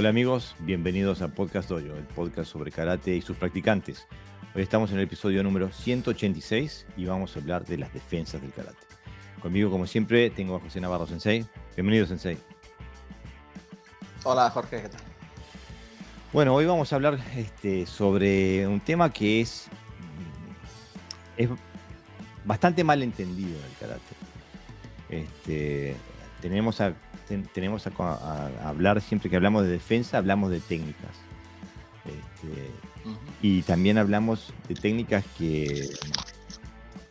Hola amigos, bienvenidos a Podcast Dojo, el podcast sobre karate y sus practicantes. Hoy estamos en el episodio número 186 y vamos a hablar de las defensas del karate. Conmigo, como siempre, tengo a José Navarro Sensei. Bienvenido, Sensei. Hola, Jorge, ¿qué tal? Bueno, hoy vamos a hablar este, sobre un tema que es, es bastante mal entendido en el karate. Este, tenemos a, tenemos a, hablar, siempre que hablamos de defensa, hablamos de técnicas. Este, y también hablamos de técnicas que,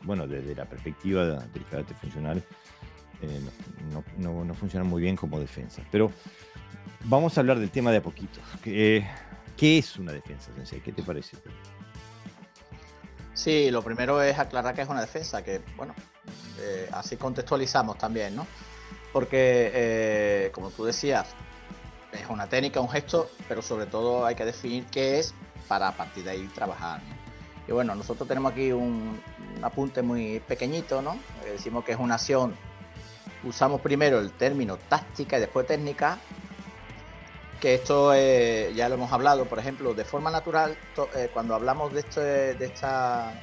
bueno, desde la perspectiva del karate funcional, eh, no, funcionan muy bien como defensa. Pero vamos a hablar del tema de a poquito. ¿Qué, es una defensa, ¿Qué te parece? Sí, lo primero es aclarar que es una defensa, que, bueno, eh, así contextualizamos también, ¿no? Porque, eh, como tú decías, es una técnica, un gesto, pero sobre todo hay que definir qué es para a partir de ahí trabajar. Y bueno, nosotros tenemos aquí un, apunte muy pequeñito, ¿no? Eh, decimos que es una acción, usamos primero el término táctica y después técnica, que esto eh, ya lo hemos hablado, por ejemplo, de forma natural, cuando hablamos de, este, de esta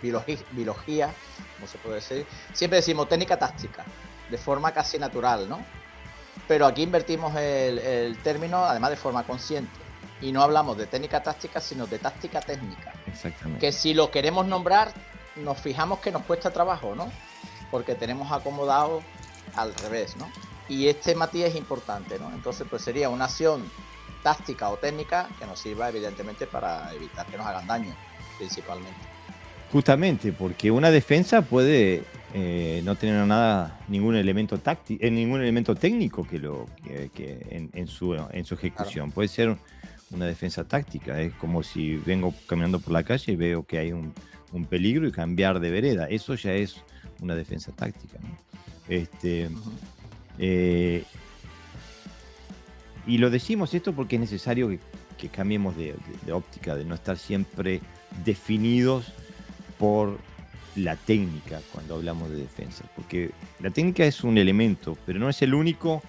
biología, biología, ¿cómo se puede decir? Siempre decimos técnica táctica de forma casi natural, ¿no? Pero aquí invertimos el, término, además de forma consciente. Y no hablamos de técnica táctica, sino de táctica técnica. Exactamente. Que si lo queremos nombrar, nos fijamos que nos cuesta trabajo, ¿no? Porque tenemos acomodado al revés, ¿no? Y este matiz es importante, ¿no? Entonces, pues sería una acción táctica o técnica que nos sirva, evidentemente, para evitar que nos hagan daño, principalmente. Justamente, porque una defensa puede eh, no tener nada, ningún elemento táctico, eh, ningún elemento técnico que lo que, en, su, en su ejecución. Puede ser una defensa táctica. Es como si vengo caminando por la calle y veo que hay un, peligro y cambiar de vereda. Eso ya es una defensa táctica. Este, eh, y lo decimos esto porque es necesario que, cambiemos de, óptica, de no estar siempre definidos por la técnica cuando hablamos de defensa, porque la técnica es un elemento, pero no es el único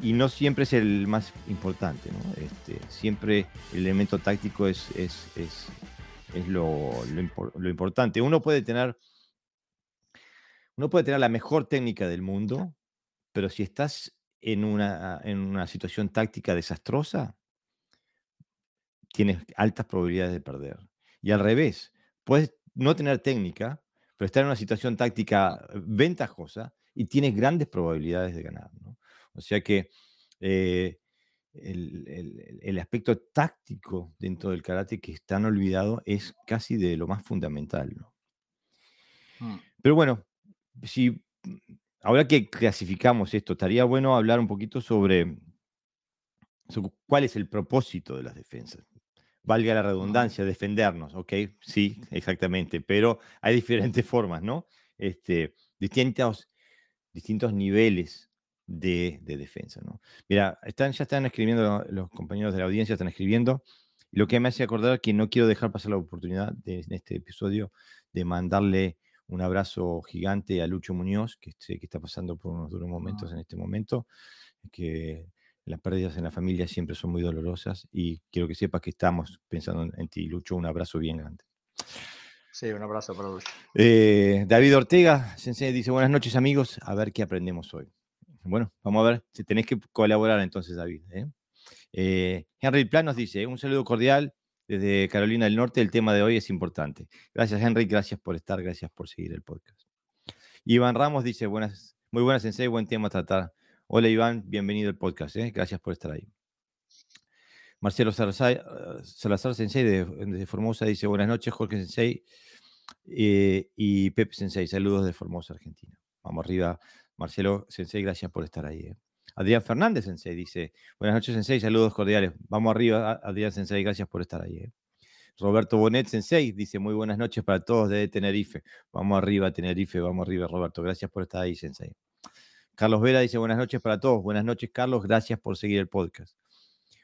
y no siempre es el más importante. Este, siempre el elemento táctico es, es, es, lo, lo, importante. Uno puede tener uno puede tener la mejor técnica del mundo, pero si estás en una, en una situación táctica desastrosa, tienes altas probabilidades de perder. Y al revés, puedes no tener técnica, pero estar en una situación táctica ventajosa y tienes grandes probabilidades de ganar. O sea que eh, el, aspecto táctico dentro del karate que es tan olvidado es casi de lo más fundamental. Mm. Pero bueno, si ahora que clasificamos esto, estaría bueno hablar un poquito sobre cuál es el propósito de las defensas valga la redundancia, defendernos, ¿ok? Sí, exactamente, pero hay diferentes formas, ¿no? Este, distintos, distintos niveles de, defensa, ¿no? Mira, están, ya están escribiendo, los compañeros de la audiencia están escribiendo, lo que me hace acordar que no quiero dejar pasar la oportunidad de, en este episodio de mandarle un abrazo gigante a Lucho Muñoz, que, que está pasando por unos duros momentos en este momento, que las pérdidas en la familia siempre son muy dolorosas y quiero que sepas que estamos pensando en ti, Lucho. Un abrazo bien grande. Sí, un abrazo para Lucho. Eh, David Ortega, Sensei, dice buenas noches amigos, a ver qué aprendemos hoy. Bueno, vamos a ver, si tenés que colaborar entonces, David. ¿eh? Eh, Henry Plan nos dice, un saludo cordial desde Carolina del Norte, el tema de hoy es importante. Gracias Henry, gracias por estar, gracias por seguir el podcast. Iván Ramos dice, buenas, muy buenas Sensei, buen tema a tratar. Hola Iván, bienvenido al podcast, ¿eh? gracias por estar ahí. Marcelo Salazar, Salazar Sensei de, Formosa dice buenas noches, Jorge Sensei eh, y Pepe Sensei, saludos de Formosa, Argentina. Vamos arriba, Marcelo Sensei, gracias por estar ahí. ¿eh? Adrián Fernández Sensei dice buenas noches Sensei, saludos cordiales. Vamos arriba, Adrián Sensei, gracias por estar ahí. Roberto Bonet Sensei dice muy buenas noches para todos de Tenerife. Vamos arriba, Tenerife, vamos arriba, Roberto. Gracias por estar ahí, Sensei. Carlos Vera dice buenas noches para todos. Buenas noches, Carlos. Gracias por seguir el podcast.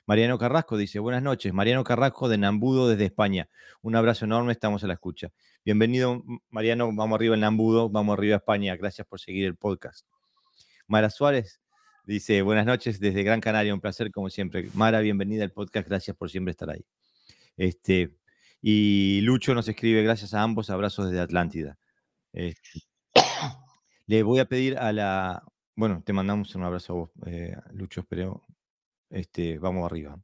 Mariano Carrasco dice buenas noches. Mariano Carrasco de Nambudo desde España. Un abrazo enorme, estamos a la escucha. Bienvenido, Mariano. Vamos arriba en Nambudo, vamos arriba a España. Gracias por seguir el podcast. Mara Suárez Dice, buenas noches desde Gran Canaria, un placer como siempre. Mara, bienvenida al podcast, gracias por siempre estar ahí. Este, y Lucho nos escribe, gracias a ambos, abrazos desde Atlántida. Este, le voy a pedir a la, bueno, te mandamos un abrazo a vos, eh, Lucho, pero este, vamos arriba.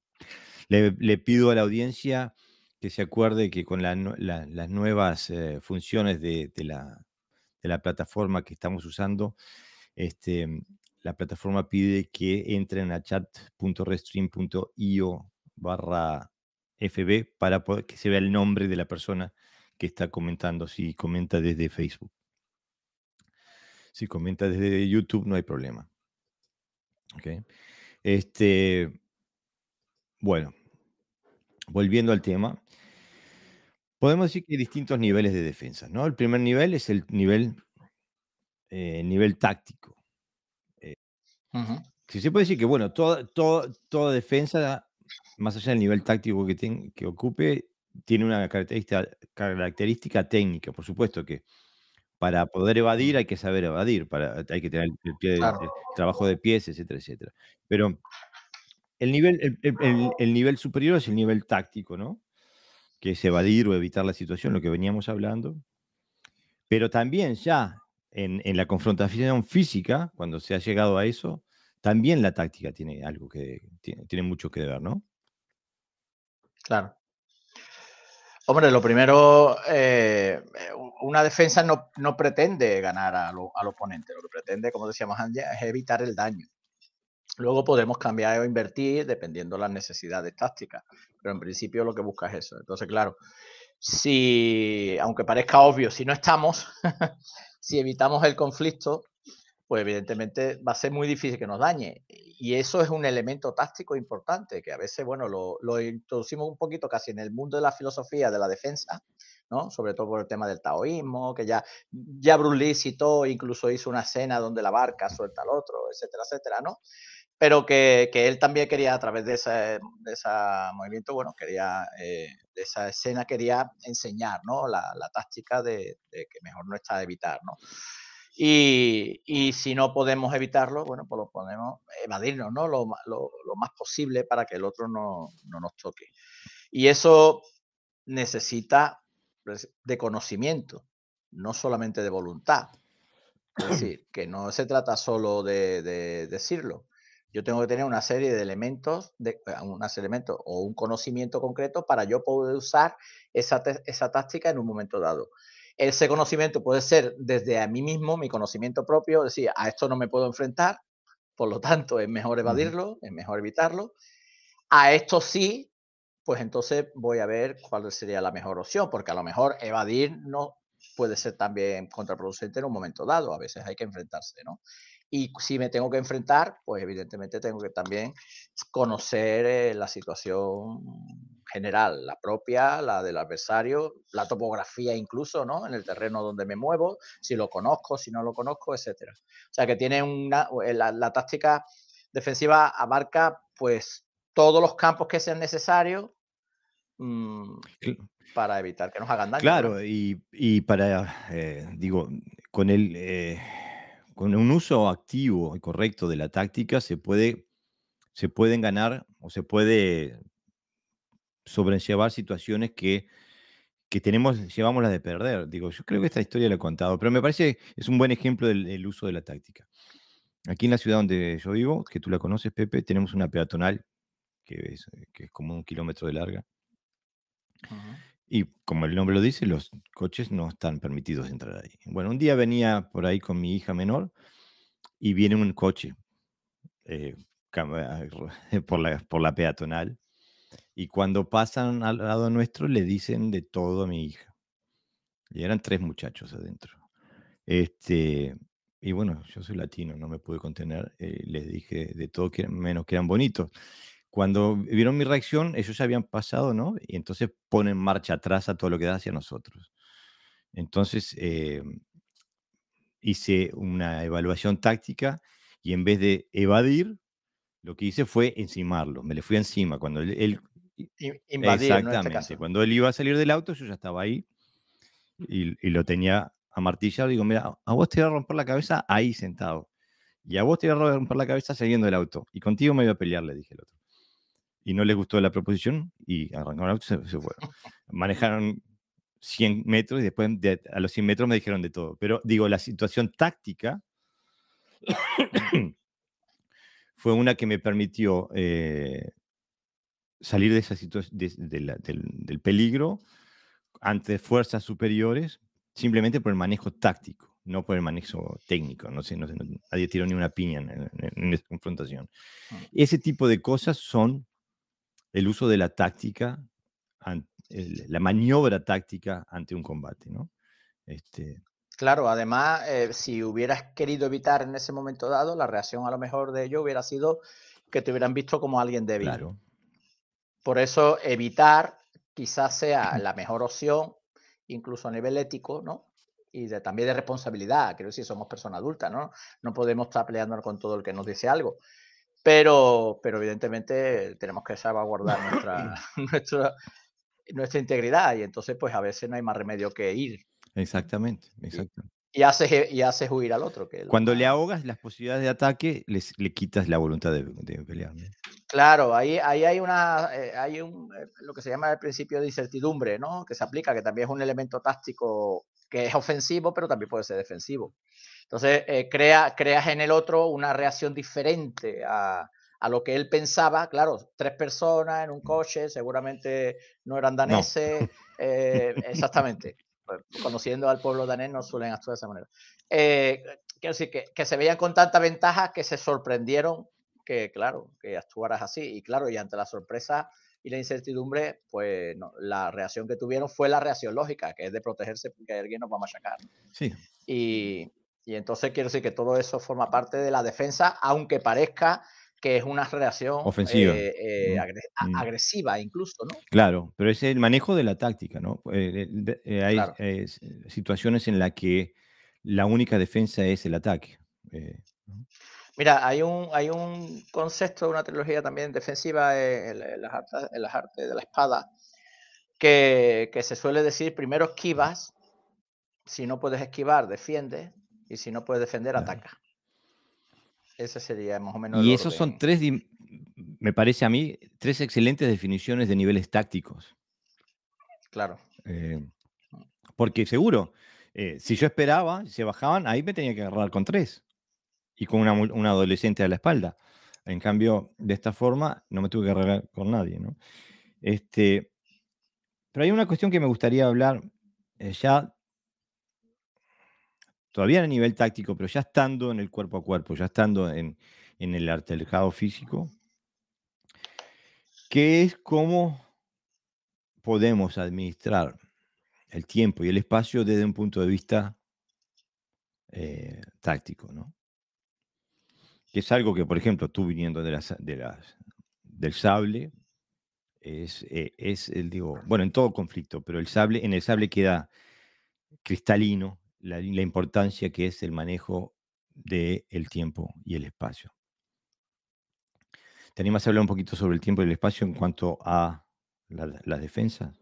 Le, pido a la audiencia que se acuerde que con las nuevas eh, funciones de, la, plataforma que estamos usando, este, la plataforma pide que entren a chat.restream.io barra FB para que se vea el nombre de la persona que está comentando, si comenta desde Facebook. Si comenta desde YouTube no hay problema. Este, bueno, volviendo al tema, podemos decir que hay distintos niveles de defensa, ¿no? El primer nivel es el nivel, eh, nivel táctico. Si se puede decir que, bueno, toda, toda, defensa, más allá del nivel táctico que, que ocupe, tiene una característica, característica técnica. Por supuesto que para poder evadir hay que saber evadir, para, hay que tener el, trabajo de pies, etcétera, etcétera. Pero el nivel, el, nivel superior es el nivel táctico, ¿no? Que es evadir o evitar la situación, lo que veníamos hablando. Pero también ya en, en la confrontación física, cuando se ha llegado a eso, también la táctica tiene algo que tiene, mucho que ver, ¿no? Claro. Hombre, lo primero, eh, una defensa no, pretende ganar al oponente, lo que pretende, como decíamos antes, es evitar el daño. Luego podemos cambiar o invertir dependiendo de las necesidades tácticas, pero en principio lo que busca es eso. Entonces, claro, si, aunque parezca obvio, si no estamos, si evitamos el conflicto, pues evidentemente va a ser muy difícil que nos dañe. Y eso es un elemento táctico importante, que a veces, bueno, lo, introducimos un poquito casi en el mundo de la filosofía de la defensa, ¿no? Sobre todo por el tema del taoísmo, que ya, ya Bruce Lee citó, incluso hizo una escena donde la barca suelta al otro, etcétera, etcétera, ¿no? Pero que, él también quería, a través de ese, de ese movimiento, bueno, quería, eh, de esa escena quería enseñar, ¿no? La, táctica de, de, que mejor no está de evitar, ¿no? Y, si no podemos evitarlo, bueno, pues lo podemos evadirnos, ¿no? Lo, más posible para que el otro no, nos toque. Y eso necesita de conocimiento, no solamente de voluntad. Es decir, que no se trata solo de, decirlo. Yo tengo que tener una serie de elementos, de, unos elementos o un conocimiento concreto para yo poder usar esa, esa táctica en un momento dado. Ese conocimiento puede ser desde a mí mismo, mi conocimiento propio, decir, a esto no me puedo enfrentar, por lo tanto es mejor evadirlo, es mejor evitarlo. A esto sí, pues entonces voy a ver cuál sería la mejor opción, porque a lo mejor evadir no puede ser también contraproducente en un momento dado, a veces hay que enfrentarse, ¿no? Y si me tengo que enfrentar, pues evidentemente tengo que también conocer eh, la situación general, la propia, la del adversario, la topografía incluso, ¿no? En el terreno donde me muevo, si lo conozco, si no lo conozco, etcétera. O sea que tiene una, eh, la, táctica defensiva abarca pues todos los campos que sean necesarios mm, para evitar que nos hagan daño. Claro, y, para, eh, digo, con el con un uso activo y correcto de la táctica se puede, se pueden ganar o se puede sobrellevar situaciones que, que tenemos, llevamos las de perder. Digo, yo creo que esta historia la he contado, pero me parece es un buen ejemplo del, uso de la táctica. Aquí en la ciudad donde yo vivo, que tú la conoces, Pepe, tenemos una peatonal que es, que es como un kilómetro de larga. Y como el nombre lo dice, los coches no están permitidos entrar ahí. Bueno, un día venía por ahí con mi hija menor y viene un coche eh, por, la, por la peatonal y cuando pasan al lado nuestro le dicen de todo a mi hija. Y eran tres muchachos adentro. Este, y bueno, yo soy latino, no me pude contener. Eh, les dije de todo, que, menos que eran bonitos. Cuando vieron mi reacción, ellos ya habían pasado, ¿no? Y entonces ponen marcha atrás a todo lo que da hacia nosotros. Entonces, eh, hice una evaluación táctica y en vez de evadir, lo que hice fue encimarlo. Me le fui encima. Cuando él. Invadir, este exactamente. Cuando él iba a salir del auto, yo ya estaba ahí y, lo tenía amartillado. Digo, mira, a vos te voy a romper la cabeza ahí sentado. Y a vos te voy a romper la cabeza saliendo del auto. Y contigo me voy a pelear, le dije el otro. Y no les gustó la proposición y arrancaron el auto y se, se fueron. Manejaron 100 metros y después a los 100 metros me dijeron de todo. Pero digo, la situación táctica fue una que me permitió eh, salir de esa situación, del, peligro ante fuerzas superiores, simplemente por el manejo táctico, no por el manejo técnico. No sé, no nadie tiró ni una piña en, en, esta confrontación. Ah. Ese tipo de cosas son el uso de la táctica, la maniobra táctica ante un combate, ¿no? Este... Claro, además, eh, si hubieras querido evitar en ese momento dado, la reacción a lo mejor de ellos hubiera sido que te hubieran visto como alguien débil. Claro. Por eso evitar quizás sea la mejor opción, incluso a nivel ético, ¿no? Y de, también de responsabilidad. Creo que si somos personas adultas, ¿no? No podemos estar peleándonos con todo el que nos dice algo. Pero, pero evidentemente tenemos que salvaguardar nuestra, nuestra, nuestra integridad y entonces pues a veces no hay más remedio que ir. Exactamente, exactamente y haces, y haces huir al otro. Que Cuando le ahogas las posibilidades de ataque, les, le quitas la voluntad de, pelear. Claro, ahí, ahí hay una eh, hay un, eh, lo que se llama el principio de incertidumbre, ¿no? Que se aplica, que también es un elemento táctico que es ofensivo, pero también puede ser defensivo. Entonces, eh, crea, creas en el otro una reacción diferente a, a, lo que él pensaba. Claro, tres personas en un coche, seguramente no eran daneses. exactamente. Pues, conociendo al pueblo danés, no suelen actuar de esa manera. Eh, quiero decir que, que, se veían con tanta ventaja que se sorprendieron que, claro, que actuaras así. Y claro, y ante la sorpresa y la incertidumbre, pues la reacción que tuvieron fue la reacción lógica, que es de protegerse porque alguien nos va a machacar. Sí. Y, y entonces quiero decir que todo eso forma parte de la defensa, aunque parezca que es una reacción ofensiva, eh, eh, mm. agresiva incluso, ¿no? Claro, pero es el manejo de la táctica, ¿no? Eh, hay situaciones en las que la única defensa es el ataque. Mira, hay un, hay un concepto, una trilogía también defensiva en, las, artes, de la espada, que, se suele decir, primero esquivas, si no puedes esquivar, defiende, y si no puedes defender, ataca. Ese sería más o menos. Y esos son tres, me parece a mí, tres excelentes definiciones de niveles tácticos. Claro. Eh, porque seguro, eh, si yo esperaba, se bajaban, ahí me tenía que agarrar con tres. Y con una, adolescente a la espalda. En cambio, de esta forma, no me tuve que agarrar con nadie, ¿no? Este, pero hay una cuestión que me gustaría hablar eh, ya todavía a nivel táctico, pero ya estando en el cuerpo a cuerpo, ya estando en, el artejado físico, que es cómo podemos administrar el tiempo y el espacio desde un punto de vista eh, táctico, ¿no? Que es algo que, por ejemplo, tú viniendo de las, de las, del sable, es, eh, es el, digo, bueno, en todo conflicto, pero el sable, en el sable queda cristalino, la, importancia que es el manejo del tiempo y el espacio. ¿Te animas a hablar un poquito sobre el tiempo y el espacio en cuanto a las defensas?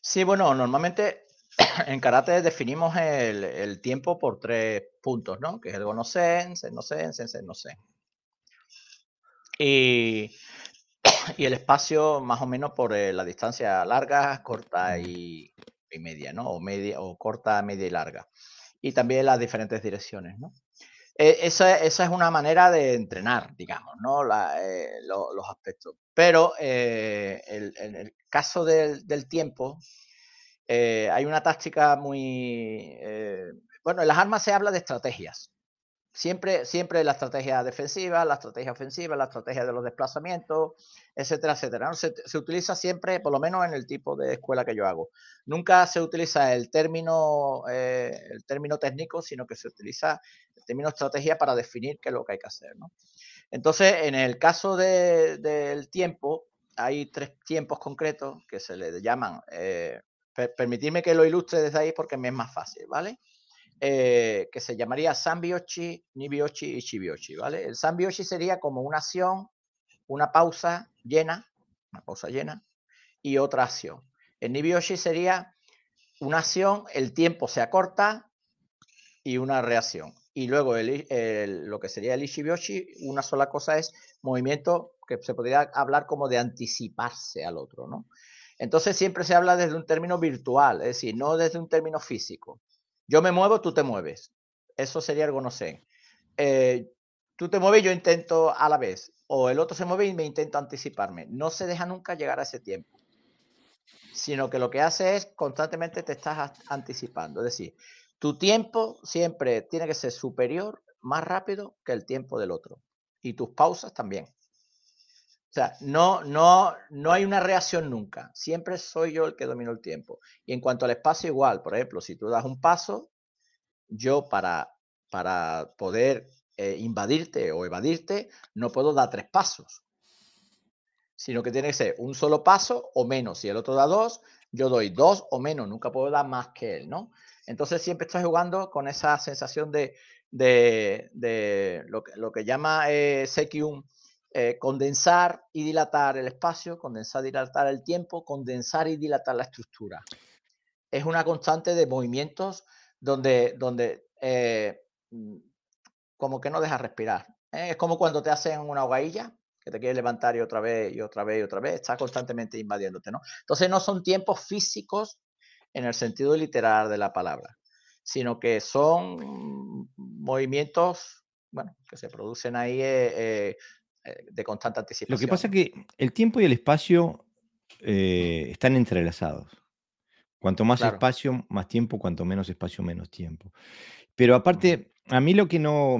Sí, bueno, normalmente en karate definimos el, tiempo por tres puntos, ¿no? Que es el gonosen, sen-no-sen, sen-sen-no-sen. Y, y, el espacio más o menos por eh, la distancia larga, corta y, y media, ¿no? O, media, o corta, media y larga. Y también las diferentes direcciones, ¿no? E, esa, es una manera de entrenar, digamos, ¿no? Eh, los aspectos. Pero eh, en el caso del, tiempo, eh, hay una táctica muy... bueno, en las armas se habla de estrategias. Siempre, siempre la estrategia defensiva, la estrategia ofensiva, la estrategia de los desplazamientos, etcétera, etcétera. Se, utiliza siempre, por lo menos en el tipo de escuela que yo hago. Nunca se utiliza el término, eh, el término técnico, sino que se utiliza el término estrategia para definir qué es lo que hay que hacer. Entonces, en el caso del tiempo, hay tres tiempos concretos que se le llaman. Eh, permitirme que lo ilustre desde ahí porque me es más fácil, ¿vale? Eh, que se llamaría Sambiochi, Nibiochi y Shibiochi, ¿vale? El Sambiochi sería como una acción, una pausa llena, una pausa llena, y otra acción. El Nibioshi sería una acción, el tiempo se acorta y una reacción. y luego lo que sería el Ishibyoshi, una sola cosa es movimiento que se podría hablar como de anticiparse al otro, ¿no? Entonces siempre se habla desde un término virtual, es decir, no desde un término físico. Yo me muevo, tú te mueves. Eso sería el gonosen. Eh, tú te mueves, yo intento a la vez. O el otro se mueve y me intento anticiparme. No se deja nunca llegar a ese tiempo. Sino que lo que hace es constantemente te estás anticipando. Es decir, tu tiempo siempre tiene que ser superior, más rápido que el tiempo del otro. Y tus pausas también. O sea, no, no, no hay una reacción nunca. Siempre soy yo el que domino el tiempo. Y en cuanto al espacio, igual. Por ejemplo, si tú das un paso, yo para, para poder eh, invadirte o evadirte, no puedo dar tres pasos. Sino que tiene que ser un solo paso o menos. Si el otro da dos, yo doy dos o menos. Nunca puedo dar más que él, ¿no? Entonces siempre estoy jugando con esa sensación de, lo, que, lo, que, llama eh, eh, condensar y dilatar el espacio, condensar y dilatar el tiempo, condensar y dilatar la estructura. Es una constante de movimientos donde, donde eh, mm, como que no deja respirar. ¿eh? Es como cuando te hacen una hogailla, que te quieres levantar y otra vez y otra vez y otra vez, está constantemente invadiéndote, ¿no? Entonces no son tiempos físicos en el sentido literal de la palabra, sino que son movimientos, bueno, que se producen ahí de constante anticipación. Lo que pasa es que el tiempo y el espacio están entrelazados. Cuanto más espacio, más tiempo, cuanto menos espacio, menos tiempo. Pero aparte, a mí lo que no,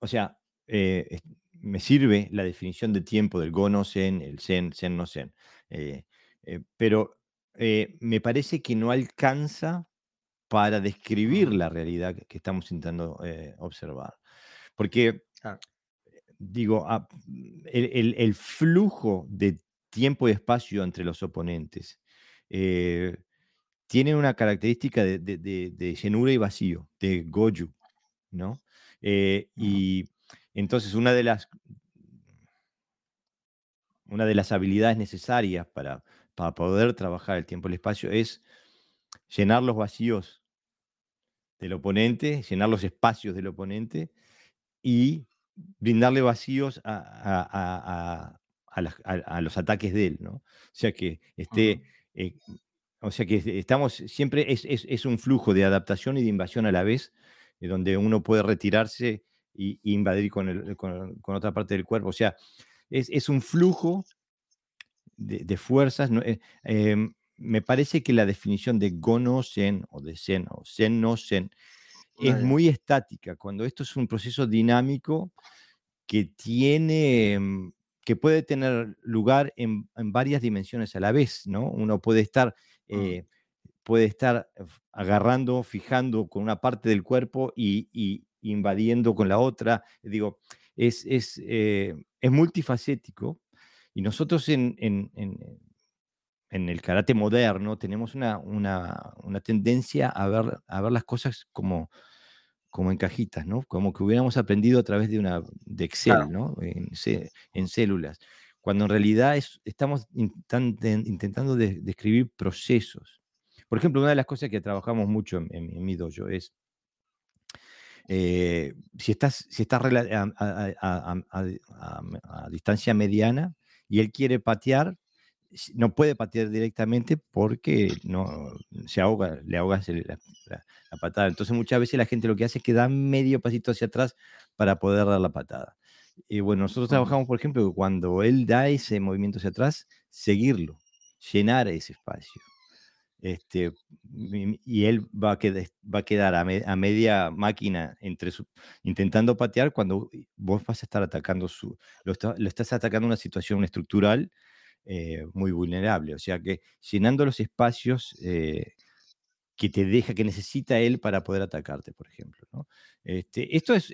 o sea, me sirve la definición de tiempo del go no sen, el sen, sen no sen. pero eh, me parece que no alcanza para describir la realidad que estamos intentando eh, observar. Porque, digo, ah, el, flujo de tiempo y espacio entre los oponentes eh, tiene una característica de, llenura y vacío, de goju, ¿no? y entonces una de las una de las habilidades necesarias para para poder trabajar el tiempo y el espacio es llenar los vacíos del oponente, llenar los espacios del oponente y brindarle vacíos a, los ataques de él, ¿no? O sea que esté, eh, o sea que estamos siempre, es, un flujo de adaptación y de invasión a la vez, eh, donde uno puede retirarse e invadir con, con, otra parte del cuerpo. O sea, es, es un flujo de, fuerzas. Eh, em, me parece que la definición de gono-sen o de sen o sen-no-sen es muy estática, cuando esto es un proceso dinámico que tiene, em, que puede tener lugar en, varias dimensiones a la vez, ¿no? Uno puede estar, mm. eh, puede estar agarrando, fijando con una parte del cuerpo y, invadiendo con la otra. Digo, es, es, eh, es multifacético y nosotros en, el karate moderno tenemos una, tendencia a ver, a ver las cosas como, como en cajitas, ¿no? Como que hubiéramos aprendido a través de, una, de Excel, ¿no? En, células. Cuando en realidad estamos intentando describir procesos. Por ejemplo, una de las cosas que trabajamos mucho en, mi dojo es eh, si estás, si estás a, distancia mediana, y él quiere patear, no puede patear directamente porque no se ahoga, le ahogas la, patada. Entonces muchas veces la gente lo que hace es que da medio pasito hacia atrás para poder dar la patada. Y bueno, nosotros trabajamos, por ejemplo, cuando él da ese movimiento hacia atrás, seguirlo, llenar ese espacio. Este, y él va a, quedar, va a quedar a, media máquina entre intentando patear cuando vos vas a estar atacando su, lo, estás atacando una situación estructural eh, muy vulnerable. O sea que llenando los espacios eh, que te deja, que necesita él para poder atacarte, por ejemplo. Este, esto es,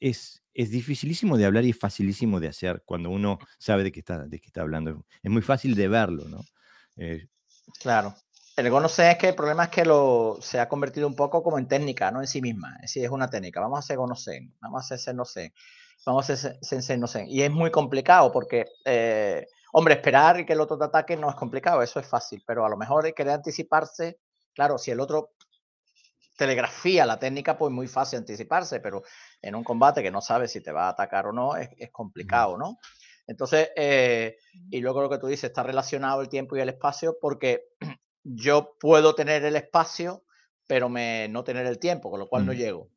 es, es, dificilísimo de hablar y facilísimo de hacer cuando uno sabe de qué está, de qué está hablando. Es muy fácil de verlo, ¿no? Eh, claro. El Gonosen es que el problema es que lo, se ha convertido un poco como en técnica, no en sí misma. Es decir, es una técnica. Vamos a hacer Gonosen, vamos a hacer Sen vamos a hacer no Y es muy complicado porque, eh, hombre, esperar que el otro te ataque no es complicado, eso es fácil, pero a lo mejor querer anticiparse, claro, si el otro telegrafía la técnica, pues muy fácil anticiparse, pero en un combate que no sabes si te va a atacar o no, es, complicado, ¿no? Entonces, eh, y luego lo que tú dices, está relacionado el tiempo y el espacio, porque yo puedo tener el espacio, pero me, no tener el tiempo, con lo cual no mm. llego.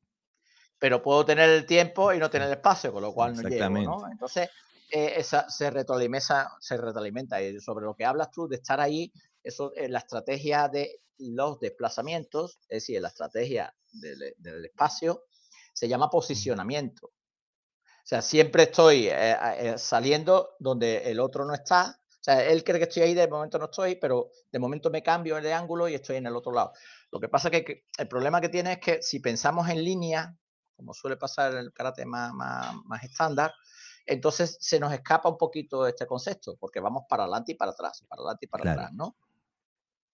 Pero puedo tener el tiempo y no tener el espacio, con lo cual no llego, ¿no? Entonces, eh, esa se retroalimenta, se retroalimenta. Y sobre lo que hablas tú de estar ahí, eso es la estrategia de los desplazamientos, es decir, la estrategia del, espacio, se llama posicionamiento. O sea, siempre estoy eh, eh, saliendo donde el otro no está. O sea, él cree que estoy ahí, de momento no estoy, pero de momento me cambio de ángulo y estoy en el otro lado. Lo que pasa es que, el problema que tiene es que si pensamos en línea, como suele pasar en el karate más, más estándar, entonces se nos escapa un poquito este concepto, porque vamos para adelante y para atrás, para adelante y para atrás, ¿no?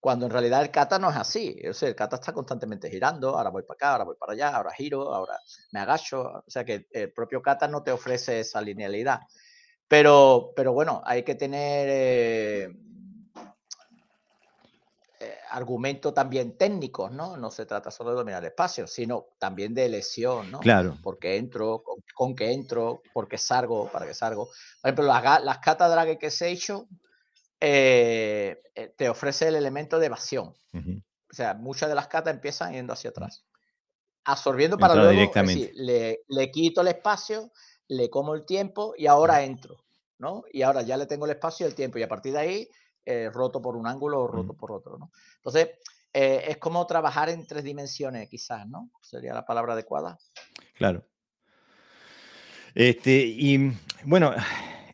Cuando en realidad el kata no es así. O sea, el kata está constantemente girando, ahora voy para acá, ahora voy para allá, ahora giro, ahora me agacho. O sea que el propio kata no te ofrece esa linealidad. Pero, pero bueno, hay que tener eh, argumentos también técnicos, ¿no? No se trata solo de dominar el espacio, sino también de lesión, ¿no? Claro. ¿Por qué entro? ¿Con, qué entro? ¿Por qué salgo? ¿Para qué salgo? Por ejemplo, las, las kata drag que se hecho eh, eh, te ofrece el elemento de evasión. O sea, muchas de las catas empiezan yendo hacia atrás. Absorbiendo para luego, directamente. le, le, quito el espacio, le como el tiempo y ahora entro, ¿no? Y ahora ya le tengo el espacio y el tiempo y a partir de ahí eh, roto por un ángulo o roto por otro, ¿no? Entonces, es como trabajar en tres dimensiones, quizás, ¿no? Sería la palabra adecuada. Claro. Este, y bueno,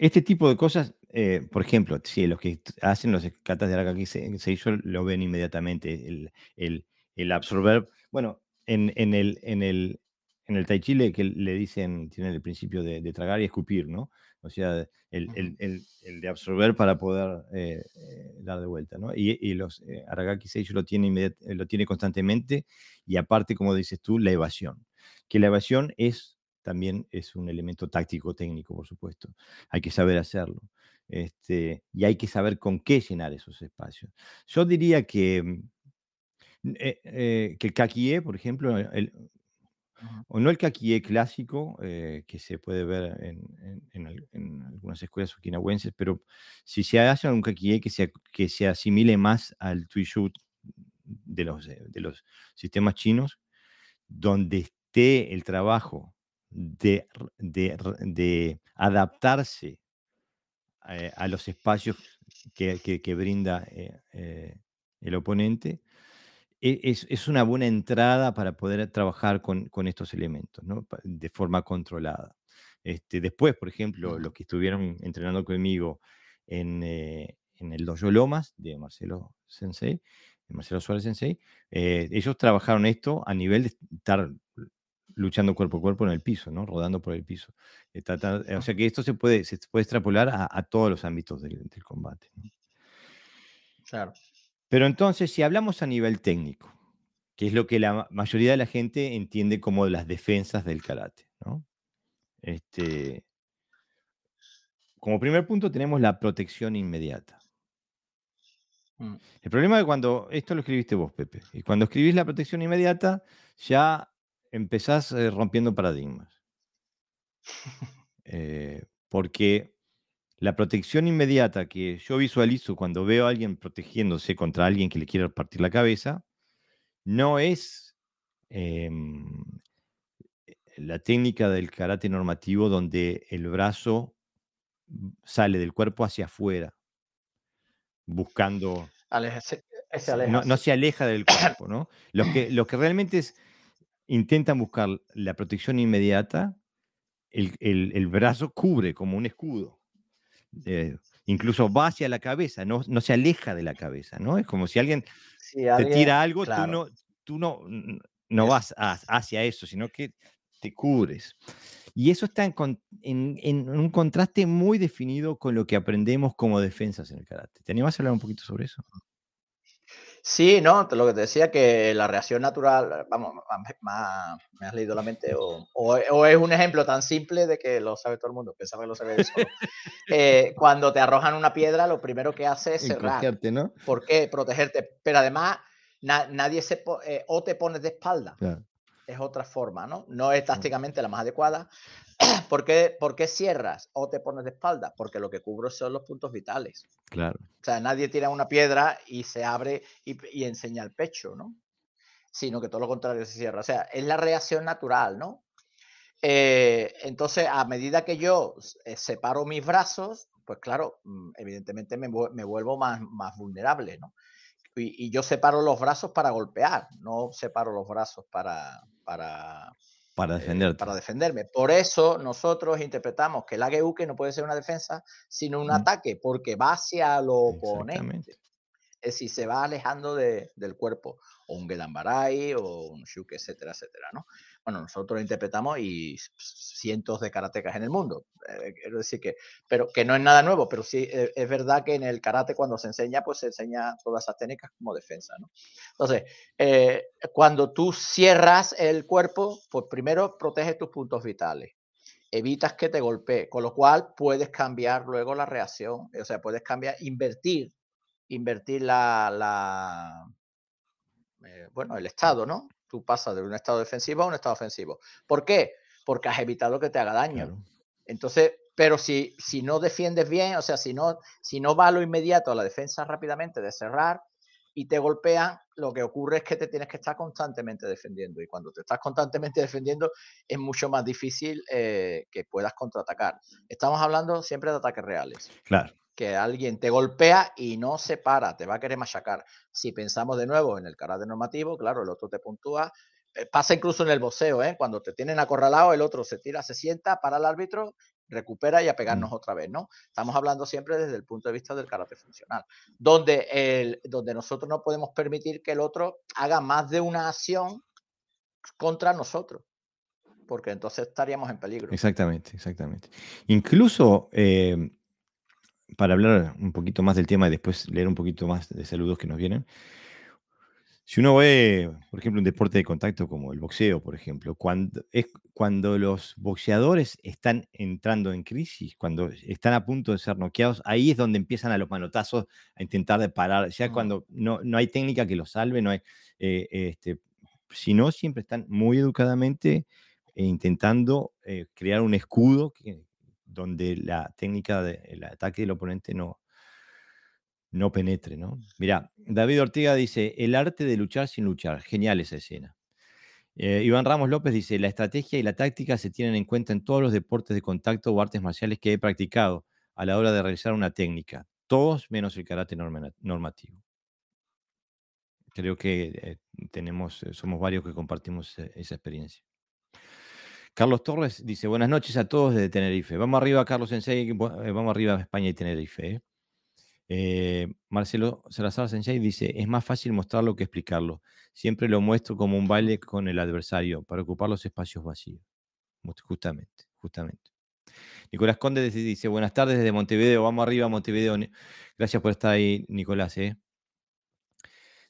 este tipo de cosas eh, por ejemplo, si los que hacen los catas de Araki hizo lo ven inmediatamente, el, el, absorber. Bueno, en, en, el, en, el, en el Tai Chi le, que le dicen, tienen el principio de, tragar y escupir, ¿no? O sea, el, el de absorber para poder eh, eh, dar de vuelta, ¿no? Y, y los Aragaki Seisho lo tiene, lo tiene constantemente y aparte, como dices tú, la evasión. Que la evasión es también es un elemento táctico técnico, por supuesto. Hay que saber hacerlo. Este, y hay que saber con qué llenar esos espacios. Yo diría que, mm, eh, eh, que el kakie, por ejemplo, o no el kakie clásico, eh, que se puede ver en, algunas escuelas okinawenses, pero si se hace un kakie que se, que se asimile más al tuishu de los, de los sistemas chinos, donde esté el trabajo de, de adaptarse eh, a los espacios que, brinda eh, eh, el oponente, e, es, una buena entrada para poder trabajar con, estos elementos de forma controlada. Este, después, por ejemplo, los que estuvieron entrenando conmigo en, el Dojo Lomas de Marcelo Sensei, Marcelo Suárez Sensei, ellos trabajaron esto a nivel de estar luchando cuerpo a cuerpo en el piso, ¿no? Rodando por el piso. Eh, o sea que esto se puede, se puede extrapolar a, todos los ámbitos del, combate. Claro. Pero entonces, si hablamos a nivel técnico, que es lo que la mayoría de la gente entiende como las defensas del karate, ¿no? Este, como primer punto tenemos la protección inmediata. Mm. El problema es cuando, esto lo escribiste vos, Pepe, y cuando escribís la protección inmediata, ya empezás eh, rompiendo paradigmas. Eh, porque la protección inmediata que yo visualizo cuando veo a alguien protegiéndose contra alguien que le quiere partir la cabeza, no es em, la técnica del karate normativo donde el brazo sale del cuerpo hacia afuera, buscando... no, se aleja del cuerpo, ¿no? Lo que, que realmente es intentan buscar la protección inmediata, el, brazo cubre como un escudo. Eh, incluso va hacia la cabeza, no, no, se aleja de la cabeza, ¿no? Es como si alguien, te tira algo, tú no, tú no, no vas hacia eso, sino que te cubres. Y eso está en, en, un contraste muy definido con lo que aprendemos como defensas en el karate. ¿Te animas a hablar un poquito sobre eso? Sí, no, lo que te decía que la reacción natural, vamos, me has leído la mente, o, es un ejemplo tan simple de que lo sabe todo el mundo, pensaba que lo sabía eso. Eh, cuando te arrojan una piedra, lo primero que haces es cerrar. ¿no? ¿Por qué? Protegerte. Pero además, nadie se eh, o te pones de espalda. Es otra forma, ¿no? No es tácticamente la más adecuada. ¿Por qué, ¿Por qué, cierras o te pones de espalda? Porque lo que cubro son los puntos vitales. Claro. O sea, nadie tira una piedra y se abre y, y enseña el pecho, ¿no? Sino que todo lo contrario se cierra. O sea, es la reacción natural, ¿no? Eh, entonces, a medida que yo eh, separo mis brazos, pues claro, mm, evidentemente me, vuelvo más, más vulnerable, ¿no? Y, yo separo los brazos para golpear, no separo los brazos para, para, para, eh, para defenderme. Por eso nosotros interpretamos que el que no puede ser una defensa, sino un ataque, porque va hacia lo oponente. Es decir, se va alejando del cuerpo, o un Gelambarai, o un Shuk, etcétera, etcétera, ¿no? Bueno, nosotros lo interpretamos y cientos de karatecas en el mundo. Eh, quiero decir que, pero que no es nada nuevo, pero sí eh, es verdad que en el karate cuando se enseña, pues se enseña todas esas técnicas como defensa, ¿no? Entonces, eh, cuando tú cierras el cuerpo, pues primero proteges tus puntos vitales evitas que te golpee, con lo cual puedes cambiar luego la reacción, o sea, puedes cambiar, invertir, invertir la bueno, el estado, ¿no? Tú pasas de un estado defensivo a un estado ofensivo. ¿Por qué? Porque has evitado que te haga daño. Entonces, pero si, si no defiendes bien, o sea, si no, si no va a lo inmediato a la defensa rápidamente de cerrar y te golpean, lo que ocurre es que te tienes que estar constantemente defendiendo. Y cuando te estás constantemente defendiendo, es mucho más difícil eh, que puedas contraatacar. Estamos hablando siempre de ataques reales. Claro que alguien te golpea y no se para, te va a querer machacar. Si pensamos de nuevo en el carácter normativo, claro, el otro te puntúa. Eh, pasa incluso en el boxeo, ¿eh? cuando te tienen acorralado, el otro se tira, se sienta, para el árbitro, recupera y a pegarnos mm. otra vez, ¿no? Estamos hablando siempre desde el punto de vista del carácter funcional, donde, el, donde nosotros no podemos permitir que el otro haga más de una acción contra nosotros porque entonces estaríamos en peligro. Exactamente, exactamente. Incluso eh, para hablar un poquito más del tema y después leer un poquito más de saludos que nos vienen. Si uno ve, por ejemplo, un deporte de contacto como el boxeo, por ejemplo, cuando, es cuando los boxeadores están entrando en crisis, cuando están a punto de ser noqueados, ahí es donde empiezan a los manotazos a intentar de parar, ya cuando no, no, hay técnica que los salve, no hay, eh, este, sino siempre están muy educadamente eh, intentando eh, crear un escudo que, donde la técnica del ataque del oponente no, no penetre, ¿no? Mira, David Ortega dice, el arte de luchar sin luchar. Genial esa escena. Eh, Iván Ramos López dice, la estrategia y la táctica se tienen en cuenta en todos los deportes de contacto o artes marciales que he practicado a la hora de realizar una técnica. Todos menos el karate normativo. Creo que eh, tenemos, eh, somos varios que compartimos esa experiencia. Carlos Torres dice, buenas noches a todos desde Tenerife. Vamos arriba, Carlos Sensei, eh, vamos arriba a España y Tenerife. ¿eh? Eh, Marcelo Salazar Sensei dice, es más fácil mostrarlo que explicarlo. Siempre lo muestro como un baile con el adversario para ocupar los espacios vacíos. Justamente, justamente. Nicolás Conde dice, buenas tardes desde Montevideo, vamos arriba a Montevideo. Gracias por estar ahí, Nicolás.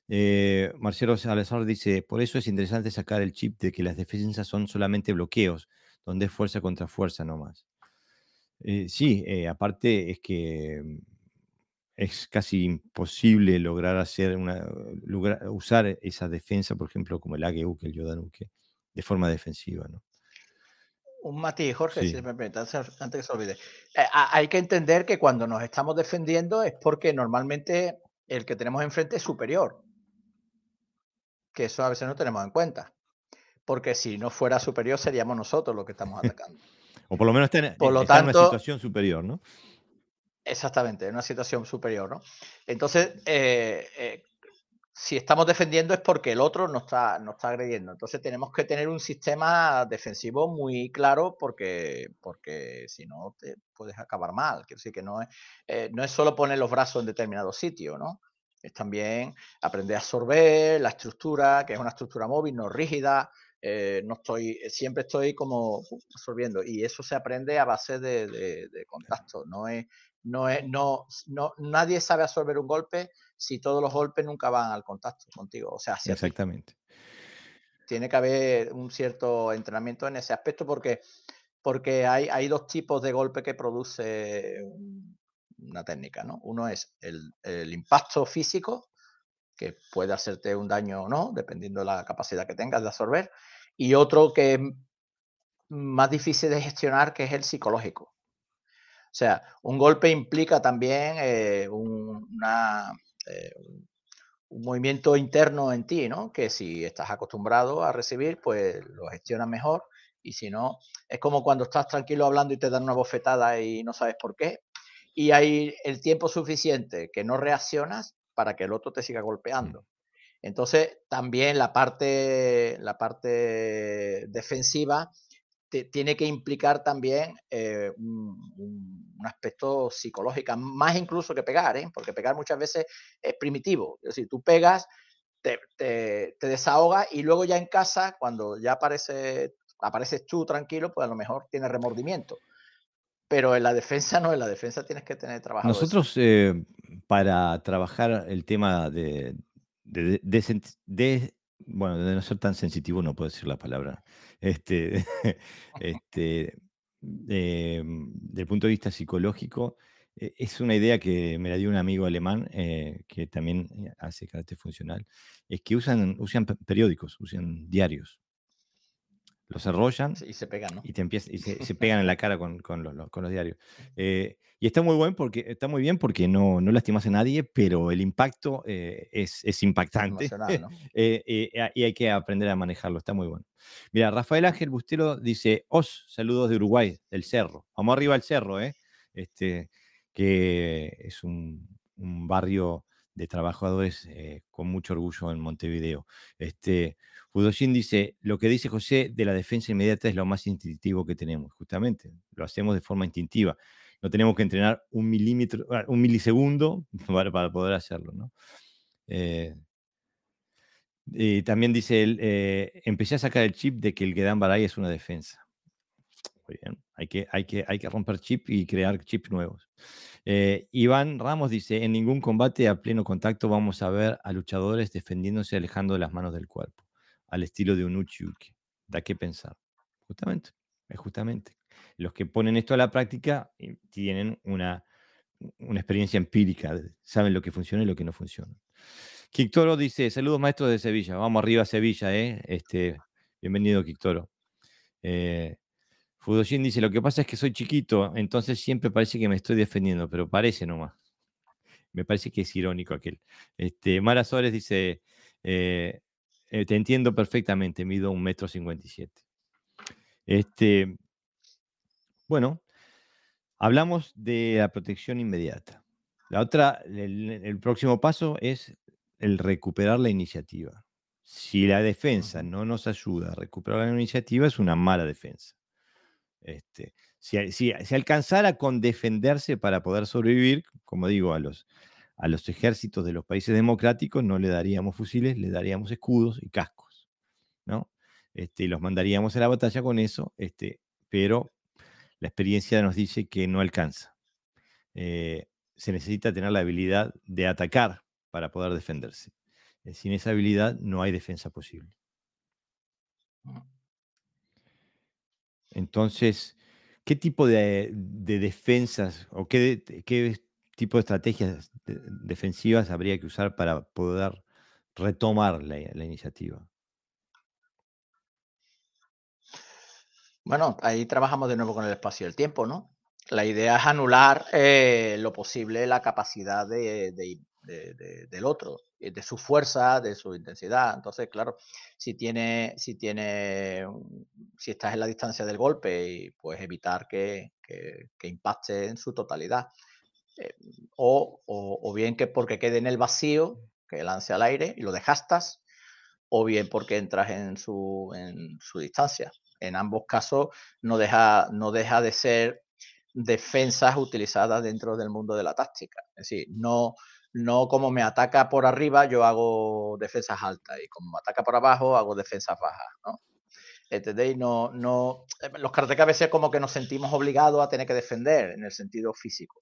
Eh, Marcelo Salazar dice, por eso es interesante sacar el chip de que las defensas son solamente bloqueos, donde es fuerza contra fuerza nomás. Eh, sí, eh, aparte es que mm, es casi imposible lograr hacer una, usar esa defensa, por ejemplo, como el Ageuke, el Yodanuke, de forma defensiva, ¿no? Un matiz, Jorge, si me permite, antes que se olvide. hay que entender que cuando nos estamos defendiendo es porque normalmente el que tenemos enfrente es superior que eso a veces no tenemos en cuenta. Porque si no fuera superior, seríamos nosotros los que estamos atacando. o por lo menos en, por lo tanto, en una situación superior, ¿no? Exactamente, en una situación superior, ¿no? Entonces, eh, eh, si estamos defendiendo es porque el otro nos está, nos está agrediendo. Entonces tenemos que tener un sistema defensivo muy claro porque, porque si no te puedes acabar mal. Quiero decir que no es, eh, no es solo poner los brazos en determinado sitio, ¿no? Es también aprender a absorber la estructura, que es una estructura móvil, no rígida. Eh, no estoy, eh, siempre estoy como absorbiendo y eso se aprende a base de, contacto. No es, no es, no, no, nadie sabe absorber un golpe si todos los golpes nunca van al contacto contigo. O sea, exactamente. Tiene que haber un cierto entrenamiento en ese aspecto porque, porque hay, hay dos tipos de golpe que produce una técnica, ¿no? Uno es el, impacto físico que puede hacerte un daño o no, dependiendo de la capacidad que tengas de absorber, y otro que es más difícil de gestionar, que es el psicológico. O sea, un golpe implica también eh, eh, un movimiento interno en ti, ¿no? Que si estás acostumbrado a recibir, pues lo gestionas mejor. Y si no, es como cuando estás tranquilo hablando y te dan una bofetada y no sabes por qué. Y hay el tiempo suficiente que no reaccionas para que el otro te siga golpeando. Entonces, también la parte, la parte defensiva tiene que implicar también eh, un, aspecto psicológico, más incluso que pegar, ¿eh? porque pegar muchas veces es primitivo. Es decir, tú pegas, te, te, desahogas y luego ya en casa, cuando ya aparece, apareces tú tranquilo, pues a lo mejor tienes remordimiento. Pero en la defensa no, en la defensa tienes que tener trabajo. Nosotros, eh, para trabajar el tema de, bueno, de no ser tan sensitivo, no puedo decir la palabra, este, este, em, desde el punto de vista psicológico, e, es una idea que me la dio un amigo alemán eh, que también eh, hace carácter funcional, es que usan, usan periódicos, usan diarios los arrollan y se pegan, Y, te y se, pegan en la cara con, los, diarios. Eh, y está muy, buen porque, está muy bien porque no, no lastimas a nadie, pero el impacto eh, es, impactante. Eh, y hay que aprender a manejarlo, está muy bueno. Mira, Rafael Ángel Bustelo dice, os, saludos de Uruguay, del cerro. Vamos arriba al cerro, Este, que es un, un barrio de trabajadores con mucho orgullo en Montevideo. Este, Fudoshin dice, lo que dice José de la defensa inmediata es lo más instintivo que tenemos, justamente, lo hacemos de forma instintiva. No tenemos que entrenar un milímetro, ah, un milisegundo para, poder hacerlo, ¿no? Eh, y también dice él, eh, empecé a sacar el chip de que el Gedan Baray es una defensa. Muy bien, hay que, hay, que, hay que romper chip y crear chips nuevos. Eh, Iván Ramos dice, en ningún combate a pleno contacto vamos a ver a luchadores defendiéndose alejando las manos del cuerpo al estilo de un Uchiuki. Da que pensar. Justamente, es justamente. Los que ponen esto a la práctica eh, tienen una, una experiencia empírica, saben lo que funciona y lo que no funciona. Quictoro dice, saludos maestros de Sevilla, vamos arriba a Sevilla, ¿eh? Este, bienvenido Quictoro. Eh, Fudoshin dice, lo que pasa es que soy chiquito, entonces siempre parece que me estoy defendiendo, pero parece nomás. Me parece que es irónico aquel. Este, Mara Suárez dice, eh, eh, te entiendo perfectamente, mido un metro cincuenta y siete. Este, bueno, hablamos de la protección inmediata. La otra, el, próximo paso es el recuperar la iniciativa. Si la defensa no nos ayuda a recuperar la iniciativa, es una mala defensa. Este, si, si, alcanzara con defenderse para poder sobrevivir, como digo, a los, a los ejércitos de los países democráticos no le daríamos fusiles, le daríamos escudos y cascos, ¿no? Este, los mandaríamos a la batalla con eso, este, pero la experiencia nos dice que no alcanza. Eh, se necesita tener la habilidad de atacar para poder defenderse. Eh, sin esa habilidad no hay defensa posible. Entonces, ¿qué tipo de, defensas o qué, qué tipo de estrategias defensivas habría que usar para poder retomar la, iniciativa? Bueno, ahí trabajamos de nuevo con el espacio y el tiempo, ¿no? La idea es anular eh, lo posible la capacidad de, del otro, eh, de su fuerza, de su intensidad. Entonces, claro, si tiene, si tiene, si estás en la distancia del golpe, pues evitar que, que impacte en su totalidad. Eh, o, bien que porque quede en el vacío, que lance al aire y lo dejastas, o bien porque entras en su, distancia. En ambos casos no deja, no deja de ser defensas utilizadas dentro del mundo de la táctica. Es decir, no, no como me ataca por arriba, yo hago defensas altas y como me ataca por abajo, hago defensas bajas. ¿no? ¿Entendéis? No, no, los karateka a veces como que nos sentimos obligados a tener que defender en el sentido físico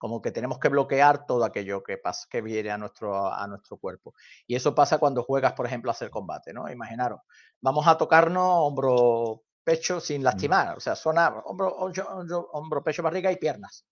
como que tenemos que bloquear todo aquello que, pasa, que viene a nuestro, a nuestro cuerpo. Y eso pasa cuando juegas, por ejemplo, a hacer combate, ¿no? Imaginaros, vamos a tocarnos hombro, pecho sin mm. lastimar, o sea, sonar hombro, hombro, pecho, barriga y piernas.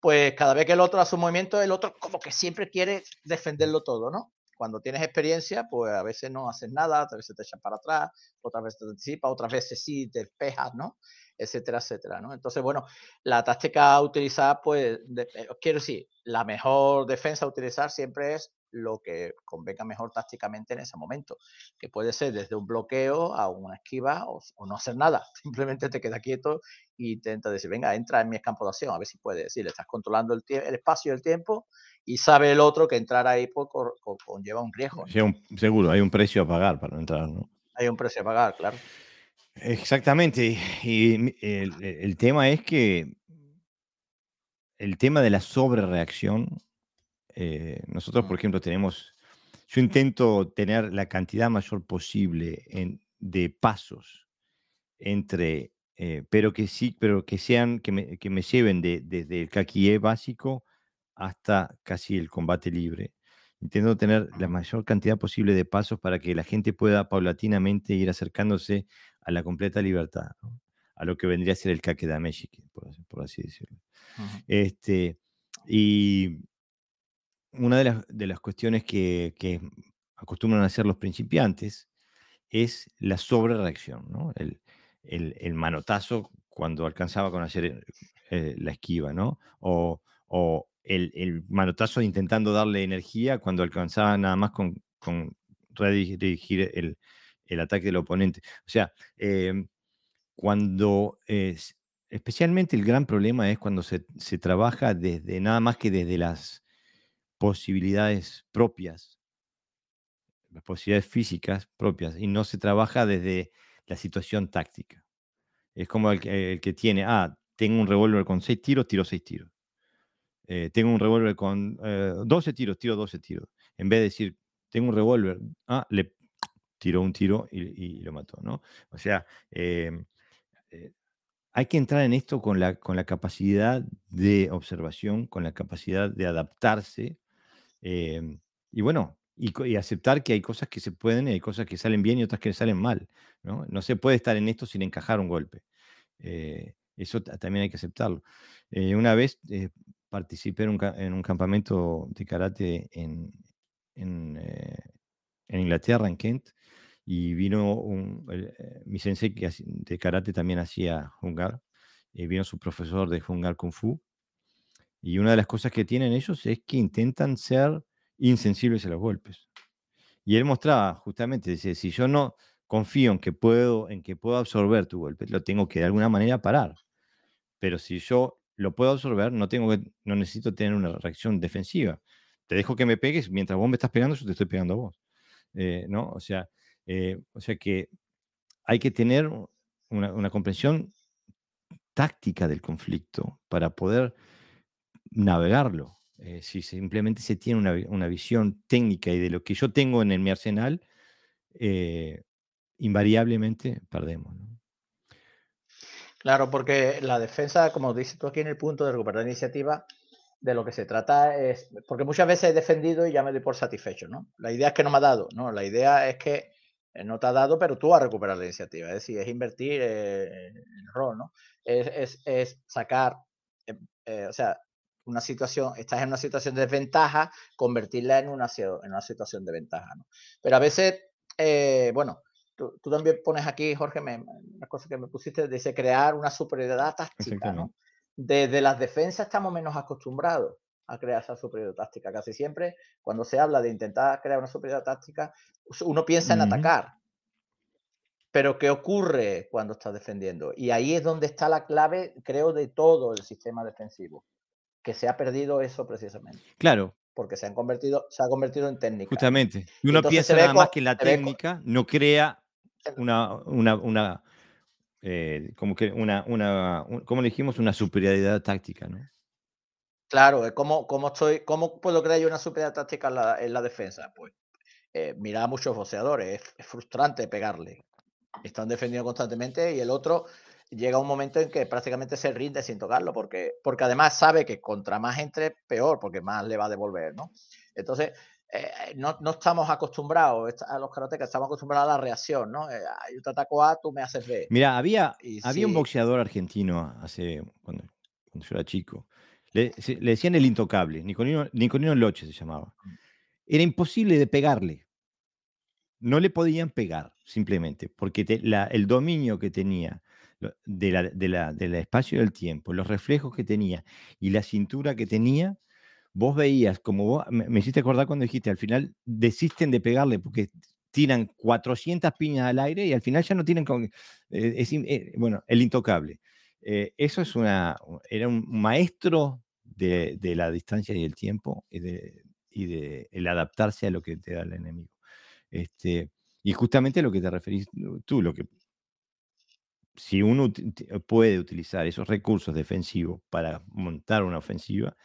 Pues cada vez que el otro hace un movimiento, el otro como que siempre quiere defenderlo todo, ¿no? cuando tienes experiencia, pues a veces no haces nada, a veces te echas para atrás, otras veces te anticipas, otras veces sí te despejas, ¿no? Etcétera, etcétera, ¿no? Entonces, bueno, la táctica a utilizar, pues, eh, quiero decir, la mejor defensa a utilizar siempre es lo que convenga mejor tácticamente en ese momento, que puede ser desde un bloqueo a una esquiva o, no hacer nada, simplemente te queda quieto y intenta decir, venga, entra en mi campo de acción, a ver si puede decir, le estás controlando el, el espacio y el tiempo y sabe el otro que entrar ahí pues, conlleva un riesgo. seguro, hay un precio a pagar para entrar, ¿no? Hay un precio a pagar, claro. Exactamente, y el, tema es que el tema de la sobrereacción eh, nosotros, por ejemplo, tenemos, yo intento tener la cantidad mayor posible de pasos entre, eh, pero que sí, pero que sean, que me, que me lleven desde el kakie básico hasta casi el combate libre. Intento tener la mayor cantidad posible de pasos para que la gente pueda paulatinamente ir acercándose a la completa libertad, a lo que vendría a ser el kake da por, por así decirlo. este, y, una de las, cuestiones que, acostumbran a hacer los principiantes es la sobrereacción, ¿no? el, el, manotazo cuando alcanzaba con hacer eh, la esquiva, ¿no? o, el, manotazo intentando darle energía cuando alcanzaba nada más con, redirigir el, ataque del oponente. O sea, em, cuando especialmente el gran problema es cuando se, trabaja desde nada más que desde las posibilidades propias, las posibilidades físicas propias, y no se trabaja desde la situación táctica. Es como el que, tiene, ah, tengo un revólver con seis tiros, tiro seis tiros. Eh, tengo un revólver con 12 eh, tiros, tiro 12 tiros. En vez de decir, tengo un revólver, ah, le tiró un tiro y, lo mató, ¿no? O sea, em, eh, hay que entrar en esto con la, con la capacidad de observación, con la capacidad de adaptarse Em, y bueno, y, aceptar que hay cosas que se pueden y hay cosas que salen bien y otras que salen mal. No, no se puede estar en esto sin encajar un golpe. Eh, eso también hay que aceptarlo. Una vez participé en un, campamento de karate en, en, Inglaterra, en Kent, y vino un, mi sensei que de karate también hacía Hungar, y vino su profesor de Hungar Kung Fu, y una de las cosas que tienen ellos es que intentan ser insensibles a los golpes. Y él mostraba justamente, dice, si yo no confío en que puedo, en que puedo absorber tu golpe, lo tengo que de alguna manera parar. Pero si yo lo puedo absorber, no tengo no necesito tener una reacción defensiva. Te dejo que me pegues, mientras vos me estás pegando, yo te estoy pegando a vos. Eh, ¿no? O sea, eh, o sea que hay que tener una, una comprensión táctica del conflicto para poder navegarlo. Eh, si simplemente se tiene una, visión técnica y de lo que yo tengo en, mi arsenal, invariablemente perdemos. Claro, porque la defensa, como dices tú aquí en el punto de recuperar la iniciativa, de lo que se trata es, porque muchas veces he defendido y ya me doy por satisfecho, ¿no? La idea es que no me ha dado, ¿no? La idea es que eh, no te ha dado, pero tú vas a recuperar la iniciativa, es decir, es invertir el rol, ¿no? Es, sacar, o sea, una situación, estás en una situación de desventaja, convertirla en una, en una situación de ventaja. ¿no? Pero a veces, eh, bueno, tú, también pones aquí, Jorge, me, una cosa que me pusiste, dice crear una superioridad táctica. ¿no? Desde las defensas estamos menos acostumbrados a crear esa superioridad táctica. Casi siempre, cuando se habla de intentar crear una superioridad táctica, uno piensa en atacar. Pero ¿qué ocurre cuando estás defendiendo? Y ahí es donde está la clave, creo, de todo el sistema defensivo que se ha perdido eso precisamente. Claro. Porque se han convertido, se ha convertido en técnica. Justamente. Y uno piensa nada más que la técnica no crea una, una, eh, como que una, una, como dijimos, una superioridad táctica, ¿no? Claro, ¿cómo, cómo, estoy, ¿cómo puedo crear yo una superioridad táctica en la, defensa? Pues eh, mira a muchos boxeadores, es, frustrante pegarle. Están defendiendo constantemente y el otro llega un momento en que prácticamente se rinde sin tocarlo, porque, porque además sabe que contra más entre, peor, porque más le va a devolver, ¿no? Entonces, eh, no, no, estamos acostumbrados a los karatecas, estamos acostumbrados a la reacción, ¿no? Eh, yo te ataco A, tú me haces B. Mira, había, había un boxeador argentino hace, cuando, cuando yo era chico, le, le decían el intocable, Nicolino, Nicolino Loche se llamaba. Mm. era imposible de pegarle. No le podían pegar, simplemente, porque el dominio que tenía del de espacio y del tiempo, los reflejos que tenía y la cintura que tenía, vos veías, como vos, me, hiciste acordar cuando dijiste, al final desisten de pegarle porque tiran 400 piñas al aire y al final ya no tienen, con, eh, eh, bueno, el intocable. Eh, eso es una, era un maestro de, la distancia y el tiempo y de, el adaptarse a lo que te da el enemigo. Este, y justamente lo que te referís tú, lo que si uno puede utilizar esos recursos defensivos para montar una ofensiva,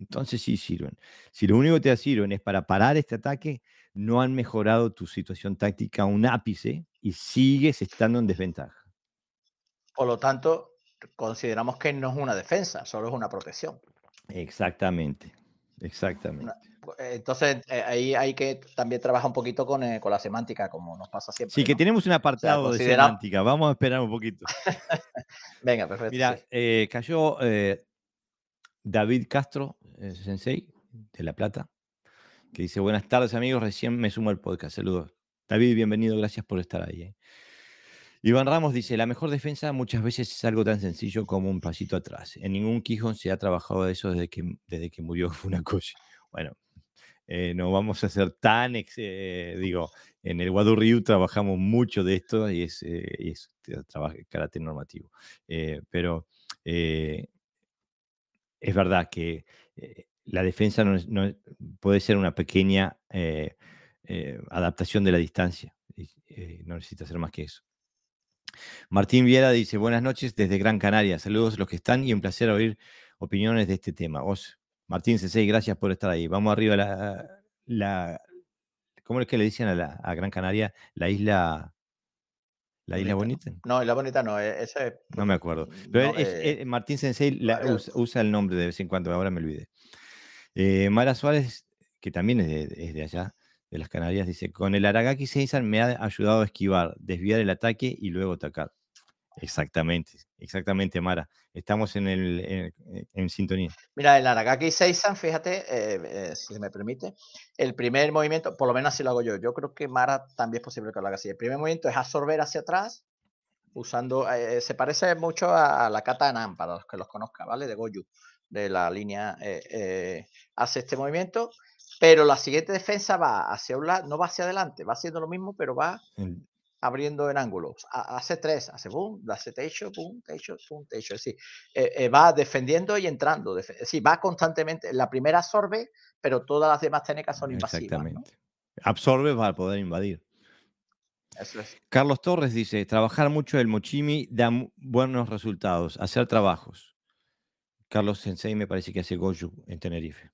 entonces sí sirven. Si lo único que te sirven es para parar este ataque, no han mejorado tu situación táctica un ápice y sigues estando en desventaja. Por lo tanto, consideramos que no es una defensa, solo es una protección. Exactamente, exactamente. Eh, entonces, eh, ahí hay que también trabajar un poquito con, eh, con, la semántica, como nos pasa siempre. Sí, que tenemos un apartado de semántica. Vamos a esperar un poquito. Venga, perfecto. Mira, cayó David Castro, sensei, de La Plata, que dice, buenas tardes amigos, recién me sumo al podcast. Saludos. David, bienvenido, gracias por estar ahí. Iván Ramos dice, la mejor defensa muchas veces es algo tan sencillo como un pasito atrás. En ningún Quijón se ha trabajado eso desde que, desde que murió Funakoshi. Bueno, eh, no vamos a ser tan, eh, digo, en el Wadu Ryu trabajamos mucho de esto y es, eh, es carácter normativo. pero es verdad que la defensa no, puede ser una pequeña adaptación de la distancia. no necesita ser más que eso. Martín Viera dice, buenas noches desde Gran Canaria. Saludos a los que están y un placer oír opiniones de este tema. Vos, Martín Cesey, gracias por estar ahí. Vamos arriba a la, ¿cómo es que le dicen a, Gran Canaria? La isla... ¿La Isla Bonita? No, Isla Bonita no, e, ese No me acuerdo. Pero eh, Martín Sensei usa, el nombre de vez en cuando, ahora me olvidé. Eh, Mara Suárez, que también es de allá, de las Canarias, dice, con el Aragaki Seisan me ha ayudado a esquivar, desviar el ataque y luego atacar. Exactamente, exactamente, Mara. Estamos en, el, en, sintonía. Mira, el Aragaki Seisan, fíjate, eh, eh, si me permite, el primer movimiento, por lo menos así lo hago yo, yo creo que Mara también es posible que lo haga así. El primer movimiento es absorber hacia atrás, usando, eh, se parece mucho a, la kata Nan, para los que los conozcan, ¿vale? De Goju, de la línea, hace este movimiento pero la siguiente defensa va hacia un lado, no va hacia adelante, va haciendo lo mismo, pero va abriendo en ángulos. Hace tres, hace boom, hace techo, boom, techo, boom, techo. Es decir, eh, eh, va defendiendo y entrando. Es decir, va constantemente. La primera absorbe, pero todas las demás técnicas son invasivas. Exactamente. Absorbe para poder invadir. Eso es. Carlos Torres dice: trabajar mucho el mochimi da buenos resultados. Hacer trabajos. Carlos Sensei me parece que hace Goju en Tenerife.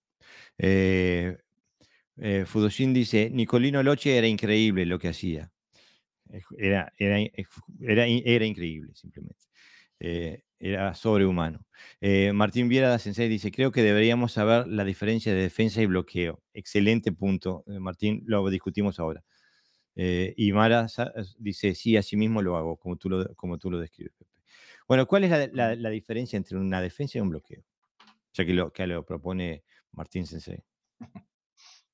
Eh, eh, Fudoshin dice, Nicolino Loche era increíble lo que hacía. Era, era, era, increíble, simplemente. Eh, era sobrehumano. Eh, Martín Viera Sensei dice, creo que deberíamos saber la diferencia de defensa y bloqueo. Excelente punto, Martín, lo discutimos ahora. y Mara dice, sí, así mismo lo hago, como tú lo, como tú lo describes, Bueno, ¿cuál es la, la, diferencia entre una defensa y un bloqueo? Ya que lo, que lo propone Martín Sensei.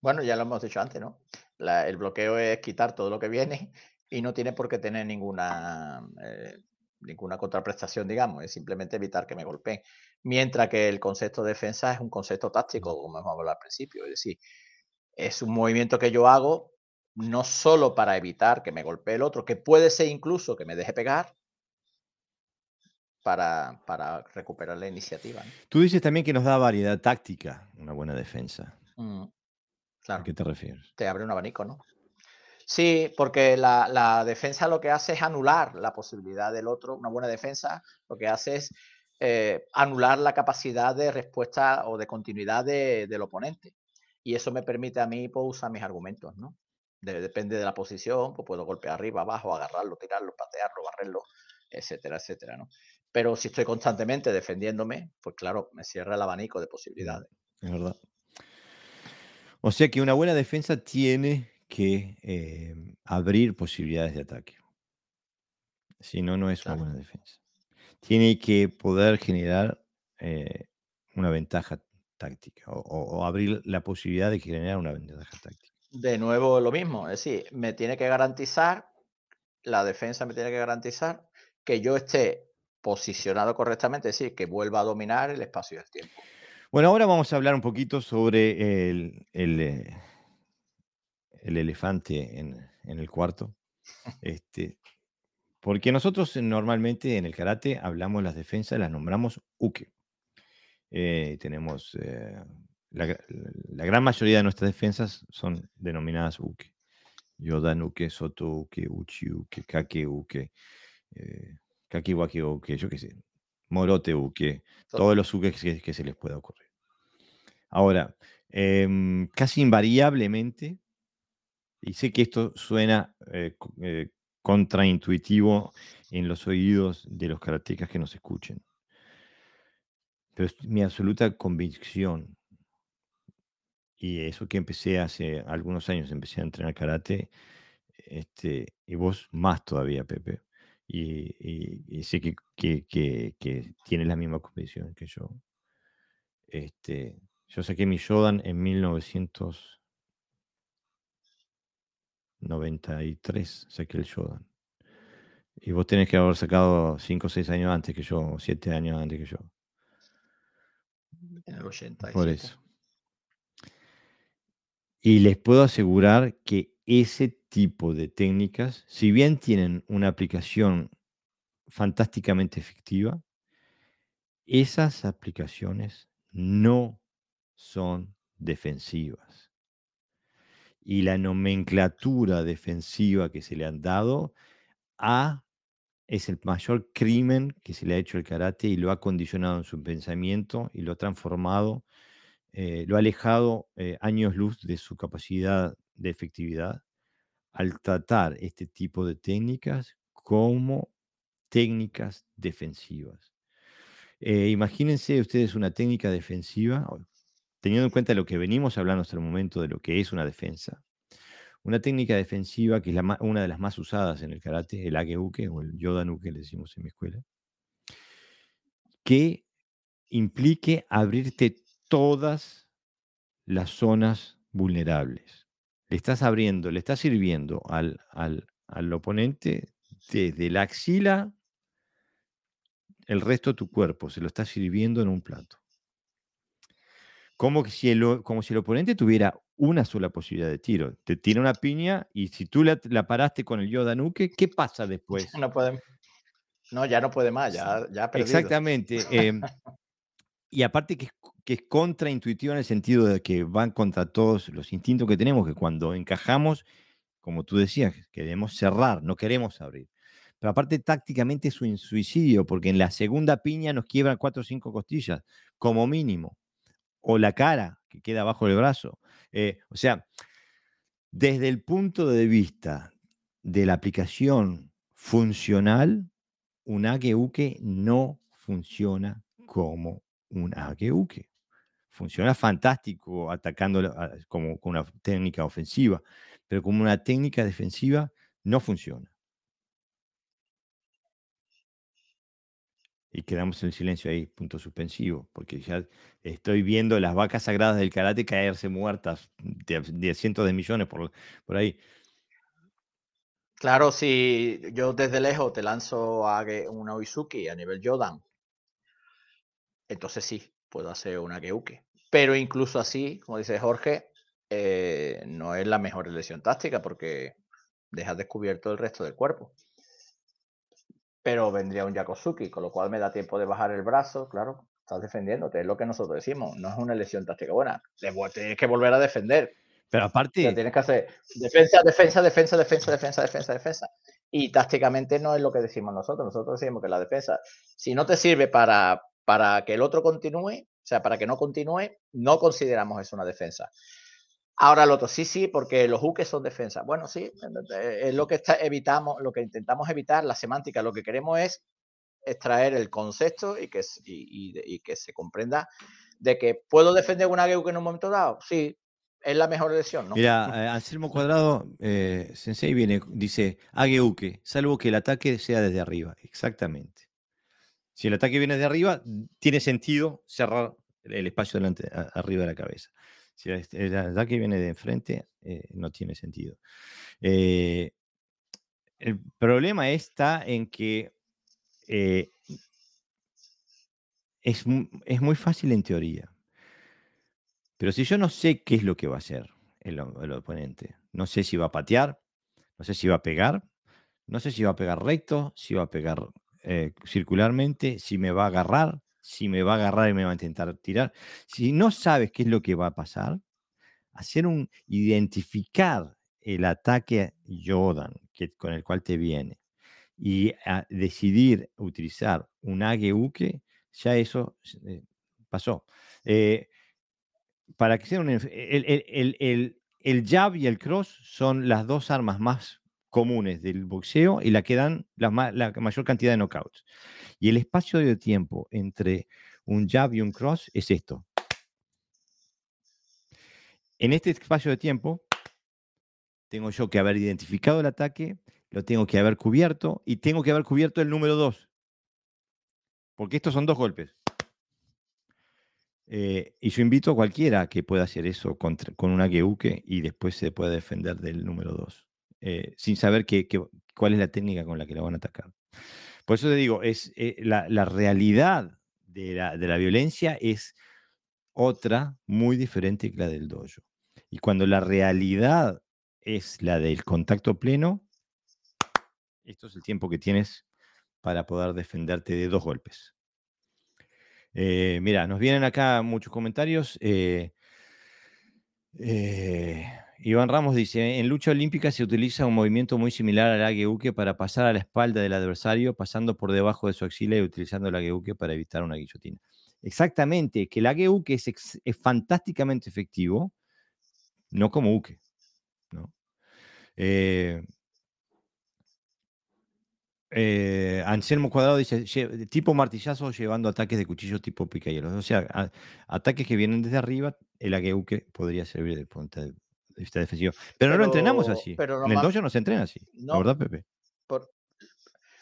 Bueno, ya lo hemos dicho antes, ¿no? el bloqueo es quitar todo lo que viene y no tiene por qué tener ninguna, eh, ninguna contraprestación, digamos, es simplemente evitar que me golpeen. Mientras que el concepto de defensa es un concepto táctico, como hemos hablado al principio, es decir, es un movimiento que yo hago no solo para evitar que me golpee el otro, que puede ser incluso que me deje pegar, para, para recuperar la iniciativa. Tú dices también que nos da variedad táctica una buena defensa. Mm. ¿A qué te refieres? Te abre un abanico, ¿no? Sí, porque la, defensa lo que hace es anular la posibilidad del otro. Una buena defensa lo que hace es eh, anular la capacidad de respuesta o de continuidad del oponente. Y eso me permite a mí pues, usar mis argumentos, ¿no? depende de la posición, pues puedo golpear arriba, abajo, agarrarlo, tirarlo, patearlo, barrerlo, etcétera, etcétera, ¿no? Pero si estoy constantemente defendiéndome, pues claro, me cierra el abanico de posibilidades. Es verdad. O sea que una buena defensa tiene que em, abrir posibilidades de ataque. Si no, no es una buena defensa. Tiene que poder generar eh, una ventaja táctica o, abrir la posibilidad de generar una ventaja táctica. De nuevo lo mismo, es decir, me tiene que garantizar, la defensa me tiene que garantizar que yo esté posicionado correctamente, es decir, que vuelva a dominar el espacio del tiempo. Bueno, ahora vamos a hablar un poquito sobre el, el, eh, elefante en, el cuarto. Este, porque nosotros normalmente en el karate hablamos las defensas, las nombramos uke. Eh, tenemos eh, la, gran mayoría de nuestras defensas son denominadas uke. Yodan uke, soto uke, uchi uke, kake uke, eh, kakiwake uke, yo qué sé, morote uke, todos los uke que, se les pueda ocurrir. Ahora, em, casi invariablemente, y sé que esto suena contraintuitivo en los oídos de los karatecas que nos escuchen. Pero es mi absoluta convicción, y eso que empecé hace algunos años, empecé a entrenar karate, este, y vos más todavía, Pepe, y, sé que, que, tienes la misma convicción que yo. Este, yo saqué mi Shodan en 1993, saqué el Shodan. Y vos tenés que haber sacado 5 o 6 años antes que yo, 7 años antes que yo. En el 87. Por eso. Y les puedo asegurar que ese tipo de técnicas, si bien tienen una aplicación fantásticamente efectiva, esas aplicaciones no son defensivas. Y la nomenclatura defensiva que se le han dado ha es el mayor crimen que se le ha hecho al karate y lo ha condicionado en su pensamiento y lo ha transformado, eh, lo ha alejado eh, años luz de su capacidad de efectividad al tratar este tipo de técnicas como técnicas defensivas. Eh, imagínense ustedes una técnica defensiva, teniendo en cuenta lo que venimos hablando hasta el momento de lo que es una defensa. Una técnica defensiva que es una de las más usadas en el karate, el ageuke o el yodanuke, le decimos en mi escuela, que implique abrirte todas las zonas vulnerables. Le estás abriendo, le estás sirviendo al, al oponente desde la axila, el resto de tu cuerpo, se lo estás sirviendo en un plato. Como si, el, como si el oponente tuviera una sola posibilidad de tiro. Te tira una piña y si tú la, paraste con el Yoda Nuke, ¿qué pasa después? No puede, no, ya no puede más, ya, ya ha perdido. Exactamente. Em, y aparte que es, que es contraintuitivo en el sentido de que van contra todos los instintos que tenemos, que cuando encajamos, como tú decías, queremos cerrar, no queremos abrir. Pero aparte tácticamente es un suicidio, porque en la segunda piña nos quiebran cuatro o cinco costillas, como mínimo o la cara que queda bajo el brazo. Eh, o sea, desde el punto de vista de la aplicación funcional, un ageuke no funciona como un ageuke. Funciona fantástico atacando como con una técnica ofensiva, pero como una técnica defensiva no funciona. Y quedamos en silencio ahí, punto suspensivo, porque ya estoy viendo las vacas sagradas del karate caerse muertas de, cientos de millones por, por ahí. Claro, si yo desde lejos te lanzo una Oizuki a nivel Yodan, entonces sí, puedo hacer una Geuke. Pero incluso así, como dice Jorge, eh, no es la mejor lesión táctica porque dejas descubierto el resto del cuerpo pero vendría un Yakosuki, con lo cual me da tiempo de bajar el brazo, claro, estás defendiéndote, es lo que nosotros decimos, no es una lesión táctica buena, tienes que volver a defender. Pero aparte... tienes que hacer defensa, defensa, defensa, defensa, defensa, defensa, defensa. Y tácticamente no es lo que decimos nosotros, nosotros decimos que la defensa, si no te sirve para, para que el otro continúe, o sea, para que no continúe, no consideramos eso una defensa. Ahora el otro, sí, sí, porque los hooks son defensa. Bueno, sí, es lo que está, evitamos, lo que intentamos evitar, la semántica, lo que queremos es extraer el concepto y que, y, que se comprenda de que puedo defender una Geuke en un momento dado. Sí, es la mejor elección, ¿no? Mira, eh, Anselmo Cuadrado, eh, Sensei viene, dice, Ageuke, salvo que el ataque sea desde arriba. Exactamente. Si el ataque viene de arriba, tiene sentido cerrar el espacio delante, arriba de la cabeza. Si el ataque viene de enfrente, eh, no tiene sentido. Eh, el problema está en que eh, es, es, muy fácil en teoría. Pero si yo no sé qué es lo que va a hacer el oponente, no sé si va a patear, no sé si va a pegar, no sé si va a pegar recto, si va a pegar circularmente, si me va a agarrar, si me va a agarrar y me va a intentar tirar. Si no sabes qué es lo que va a pasar, hacer un identificar el ataque Jordan que, con el cual te viene y decidir utilizar un Ageuke, ya eso eh, pasó. Eh, para que sea un, el, el, el, el, jab y el cross son las dos armas más comunes del boxeo y la que dan la, la mayor cantidad de knockouts. Y el espacio de tiempo entre un jab y un cross es esto. En este espacio de tiempo, tengo yo que haber identificado el ataque, lo tengo que haber cubierto y tengo que haber cubierto el número 2. Porque estos son dos golpes. Eh, y yo invito a cualquiera que pueda hacer eso con, con una Geuke y después se pueda defender del número 2, eh, sin saber cuál es la técnica con la que la van a atacar. Por eso te digo, es, eh, la, realidad de la, violencia es otra muy diferente que la del dojo. Y cuando la realidad es la del contacto pleno, esto es el tiempo que tienes para poder defenderte de dos golpes. Eh, mira, nos vienen acá muchos comentarios. Eh, Iván Ramos dice, en lucha olímpica se utiliza un movimiento muy similar al ageuke para pasar a la espalda del adversario, pasando por debajo de su axila y utilizando el ageuke para evitar una guillotina. Exactamente, que el ageuke es, fantásticamente efectivo, no como Uke. Eh, eh, Anselmo Cuadrado dice, tipo martillazo llevando ataques de cuchillo tipo picayelos. O sea, ataques que vienen desde arriba, el ageuke podría servir de punto de vista defensivo. Pero, no lo entrenamos así. Pero en el dojo no se entrena así. No, verdad, Pepe?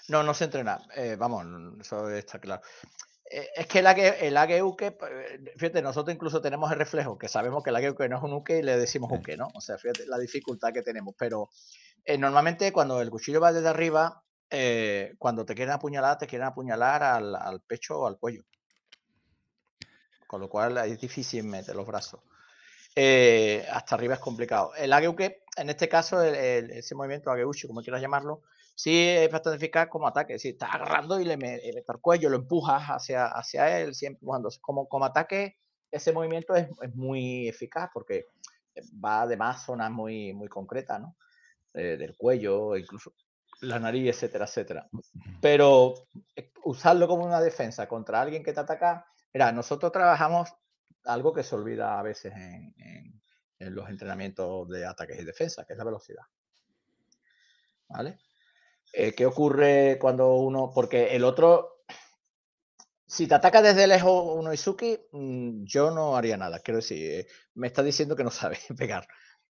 No, no se entrena. Eh, vamos, eso está claro. Eh, es que el, ague, el pues, fíjate, nosotros incluso tenemos el reflejo, que sabemos que el ageuke no es un uke y le decimos uke, ¿no? O sea, fíjate la dificultad que tenemos. Pero eh, normalmente cuando el cuchillo va desde arriba, eh, cuando te quieren apuñalar, te quieren apuñalar al, al, pecho o al cuello. Con lo cual es difícil meter los brazos. Hasta arriba es complicado. El ageuke, en este caso, ese movimiento ageuchi, como quieras llamarlo, sí es bastante eficaz como ataque. Si estás agarrando y le metes el cuello, lo empujas hacia, hacia él, siempre cuando como, como ataque, ese movimiento es, es muy eficaz porque va además zonas muy, muy concretas, ¿no? del cuello, incluso la nariz, etcétera, etcétera. Pero eh, usarlo como una defensa contra alguien que te ataca, mira, nosotros trabajamos algo que se olvida a veces en, en, en los entrenamientos de ataques y defensa, que es la velocidad. ¿Vale? Eh, ¿Qué ocurre cuando uno.? Porque el otro. Si te ataca desde lejos uno Izuki, mm, yo no haría nada. Quiero decir, eh, me está diciendo que no sabe pegar.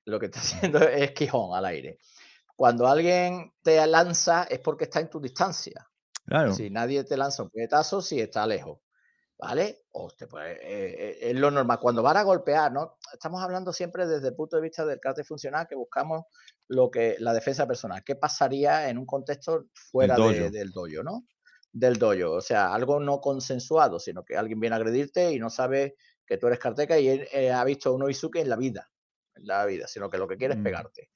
Lo que está haciendo es quijón al aire. Cuando alguien te lanza es porque está en tu distancia. Claro. Si nadie te lanza un puñetazo, si está lejos. ¿Vale? O te puede, eh, es lo normal. Cuando van a golpear, ¿no? Estamos hablando siempre desde el punto de vista del carácter funcional que buscamos lo que la defensa personal. ¿Qué pasaría en un contexto fuera del dojo, ¿no? Del dojo, o sea, algo no consensuado, sino que alguien viene a agredirte y no sabe que tú eres karteka y él eh, ha visto a un Oizuke en la vida, en la vida, sino que lo que quiere es mm. pegarte.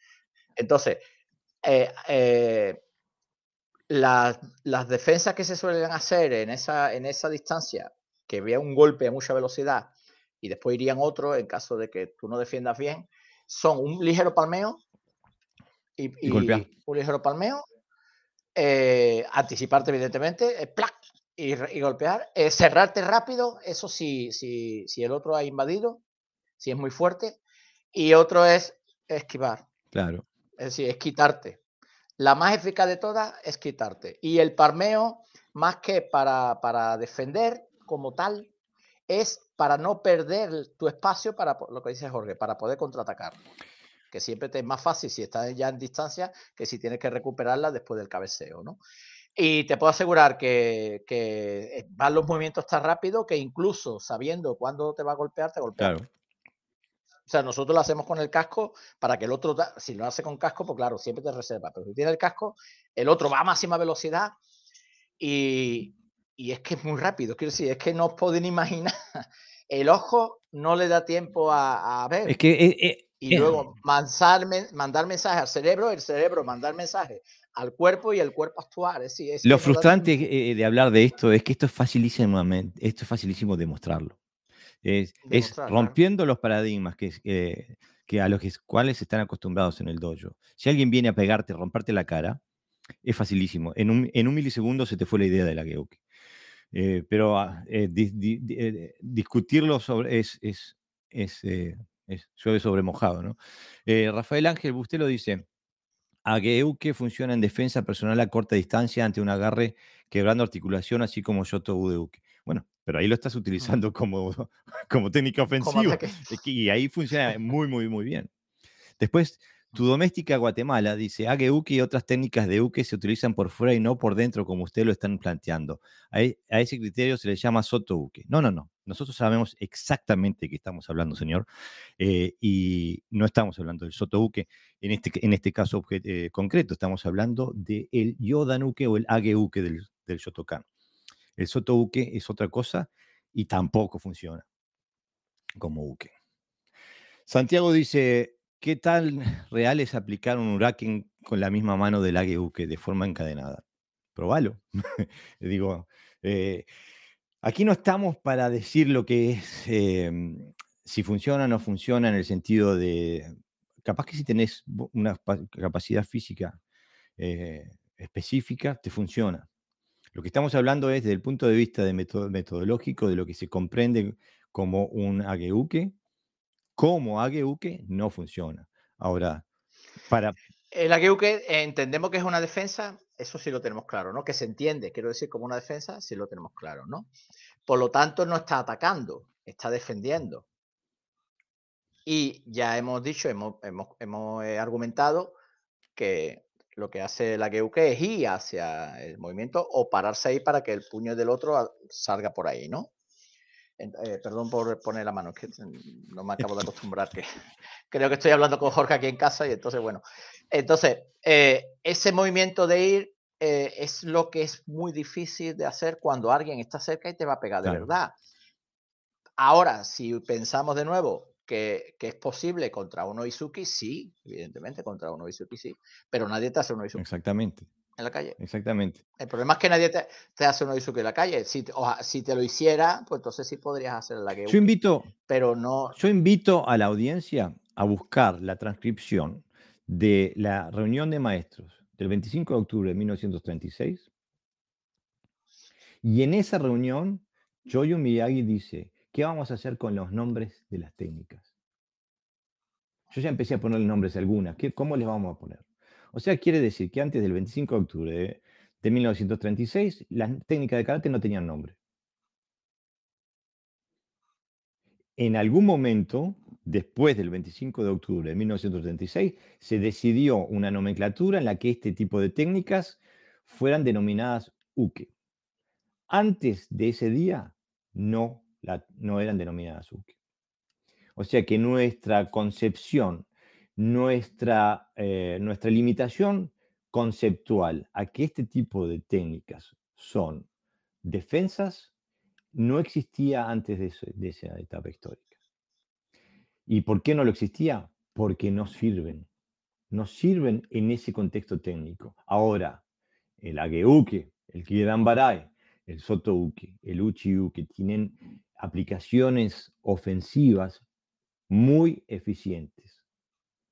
Entonces, eh, eh, las, defensas que se suelen hacer en esa, en esa distancia, que vea un golpe a mucha velocidad y después irían otros en caso de que tú no defiendas bien, son un ligero palmeo y, un ligero palmeo, eh, anticiparte evidentemente, eh, y, golpear, eh, cerrarte rápido, eso sí, si, si el otro ha invadido, si es muy fuerte, y otro es esquivar. Claro. Es decir, es quitarte. La más eficaz de todas es quitarte. Y el palmeo, más que para, para defender como tal, es para no perder tu espacio para lo que dice Jorge, para poder contraatacar que siempre te es más fácil si estás ya en distancia que si tienes que recuperarla después del cabeceo, ¿no? Y te puedo asegurar que, que, van los movimientos tan rápido que incluso sabiendo cuándo te va a golpear, te golpea. Claro. O sea, nosotros lo hacemos con el casco para que el otro, si lo hace con casco, pues claro, siempre te reserva. Pero si tiene el casco, el otro va a máxima velocidad y, y es que es muy rápido. Quiero decir, es que no os pueden imaginar. El ojo no le da tiempo a, ver. Es que. Eh, eh, y luego mandar, mandar mensaje al cerebro, el cerebro mandar mensaje al cuerpo y el cuerpo actuar. Es, es Lo frustrante eh, de hablar de esto es que esto es facilísimo, esto es facilísimo demostrarlo. Es, rompiendo los paradigmas que, que a los cuales están acostumbrados en el dojo. Si alguien viene a pegarte, a romperte la cara, es facilísimo. En un, en un milisegundo se te fue la idea de la Geuke. Eh, pero ah, eh, eh, discutirlo sobre es, es, es, es, llueve sobre mojado. ¿no? Rafael Ángel Bustelo dice, Ageuke funciona en defensa personal a corta distancia ante un agarre quebrando articulación, así como Yoto Udeuke. Bueno, pero ahí lo estás utilizando como, como técnica ofensiva. Y ahí funciona muy, muy, muy bien. Después, tu doméstica Guatemala dice, Ageuke y otras técnicas de uke se utilizan por fuera y no por dentro, como ustedes lo están planteando. A, e, ese criterio se le llama soto uke. No, no, no. Nosotros sabemos exactamente de qué estamos hablando, señor. Eh, y no estamos hablando del soto uke. En este, en este caso eh, concreto, estamos hablando del el yodan uke o el ageuke del, del Shotokan. El soto uke es otra cosa y tampoco funciona como uke. Santiago dice, ¿Qué tal real es aplicar un huracán con la misma mano del que de forma encadenada? Probalo. Digo, eh, aquí no estamos para decir lo que es, em, si funciona o no funciona en el sentido de, capaz que si tenés una capacidad física eh, específica, te funciona. Lo que estamos hablando es desde el punto de vista de metodológico de lo que se comprende como un ageuke como Ageuke no funciona. Ahora, para... El Ageuke entendemos que es una defensa, eso sí lo tenemos claro, ¿no? Que se entiende, quiero decir, como una defensa, sí lo tenemos claro, ¿no? Por lo tanto, no está atacando, está defendiendo. Y ya hemos dicho, hemos, hemos, eh, argumentado que lo que hace la Geuke es ir hacia el movimiento o pararse ahí para que el puño del otro salga por ahí, ¿no? Eh, perdón por poner la mano, que no me acabo de acostumbrar, que creo que estoy hablando con Jorge aquí en casa y entonces, bueno, entonces, eh, ese movimiento de ir eh, es lo que es muy difícil de hacer cuando alguien está cerca y te va a pegar de verdad. Ahora, si pensamos de nuevo que, que, es posible contra uno Izuki, sí, evidentemente, contra uno Izuki sí, pero nadie te hace uno Izuki. Exactamente en la calle. Exactamente. El problema es que nadie te, hace un Oizuki en la calle. Si, si te lo hiciera, pues entonces sí podrías hacer la que Yo invito, pero no. Yo invito a la audiencia a buscar la transcripción de la reunión de maestros del 25 de octubre de 1936. Y en esa reunión, Choyo Miyagi dice, ¿qué vamos a hacer con los nombres de las técnicas? Yo ya empecé a ponerle nombres a algunas. ¿Cómo les vamos a poner? O sea, quiere decir que antes del 25 de octubre de, 1936, las técnicas de karate no tenían nombre. En algún momento, después del 25 de octubre de 1936, se decidió una nomenclatura en la que este tipo de técnicas fueran denominadas uke. Antes de ese día, no, no eran denominadas uke. O sea que nuestra concepción nuestra, eh, nuestra limitación conceptual a que este tipo de técnicas son defensas no existía antes de, esa etapa histórica. ¿Y por qué no lo existía? Porque no sirven. No sirven en ese contexto técnico. Ahora, el Ageuke, el Kidan Barai, el Sotouke, el Uchiuke tienen aplicaciones ofensivas muy eficientes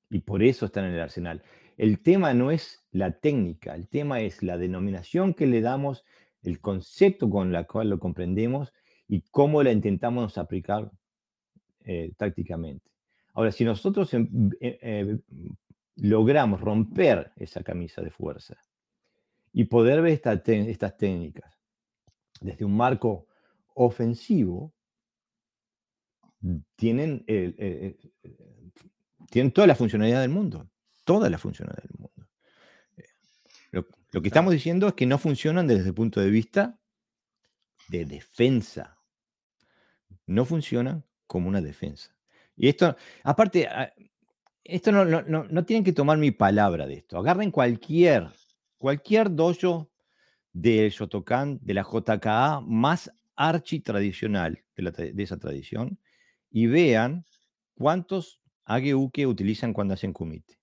y por eso están en el arsenal. El tema no es la técnica, el tema es la denominación que le damos, el concepto con el cual lo comprendemos y cómo la intentamos aplicar eh, tácticamente. Ahora, si nosotros em, eh, eh, logramos romper esa camisa de fuerza y poder ver estas técnicas desde un marco ofensivo, tienen tienen toda la funcionalidad del mundo, toda la funcionalidad del mundo. Eh, Lo que estamos diciendo es que no funcionan desde el punto de vista de defensa. No funcionan como una defensa. Y esto, aparte, esto no, no, tienen que tomar mi palabra de esto. Agarren cualquier, cualquier dojo del Shotokan, de la JKA más archi tradicional de, esa tradición y vean cuántos Ageuke utilizan cuando hacen kumite.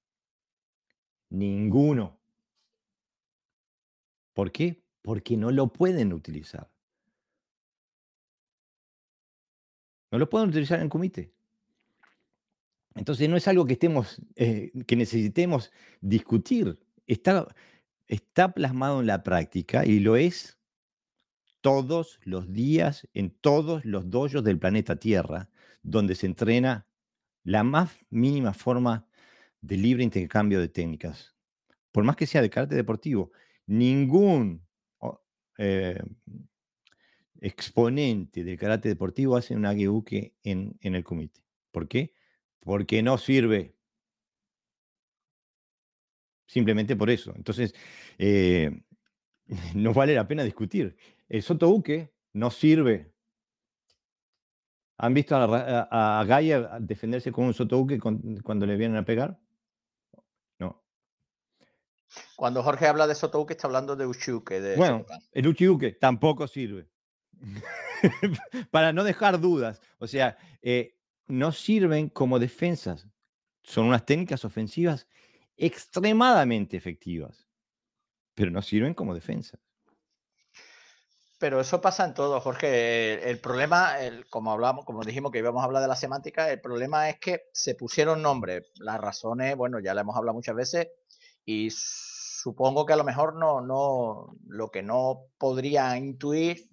Ninguno. ¿Por qué? Porque no lo pueden utilizar. No lo pueden utilizar en kumite. Entonces no es algo que estemos, eh, que necesitemos discutir. Está, está plasmado en la práctica y lo es todos los días en todos los dojos del planeta Tierra, donde se entrena la más mínima forma de libre intercambio de técnicas. Por más que sea de carácter deportivo, ningún eh, exponente del carácter deportivo hace un ageuke en, en el comité. ¿Por qué? Porque no sirve. Simplemente por eso. Entonces, eh, no vale la pena discutir. El sotouke no sirve. ¿Han visto a, a, Gaia defenderse con un sotouke cuando le vienen a pegar? No. Cuando Jorge habla de sotouke está hablando de uchuke. De bueno, el uchuke tampoco sirve. Para no dejar dudas. O sea, eh, no sirven como defensas. Son unas técnicas ofensivas extremadamente efectivas, pero no sirven como defensas. Pero eso pasa en todo, Jorge. El, problema, como hablamos, como dijimos que íbamos a hablar de la semántica, el problema es que se pusieron nombres. Las razones, bueno, ya le hemos hablado muchas veces y supongo que a lo mejor no, no, lo que no podría intuir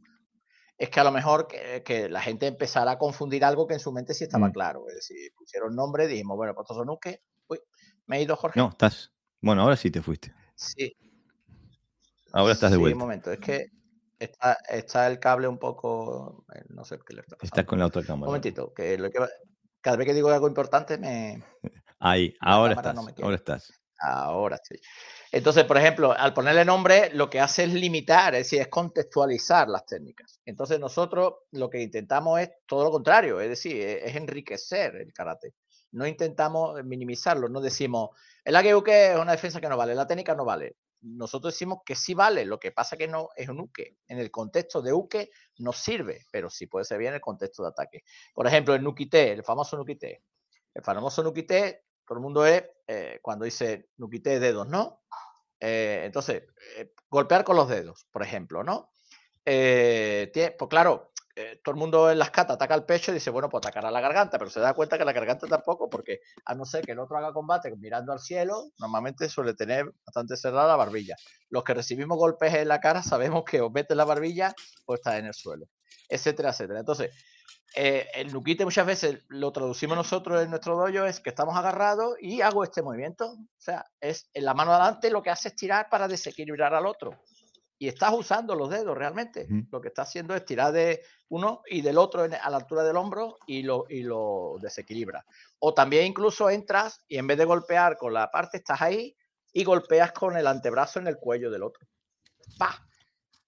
es que a lo mejor que, la gente empezara a confundir algo que en su mente sí estaba mm. claro. Es decir, pusieron nombre, dijimos, bueno, pues son Uy, me he ido, Jorge. No, estás. Bueno, ahora sí te fuiste. Sí. Ahora estás de vuelta. un momento, es que Está, el cable un poco. Eh, no sé qué le está pasando. Estás con la otra cámara. Un momentito, que, lo que cada vez que digo algo importante me. Ahí, ahora estás. ahora estás. Ahora sí. Entonces, por ejemplo, al ponerle nombre, lo que hace es limitar, es decir, es contextualizar las técnicas. Entonces, nosotros lo que intentamos es todo lo contrario, es decir, e, es, enriquecer el karate. No intentamos minimizarlo, no decimos, el ageuke es una defensa que no vale, la técnica no vale nosotros decimos que sí vale, lo que pasa que no es un uke. En el contexto de uke no sirve, pero sí puede ser bien en el contexto de ataque. Por ejemplo, el nukite, el famoso nukite. El famoso nukite, todo el mundo es, eh, cuando dice nukite dedos, ¿no? Eh, entonces, eh, golpear con los dedos, por ejemplo, ¿no? pues claro, eh, todo el mundo en las catas ataca el pecho y dice, bueno, pues atacar a la garganta, pero se da cuenta que la garganta tampoco, porque a no ser que el otro haga combate mirando al cielo, normalmente suele tener bastante cerrada la barbilla. Los que recibimos golpes en la cara sabemos que o mete la barbilla o está en el suelo, etcétera, etcétera. Entonces, eh, el nuquite muchas veces lo traducimos nosotros en nuestro dojo es que estamos agarrados y hago este movimiento. O sea, es en la mano adelante lo que hace es tirar para desequilibrar al otro y estás usando los dedos realmente. Lo que estás haciendo es tirar de uno y del otro a la altura del hombro y lo, y lo desequilibra. O también incluso entras y en vez de golpear con la parte, estás ahí y golpeas con el antebrazo en el cuello del otro. ¡Pah!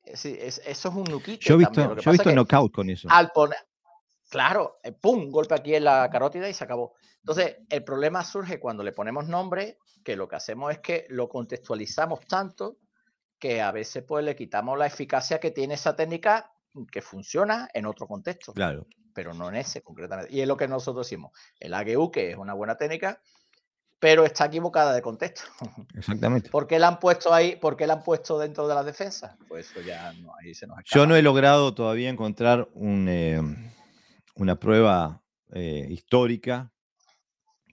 eso es un nuquito. Yo he visto, yo he visto knockout con eso. Al poner, claro, eh, pum, golpe aquí en la carótida y se acabó. Entonces, el problema surge cuando le ponemos nombre, que lo que hacemos es que lo contextualizamos tanto que a veces pues le quitamos la eficacia que tiene esa técnica que funciona en otro contexto. Claro. Pero no en ese concretamente. Y es lo que nosotros decimos. El AGU, que es una buena técnica, pero está equivocada de contexto. Exactamente. ¿Por qué la han puesto ahí? ¿Por qué la han puesto dentro de la defensa? Pues eso ya no, ahí se nos acaba. Yo no he logrado todavía encontrar eh, una prueba eh, histórica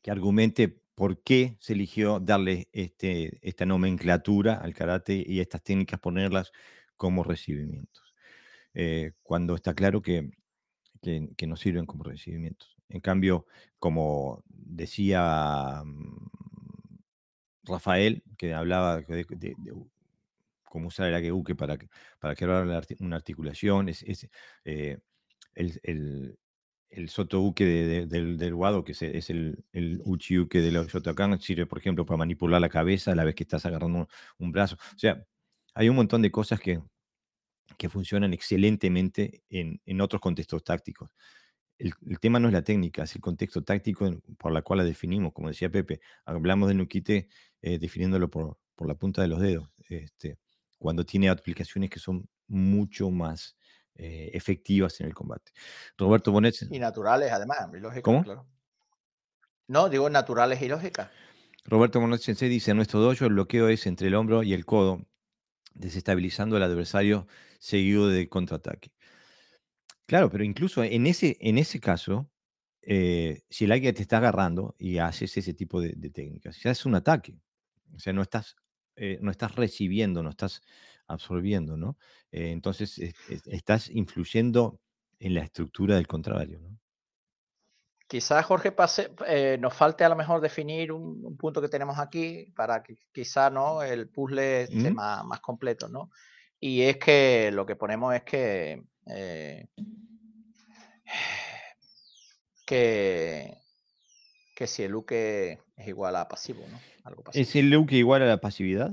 que argumente por qué se eligió darle este, esta nomenclatura al karate y estas técnicas ponerlas como recibimientos, eh, cuando está claro que, que, no sirven como recibimientos. En cambio, como decía mm, Rafael, que hablaba de, cómo usar el ageuke para, para crear una articulación, es, eh, el sotouke de, del, del Wado, que es, el, el uchiuke de los Shotokan, sirve, por ejemplo, para manipular la cabeza a la vez que estás agarrando un, brazo. O sea, hay un montón de cosas que, que funcionan excelentemente en, en otros contextos tácticos. El, el, tema no es la técnica, es el contexto táctico por la cual la definimos. Como decía Pepe, hablamos de Nukite eh, definiéndolo por, por, la punta de los dedos, este, cuando tiene aplicaciones que son mucho más eh, efectivas en el combate. Roberto Bonet. Y naturales, además, y lógicas, ¿Cómo? Claro. No, digo naturales y lógicas. Roberto Bonet Sensei dice: En nuestro dojo el bloqueo es entre el hombro y el codo, desestabilizando al adversario seguido de contraataque. Claro, pero incluso en ese, en ese caso, eh, si el águila te está agarrando y haces ese tipo de, de, técnicas, ya es un ataque. O sea, no estás, eh, no estás recibiendo, no estás absorbiendo, ¿no? Eh, entonces es, es, estás influyendo en la estructura del contrario, ¿no? Quizás, Jorge, pase, eh, nos falte a lo mejor definir un, un, punto que tenemos aquí para que quizá ¿no? el puzzle esté ¿Mm? más, más, completo, ¿no? Y es que lo que ponemos es que, eh, que, que si el uke es igual a pasivo, ¿no? Algo pasivo. ¿Es el uke igual a la pasividad?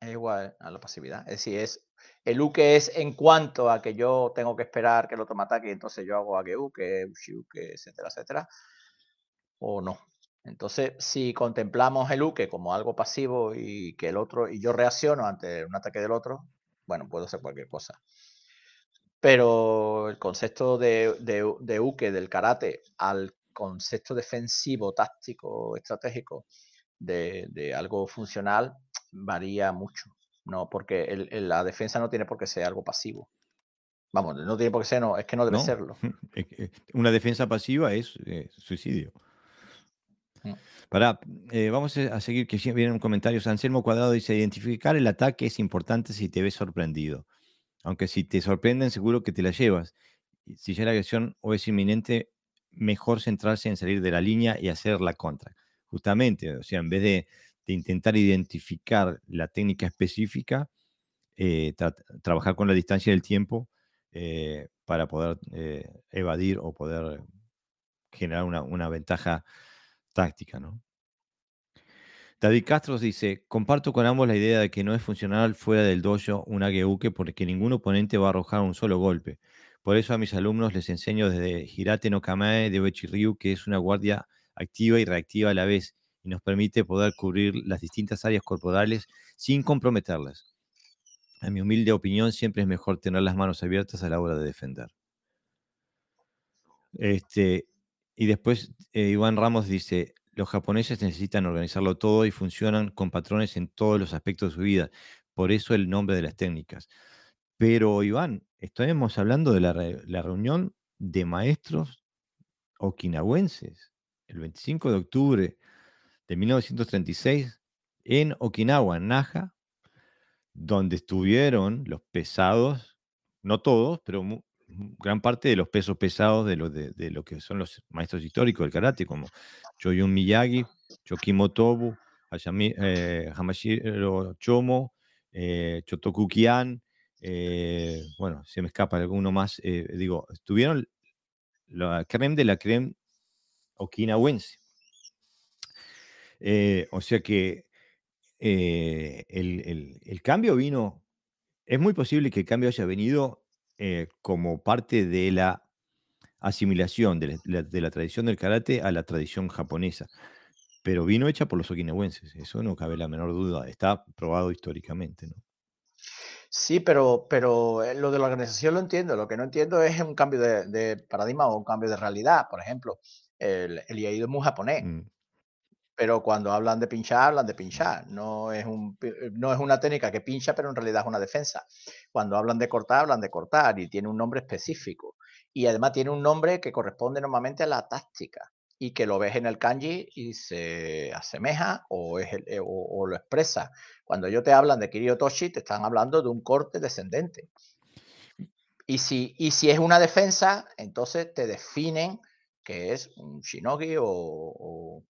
Es igual a la pasividad. Es decir, es el uke es en cuanto a que yo tengo que esperar que el otro me ataque entonces yo hago ageuke, ushiuke, etcétera, etcétera, o no. Entonces, si contemplamos el uke como algo pasivo y que el otro, y yo reacciono ante un ataque del otro, bueno, puedo hacer cualquier cosa. Pero el concepto de, de, de uke del karate al concepto defensivo, táctico, estratégico de, de algo funcional varía mucho. No, porque el, el, la defensa no tiene por qué ser algo pasivo. Vamos, no tiene por qué ser, no, es que no debe no, serlo. Una defensa pasiva es eh, suicidio. Mm. Para, eh, vamos a seguir, que vienen comentarios. Anselmo Cuadrado dice: Identificar el ataque es importante si te ves sorprendido. Aunque si te sorprenden, seguro que te la llevas. Si ya la agresión o es inminente, mejor centrarse en salir de la línea y hacer la contra. Justamente, o sea, en vez de de intentar identificar la técnica específica, eh, tra trabajar con la distancia del tiempo eh, para poder eh, evadir o poder generar una, una ventaja táctica. ¿no? David Castro dice, comparto con ambos la idea de que no es funcional fuera del dojo un ageuke porque ningún oponente va a arrojar un solo golpe. Por eso a mis alumnos les enseño desde Hirate no Kamae de Uechi-Ryu, que es una guardia activa y reactiva a la vez, y nos permite poder cubrir las distintas áreas corporales sin comprometerlas. En mi humilde opinión, siempre es mejor tener las manos abiertas a la hora de defender. Este, y después eh, Iván Ramos dice, los japoneses necesitan organizarlo todo y funcionan con patrones en todos los aspectos de su vida. Por eso el nombre de las técnicas. Pero Iván, estamos hablando de la, la reunión de maestros okinawenses, el 25 de octubre de 1936 en Okinawa, Naha, donde estuvieron los pesados, no todos, pero gran parte de los pesos pesados de lo, de, lo que son los maestros históricos del karate, como Choyun Miyagi, Chokimo Tobu, eh, Hamashiro Chomo, eh, Chotoku Kian, eh, bueno, se me escapa alguno más, eh, digo, estuvieron la creme de la creme okinawense. Eh, o sea que eh, el, el, el, cambio vino, es muy posible que el cambio haya venido eh, como parte de la asimilación de la, de la, tradición del karate a la tradición japonesa, pero vino hecha por los okinawenses, eso no cabe la menor duda, está probado históricamente. ¿no? Sí, pero, pero lo de la organización lo entiendo, lo que no entiendo es un cambio de, de paradigma o un cambio de realidad, por ejemplo, el, el Iaido es muy japonés. Mm pero cuando hablan de pinchar, hablan de pinchar. No es, un, no es una técnica que pincha, pero en realidad es una defensa. Cuando hablan de cortar, hablan de cortar y tiene un nombre específico. Y además tiene un nombre que corresponde normalmente a la táctica y que lo ves en el kanji y se asemeja o, es el, eh, o, lo expresa. Cuando ellos te hablan de Kiryotoshi, te están hablando de un corte descendente. Y si, y si es una defensa, entonces te definen que es un shinogi o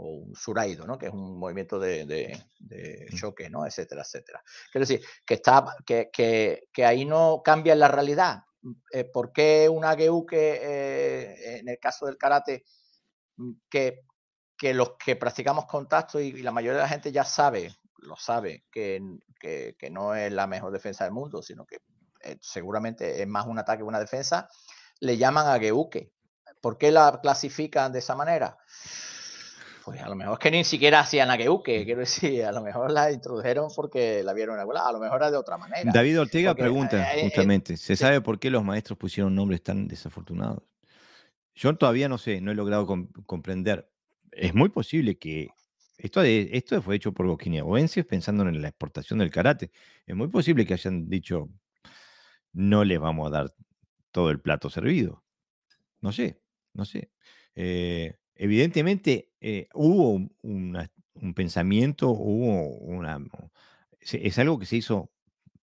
o un suraido, ¿no? que es un movimiento de, de, de, mm. choque, ¿no? etcétera, etcétera. Quiero decir, que, está, que, que, que ahí no cambia la realidad. Eh, ¿Por qué un ageuke, eh, en el caso del karate, mm, que, que los que practicamos contacto y, y, la mayoría de la gente ya sabe lo sabe que, no es la mejor defensa del mundo, sino que eh, seguramente es más un ataque que una defensa, le llaman a Geuke. ¿Por qué la clasifican de esa manera? Pues a lo mejor es que ni siquiera hacían a Geuke, quiero decir, a lo mejor la introdujeron porque la vieron en a lo mejor era de otra manera. David Ortega pregunta, eh, justamente, ¿se sabe por qué los maestros pusieron nombres tan desafortunados? Yo todavía no sé, no he logrado comprender. Es muy posible que esto, esto fue hecho por guineaenses pensando en la exportación del karate. Es muy posible que hayan dicho, no les vamos a dar todo el plato servido. No sé, no sé. Eh, evidentemente eh, hubo un, pensamiento, hubo una... Es algo que se hizo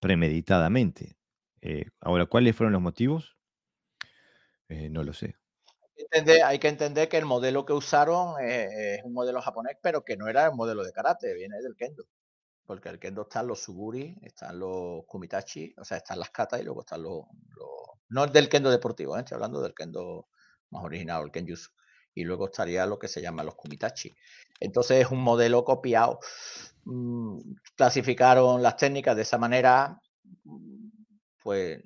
premeditadamente. Eh, ahora, ¿cuáles fueron los motivos? no lo sé hay que entender que el modelo que usaron es, un modelo japonés, pero que no era el modelo de karate, viene del kendo. Porque el kendo están los suguri, están los kumitachi, o sea, están las katas y luego están los, no del kendo deportivo, ¿eh? estoy hablando del kendo más original, el kenjutsu. Y luego estaría lo que se llama los kumitachi. Entonces es un modelo copiado. Mm, clasificaron las técnicas de esa manera. Pues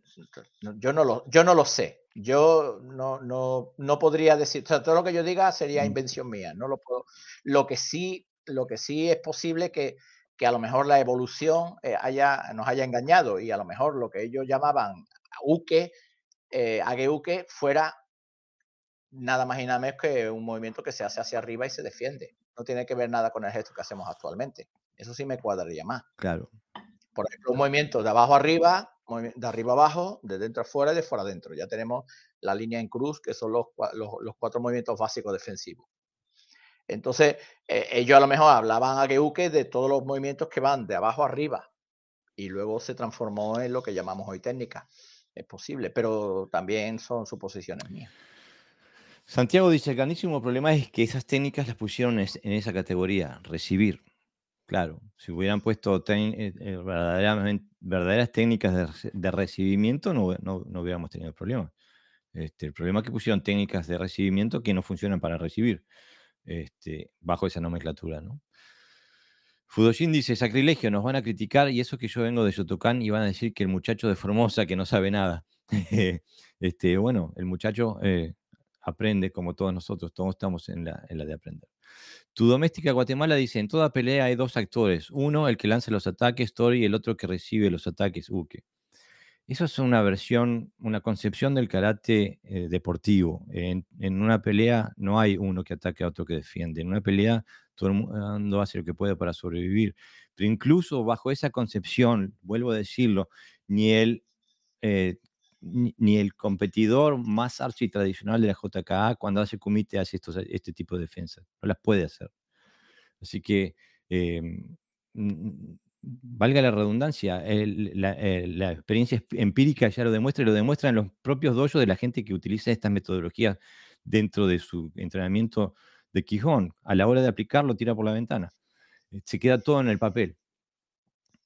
yo no lo, yo no lo sé. Yo no, no, no podría decir, o sea, todo lo que yo diga sería invención mía, no lo puedo. Lo que sí, lo que sí es posible que, que a lo mejor la evolución eh, haya, nos haya engañado y a lo mejor lo que ellos llamaban uke, eh, ageuke, fuera nada más y nada menos que un movimiento que se hace hacia arriba y se defiende. No tiene que ver nada con el gesto que hacemos actualmente. Eso sí me cuadraría más. Claro. Por ejemplo, un movimiento de abajo arriba de arriba abajo, de dentro a fuera y de fuera adentro. Ya tenemos la línea en cruz, que son los, los, cuatro movimientos básicos defensivos. Entonces, eh, ellos a lo mejor hablaban a Geuke de todos los movimientos que van de abajo arriba y luego se transformó en lo que llamamos hoy técnica. Es posible, pero también son suposiciones mías. Santiago dice, el grandísimo problema es que esas técnicas las pusieron en esa categoría, recibir. Claro, si hubieran puesto eh, eh, verdaderas técnicas de, recibimiento, no, hubiéramos tenido problemas. Este, el problema es que pusieron técnicas de recibimiento que no funcionan para recibir, este, bajo esa nomenclatura. ¿no? Fudoshin dice, sacrilegio, nos van a criticar y eso que yo vengo de Yotokan y van a decir que el muchacho de Formosa que no sabe nada. este, bueno, el muchacho eh, aprende como todos nosotros, todos estamos en la de aprender. Tu doméstica Guatemala dice, en toda pelea hay dos actores, uno el que lanza los ataques, Tori, y el otro que recibe los ataques, Uke. Eso es una versión, una concepción del karate eh, deportivo. En, una pelea no hay uno que ataque a otro que defiende. En una pelea todo el mundo hace lo que puede para sobrevivir. Pero incluso bajo esa concepción, vuelvo a decirlo, ni el, ni, el competidor más archi tradicional de la JKA cuando hace comité hace estos, este tipo de defensas. No las puede hacer. Así que, em, valga la redundancia, la, experiencia empírica ya lo demuestra y lo demuestran los propios dojos de la gente que utiliza estas metodologías dentro de su entrenamiento de Quijón. A la hora de aplicarlo, tira por la ventana. Eh, se queda todo en el papel.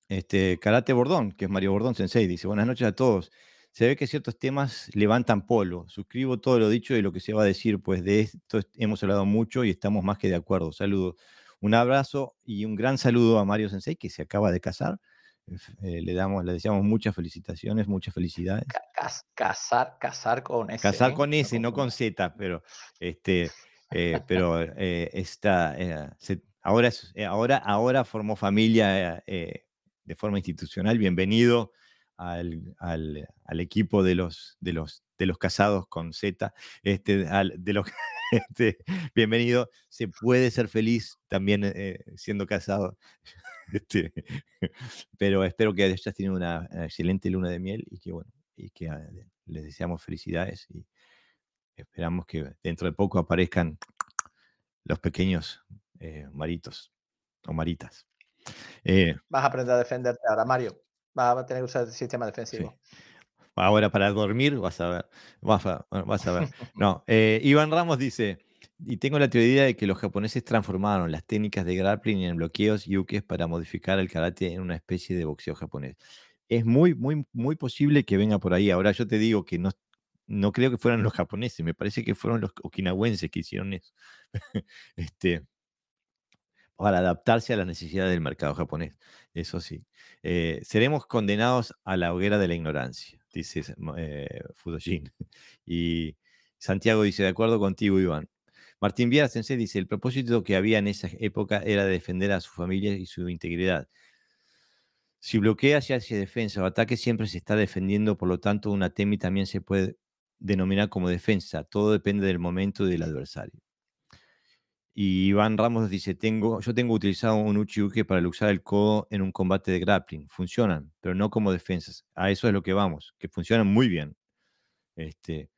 Este, Karate Bordón, que es Mario Bordón Sensei, dice, buenas noches a todos se ve que ciertos temas levantan polvo. Suscribo todo lo dicho y lo que se va a decir, pues de esto hemos hablado mucho y estamos más que de acuerdo. Saludos. Un abrazo y un gran saludo a Mario Sensei, que se acaba de casar. Eh, le damos, le deseamos muchas felicitaciones, muchas felicidades. casar, casar con S. Casar ¿eh? con S, no, con Z, pero este, eh, pero está, ahora, ahora, ahora formó familia de forma institucional. Bienvenido al, equipo de los, de, los, de los casados con Z, este, de los, este, bienvenido, se puede ser feliz también eh, siendo casado. Este, pero espero que hayas tenido una excelente luna de miel y que, bueno, y que ah, les deseamos felicidades y esperamos que dentro de poco aparezcan los pequeños eh, maritos o maritas. Eh, Vas a aprender a defenderte ahora, Mario. Va a tener que usar el sistema defensivo. Ahora para dormir, vas a ver. Vas a, vas a ver. No, eh, Iván Ramos dice, y tengo la teoría de que los japoneses transformaron las técnicas de grappling en bloqueos y ukes para modificar el karate en una especie de boxeo japonés. Es muy, muy, muy posible que venga por ahí. Ahora yo te digo que no, no creo que fueran los japoneses, me parece que fueron los okinawenses que hicieron eso. este, para adaptarse a las necesidades del mercado japonés. Eso sí. Eh, seremos condenados a la hoguera de la ignorancia, dice eh, Fudoshin. Y Santiago dice, de acuerdo contigo, Iván. Martín Viera Sensei dice, el propósito que había en esa época era defender a su familia y su integridad. Si bloquea hacia defensa o ataque, siempre se está defendiendo, por lo tanto, una TEMI también se puede denominar como defensa. Todo depende del momento y del adversario. Y Iván Ramos dice, tengo, yo tengo utilizado un Uchiuke para usar el codo en un combate de grappling. Funcionan, pero no como defensas. A eso es lo que vamos, que funcionan muy bien. Este,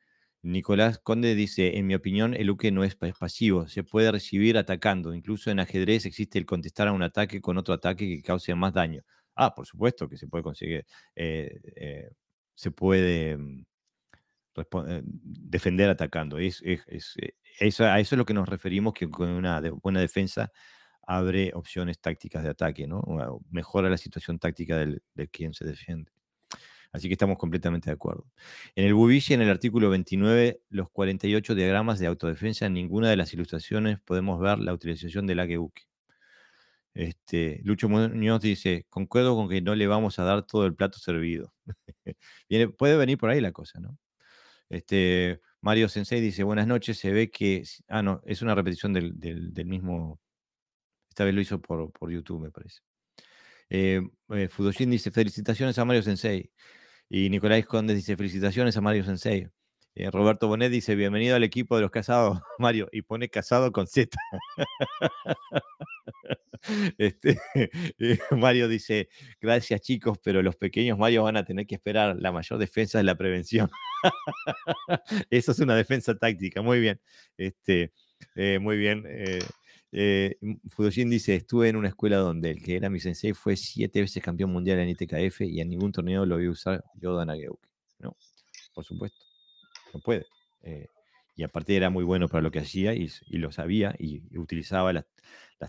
Nicolás Conde dice, en mi opinión, el Uke no es pasivo, se puede recibir atacando. Incluso en ajedrez existe el contestar a un ataque con otro ataque que cause más daño. Ah, por supuesto que se puede conseguir, eh, eh, se puede mm, eh, defender atacando. Es, eso, a eso es lo que nos referimos, que con una buena defensa abre opciones tácticas de ataque, ¿no? mejora la situación táctica del, quien se defiende. Así que estamos completamente de acuerdo. En el Bubishi, en el artículo 29, los 48 diagramas de autodefensa, en ninguna de las ilustraciones podemos ver la utilización del Ageuke. Este, Lucho Muñoz dice, concuerdo con que no le vamos a dar todo el plato servido. Puede venir por ahí la cosa, ¿no? Este, Mario Sensei dice, buenas noches, se ve que... Ah, no, es una repetición del, mismo... Esta vez lo hizo por, YouTube, me parece. Eh, eh, Fudoshin dice, felicitaciones a Mario Sensei. Y Nicolás Conde dice, felicitaciones a Mario Sensei. Eh, Roberto Bonet dice, bienvenido al equipo de los casados, Mario, y pone casado con Z. Este, eh, Mario dice, gracias chicos, pero los pequeños Mario van a tener que esperar. La mayor defensa es la prevención. Eso es una defensa táctica, muy bien. Este, eh, muy bien. Eh, eh dice, estuve en una escuela donde el que era mi sensei fue siete veces campeón mundial en ITKF y en ningún torneo lo vi usar Yoda Nageuke. No, por supuesto, puede y aparte era muy bueno para lo que hacía y, lo sabía y, utilizaba las,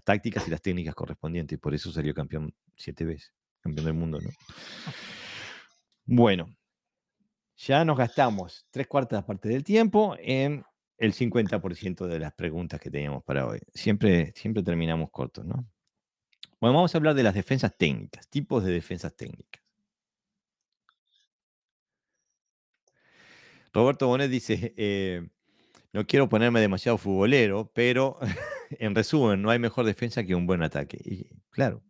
tácticas y las técnicas correspondientes. Por eso salió campeón siete veces, campeón del mundo, ¿no? Bueno, ya nos gastamos tres cuartas partes del tiempo en el 50% de las preguntas que teníamos para hoy. Siempre, siempre terminamos cortos, ¿no? Bueno, vamos a hablar de las defensas técnicas, tipos de defensas técnicas. Roberto Bonet dice, eh, no quiero ponerme demasiado futbolero, pero en resumen, no hay mejor defensa que un buen ataque. Claro,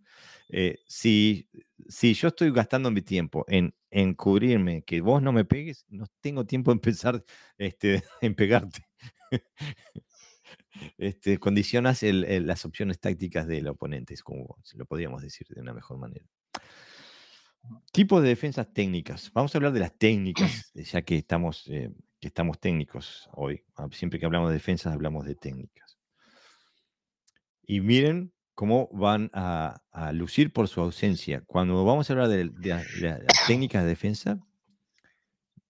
eh, si, si yo estoy gastando mi tiempo en, en cubrirme, que vos no me pegues, no tengo tiempo de empezar este, en pegarte. este, condicionas las opciones tácticas del oponente, como lo podríamos decir de una mejor manera. Tipos de defensas técnicas. Vamos a hablar de las técnicas, ya que estamos eh, que estamos técnicos hoy. Ah, siempre que hablamos de defensas, hablamos de técnicas. Y miren cómo van a, lucir por su ausencia. Cuando vamos a hablar de, las técnicas de defensa,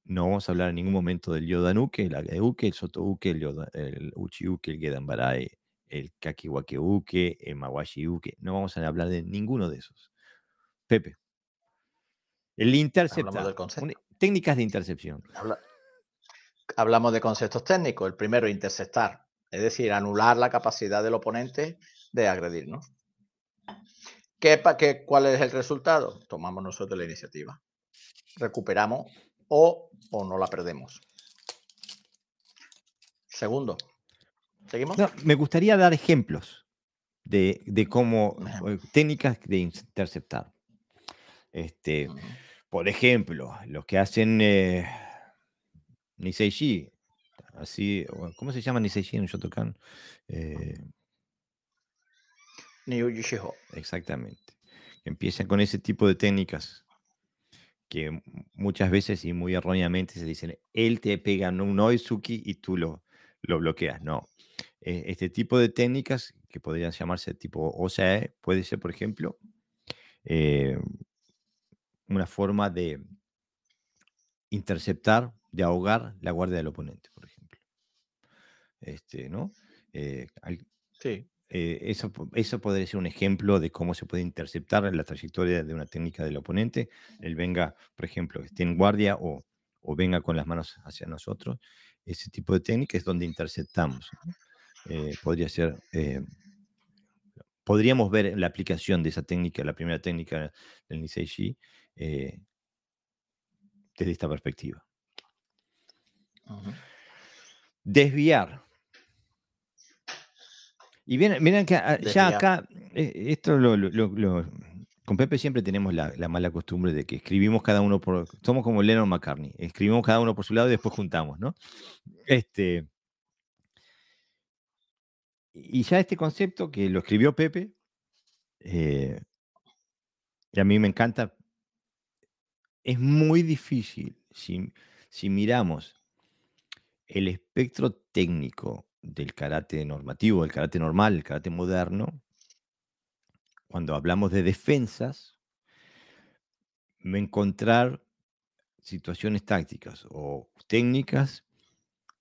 no vamos a hablar en ningún momento del Yodanuke, el Ageuke, el Sotouke, el, Yoda, el Uchiuke, el Gedanbarai, el Kakiwakeuke, el Mawashiuke. No vamos a hablar de ninguno de esos. Pepe. El interceptar. Técnicas de intercepción hablamos de conceptos técnicos. El primero, interceptar, es decir, anular la capacidad del oponente de agredirnos. ¿Qué, qué, ¿Cuál es el resultado? Tomamos nosotros la iniciativa. Recuperamos o, o no la perdemos. Segundo, ¿seguimos? me gustaría dar ejemplos de, cómo, eh, técnicas de interceptar. Este, Por ejemplo, los que hacen eh, Niseiji, así, ¿cómo se llama Niseiji en Shotokan? Eh, Exactamente. Empiezan con ese tipo de técnicas que muchas veces y muy erróneamente se dicen, él te pega un Oizuki y tú lo, lo bloqueas. No. E, este tipo de técnicas, que podrían llamarse tipo OSAE, puede ser, por ejemplo, eh, una forma de interceptar de ahogar la guardia del oponente, por ejemplo. Este, ¿no? Eh, sí. Eh, eso, eso podría ser un ejemplo de cómo se puede interceptar la trayectoria de una técnica del oponente. Él venga, por ejemplo, esté en guardia o, venga con las manos hacia nosotros. Ese tipo de técnica es donde interceptamos. Eh, podría ser podríamos ver la aplicación de esa técnica, la primera técnica del Nisei eh, desde esta perspectiva. Desviar. Y miren, que ah, ya acá, eh, esto lo, con Pepe siempre tenemos la, mala costumbre de que escribimos cada uno por, somos como Lennon McCartney, escribimos cada uno por su lado y después juntamos, ¿no? Este, y ya este concepto que lo escribió Pepe, eh, y a mí me encanta, es muy difícil si, si miramos el espectro técnico del karate normativo, del karate normal, el karate moderno, cuando hablamos de defensas, encontrar situaciones tácticas o técnicas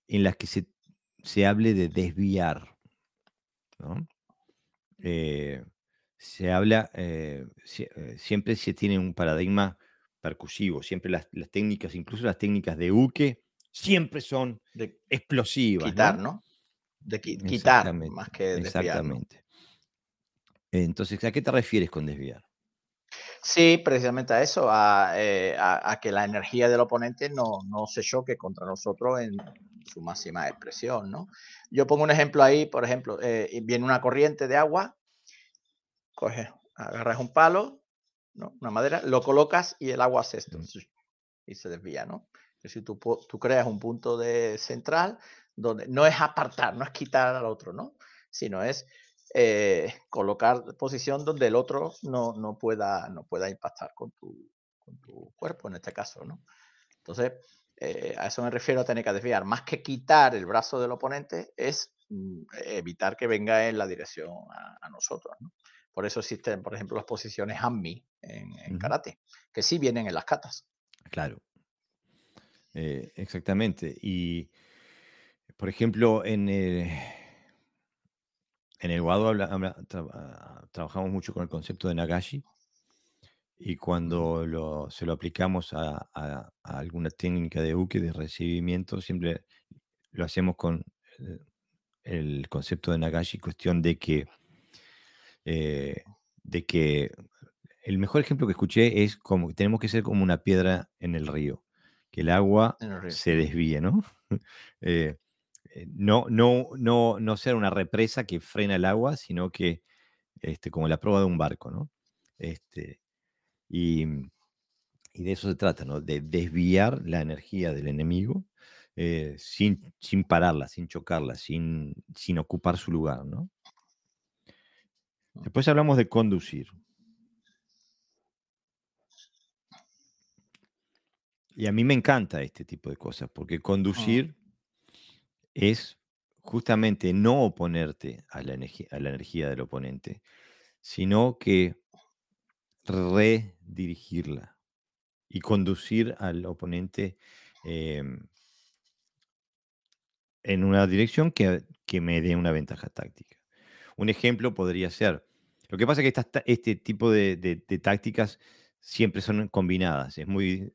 en las que se, se hable de desviar eh, se habla, eh, eh, siempre se tiene un paradigma percusivo, siempre las, técnicas, incluso las técnicas de uke, siempre son de explosivas. Quitar, ¿no? De quitar más que desviar. Exactamente. Entonces, ¿a qué te refieres con desviar? Sí, precisamente a eso, a, que la energía del oponente no, no, se choque contra nosotros en su máxima expresión, ¿no? Yo pongo un ejemplo ahí, por ejemplo, eh, viene una corriente de agua, coges, agarras un palo, una madera, lo colocas y el agua hace esto y se desvía, ¿no? Es decir, tú, tú creas un punto de central donde no es apartar, no es quitar al otro, ¿no? Sino es eh, colocar posición donde el otro no, no, pueda, no pueda impactar con tu, con tu cuerpo, en este caso, ¿no? Entonces, eh, a eso me refiero a tener que desviar. Más que quitar el brazo del oponente, es mm, evitar que venga en la dirección a, nosotros. Por eso existen, por ejemplo, las posiciones Hanmi en, karate, que sí vienen en las katas. Claro. Eh, exactamente. Y, por ejemplo, en el, en el Wado trabajamos mucho con el concepto de Nagashi, y cuando se lo aplicamos a, alguna técnica de uke, de recibimiento, siempre lo hacemos con el, concepto de Nagashi, cuestión de que, eh, de que el mejor ejemplo que escuché es como que tenemos que ser como una piedra en el río, que el agua se desvíe, ¿no? Eh, eh, no, no, no, no ser una represa que frena el agua, sino que este, como la prueba de un barco, ¿no? Este, Mm, y, de eso se trata, ¿no? De desviar la energía del enemigo eh, sin, sin pararla, sin chocarla, sin, sin ocupar su lugar, ¿no? Mm. Después hablamos de conducir. Y a mí me encanta este tipo de cosas, porque ah. conducir es justamente no oponerte a la, energía, a la energía del oponente, sino que redirigirla y conducir al oponente em, en una dirección que, me dé una ventaja táctica. Un ejemplo podría ser, lo que pasa es que este tipo de, tácticas siempre son combinadas, es muy,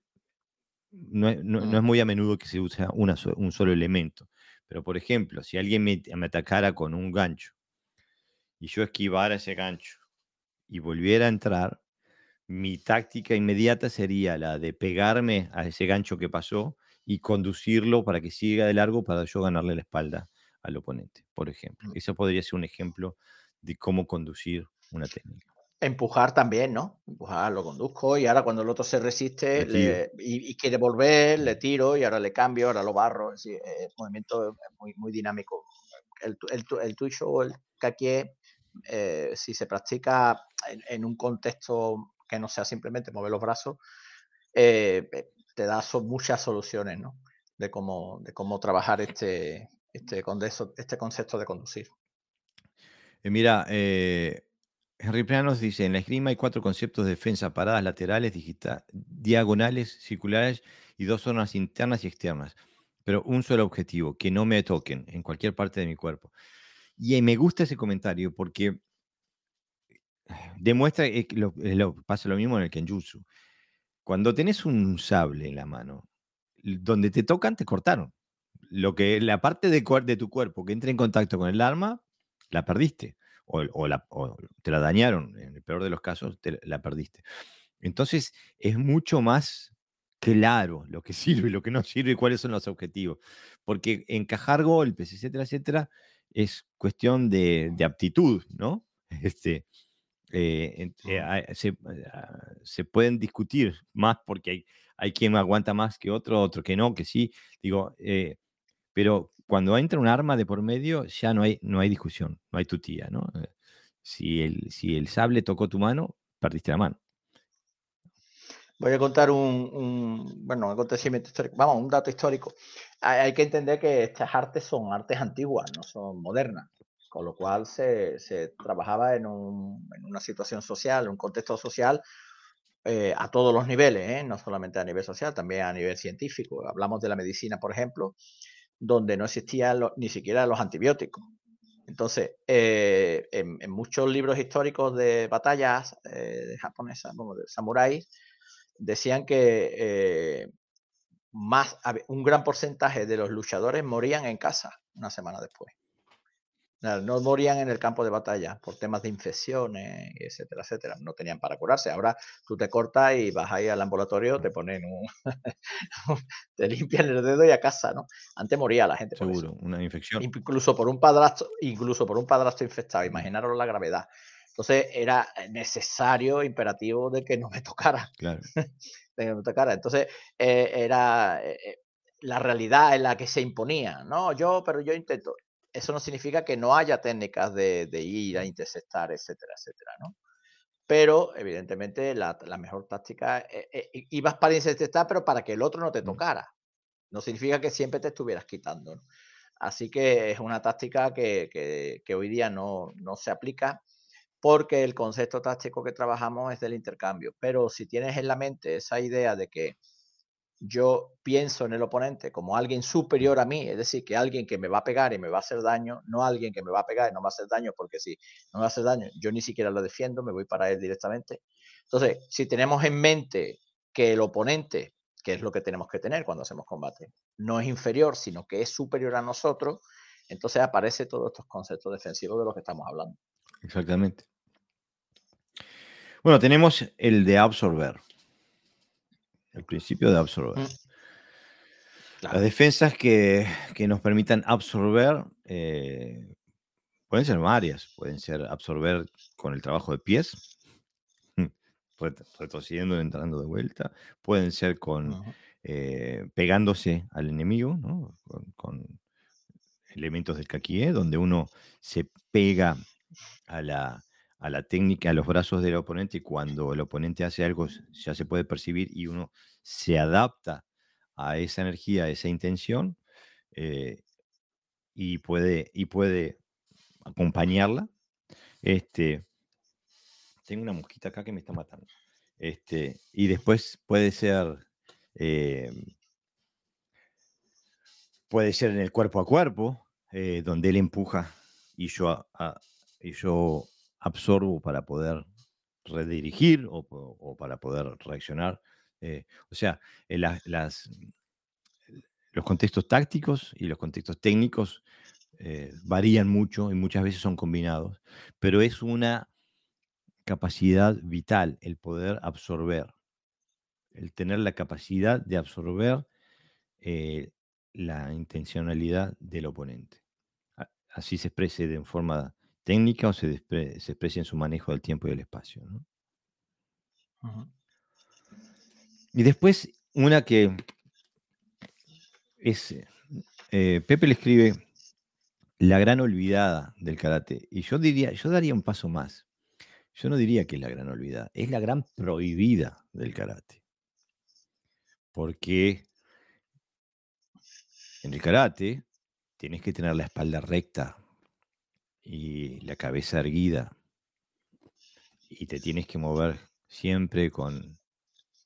no, es mm. muy a menudo que se use un solo elemento. Pero, por ejemplo, si alguien me, me atacara con un gancho y yo esquivara ese gancho y volviera a entrar, mi táctica inmediata sería la de pegarme a ese gancho que pasó y conducirlo para que siga de largo para yo ganarle la espalda al oponente, por ejemplo. Mm. Eso podría ser un ejemplo de cómo conducir una técnica. Empujar también, ¿no? Empujar, lo conduzco y ahora cuando el otro se resiste y, quiere volver, le tiro y ahora le cambio, ahora lo barro. Es movimiento muy, muy dinámico. El, el, el tuyo o el caquié, eh, si se practica en, un contexto que no sea simplemente mover los brazos, eh, eh, te da muchas soluciones, ¿no? De cómo, de cómo trabajar este, este, este concepto de conducir. Eh, Henry Planos dice, en la esgrima hay cuatro conceptos de defensa, paradas laterales, diagonales, circulares y dos zonas internas y externas, pero un solo objetivo, que no me toquen en cualquier parte de mi cuerpo. Y me gusta ese comentario porque demuestra que lo, pasa lo mismo en el Kenjutsu. Cuando tenés un sable en la mano, donde te tocan, te cortaron. Lo que la parte de, de tu cuerpo que entra en contacto con el arma, la perdiste. O, la, te la dañaron, en el peor de los casos, te la perdiste. Entonces, es mucho más claro lo que sirve, lo que no sirve y cuáles son los objetivos. Porque encajar golpes, etcétera, etcétera, es cuestión de, aptitud, ¿no? Este, eh, eh, ah, se, pueden discutir más porque hay, hay quien aguanta más que otro, otro que no, que sí. Digo, eh, pero cuando entra un arma de por medio, ya no hay, no hay discusión, no hay tutía, ¿no? Si el, si el sable tocó tu mano, perdiste la mano. Voy a contar un, bueno, un un dato histórico. Hay, que entender que estas artes son artes antiguas, no son modernas, con lo cual se, trabajaba en, una situación social, en un contexto social eh, a todos los niveles, ¿eh? no solamente a nivel social, también a nivel científico. Hablamos de la medicina, por ejemplo, donde no existían ni siquiera los antibióticos. Entonces, eh, en, muchos libros históricos de batallas japonesas, como de samuráis, decían que eh, más, un gran porcentaje de los luchadores morían en casa una semana después. No morían en el campo de batalla por temas de infecciones, etcétera, etcétera. No tenían para curarse. Ahora tú te cortas y vas ahí al ambulatorio, te ponen un. te limpian el dedo y a casa, ¿no? Antes moría la gente. Seguro, una infección. Incluso por un padrastro, incluso por un padrastro infectado. Imaginaros la gravedad. Entonces era necesario, imperativo de que no me tocara. Claro. de que no me tocara. Entonces eh, era eh, eh, la realidad en la que se imponía. No, yo, pero yo intento. Eso no significa que no haya técnicas de, ir a interceptar, etcétera, etcétera, ¿no? Pero evidentemente la, mejor táctica, ibas para interceptar, pero para que el otro no te tocara. No significa que siempre te estuvieras quitando. Así que es una táctica que, que hoy día no, no se aplica porque el concepto táctico que trabajamos es del intercambio. Pero si tienes en la mente esa idea de que yo pienso en el oponente como alguien superior a mí, es decir, que alguien que me va a pegar y me va a hacer daño, no alguien que me va a pegar y no me va a hacer daño, porque si no me va a hacer daño, yo ni siquiera lo defiendo, me voy para él directamente. Entonces, si tenemos en mente que el oponente, que es lo que tenemos que tener cuando hacemos combate, no es inferior, sino que es superior a nosotros, entonces aparece todos estos conceptos defensivos de los que estamos hablando. Exactamente. Bueno, tenemos el de absorber. El principio de absorber. Mm. Las defensas que, nos permitan absorber eh, pueden ser varias. Pueden ser absorber con el trabajo de pies, retrocediendo y entrando de vuelta. Pueden ser con eh, pegándose al enemigo, ¿no? con, elementos del kakie, donde uno se pega a la, a la técnica, a los brazos del oponente y cuando el oponente hace algo ya se puede percibir y uno se adapta a esa energía, a esa intención eh, y, puede, y puede acompañarla. Este, tengo una mosquita acá que me está matando. Este, y después puede ser, eh, puede ser en el cuerpo a cuerpo, eh, donde él empuja y yo, y yo absorbo para poder redirigir o, para poder reaccionar. Eh, o sea, eh, los contextos tácticos y los contextos técnicos eh, varían mucho y muchas veces son combinados, pero es una capacidad vital el poder absorber, el tener la capacidad de absorber la intencionalidad del oponente. Así se exprese de forma técnica o se, se expresa en su manejo del tiempo y del espacio. Y después una que es, eh, Pepe le escribe la gran olvidada del karate. Y yo diría, yo daría un paso más. Yo no diría que es la gran olvidada, es la gran prohibida del karate. Porque en el karate tienes que tener la espalda recta, y la cabeza erguida. Y te tienes que mover siempre con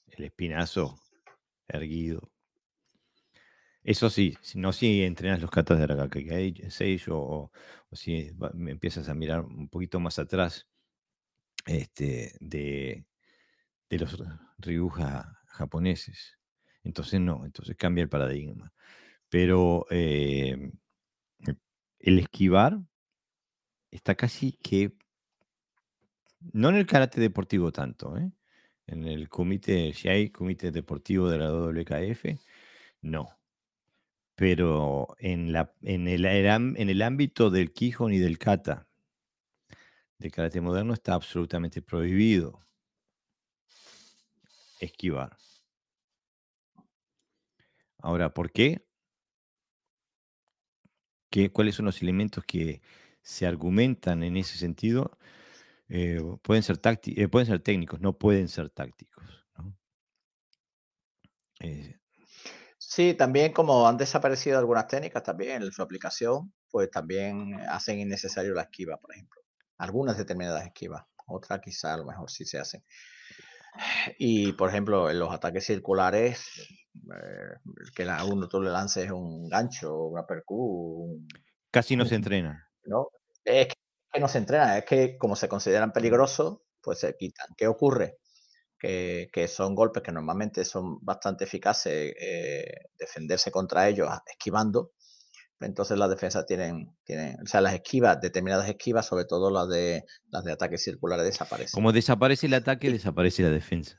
el espinazo erguido. Eso sí, no si entrenas los katas de la que o, o si empiezas a mirar un poquito más atrás este, de, de los ryuja japoneses. Entonces no, entonces cambia el paradigma. Pero eh, el esquivar está casi que, no en el karate deportivo tanto, ¿eh? en el comité, si hay comité deportivo de la WKF, no. Pero en, la, en, el, en el ámbito del Kihon y del Kata, del karate moderno, está absolutamente prohibido esquivar. Ahora, ¿por qué? ¿Qué ¿Cuáles son los elementos que se argumentan en ese sentido? Eh, pueden, ser eh, pueden ser técnicos, no pueden ser tácticos. Eh, sí, también como han desaparecido algunas técnicas también en su aplicación, pues también hacen innecesario la esquiva, por ejemplo. Algunas determinadas esquivas, otras quizá a lo mejor sí se hacen. Y por ejemplo, en los ataques circulares, eh, que a uno tú le lances un gancho, una percú. Casi no se entrena. No, es que no se entrena, es que como se consideran peligrosos, pues se quitan. ¿Qué ocurre? Que, son golpes que normalmente son bastante eficaces eh, defenderse contra ellos esquivando, entonces las defensas tienen, tienen, o sea, las esquivas, determinadas esquivas, sobre todo las de las de ataques circulares, desaparecen. Como desaparece el ataque, desaparece la defensa.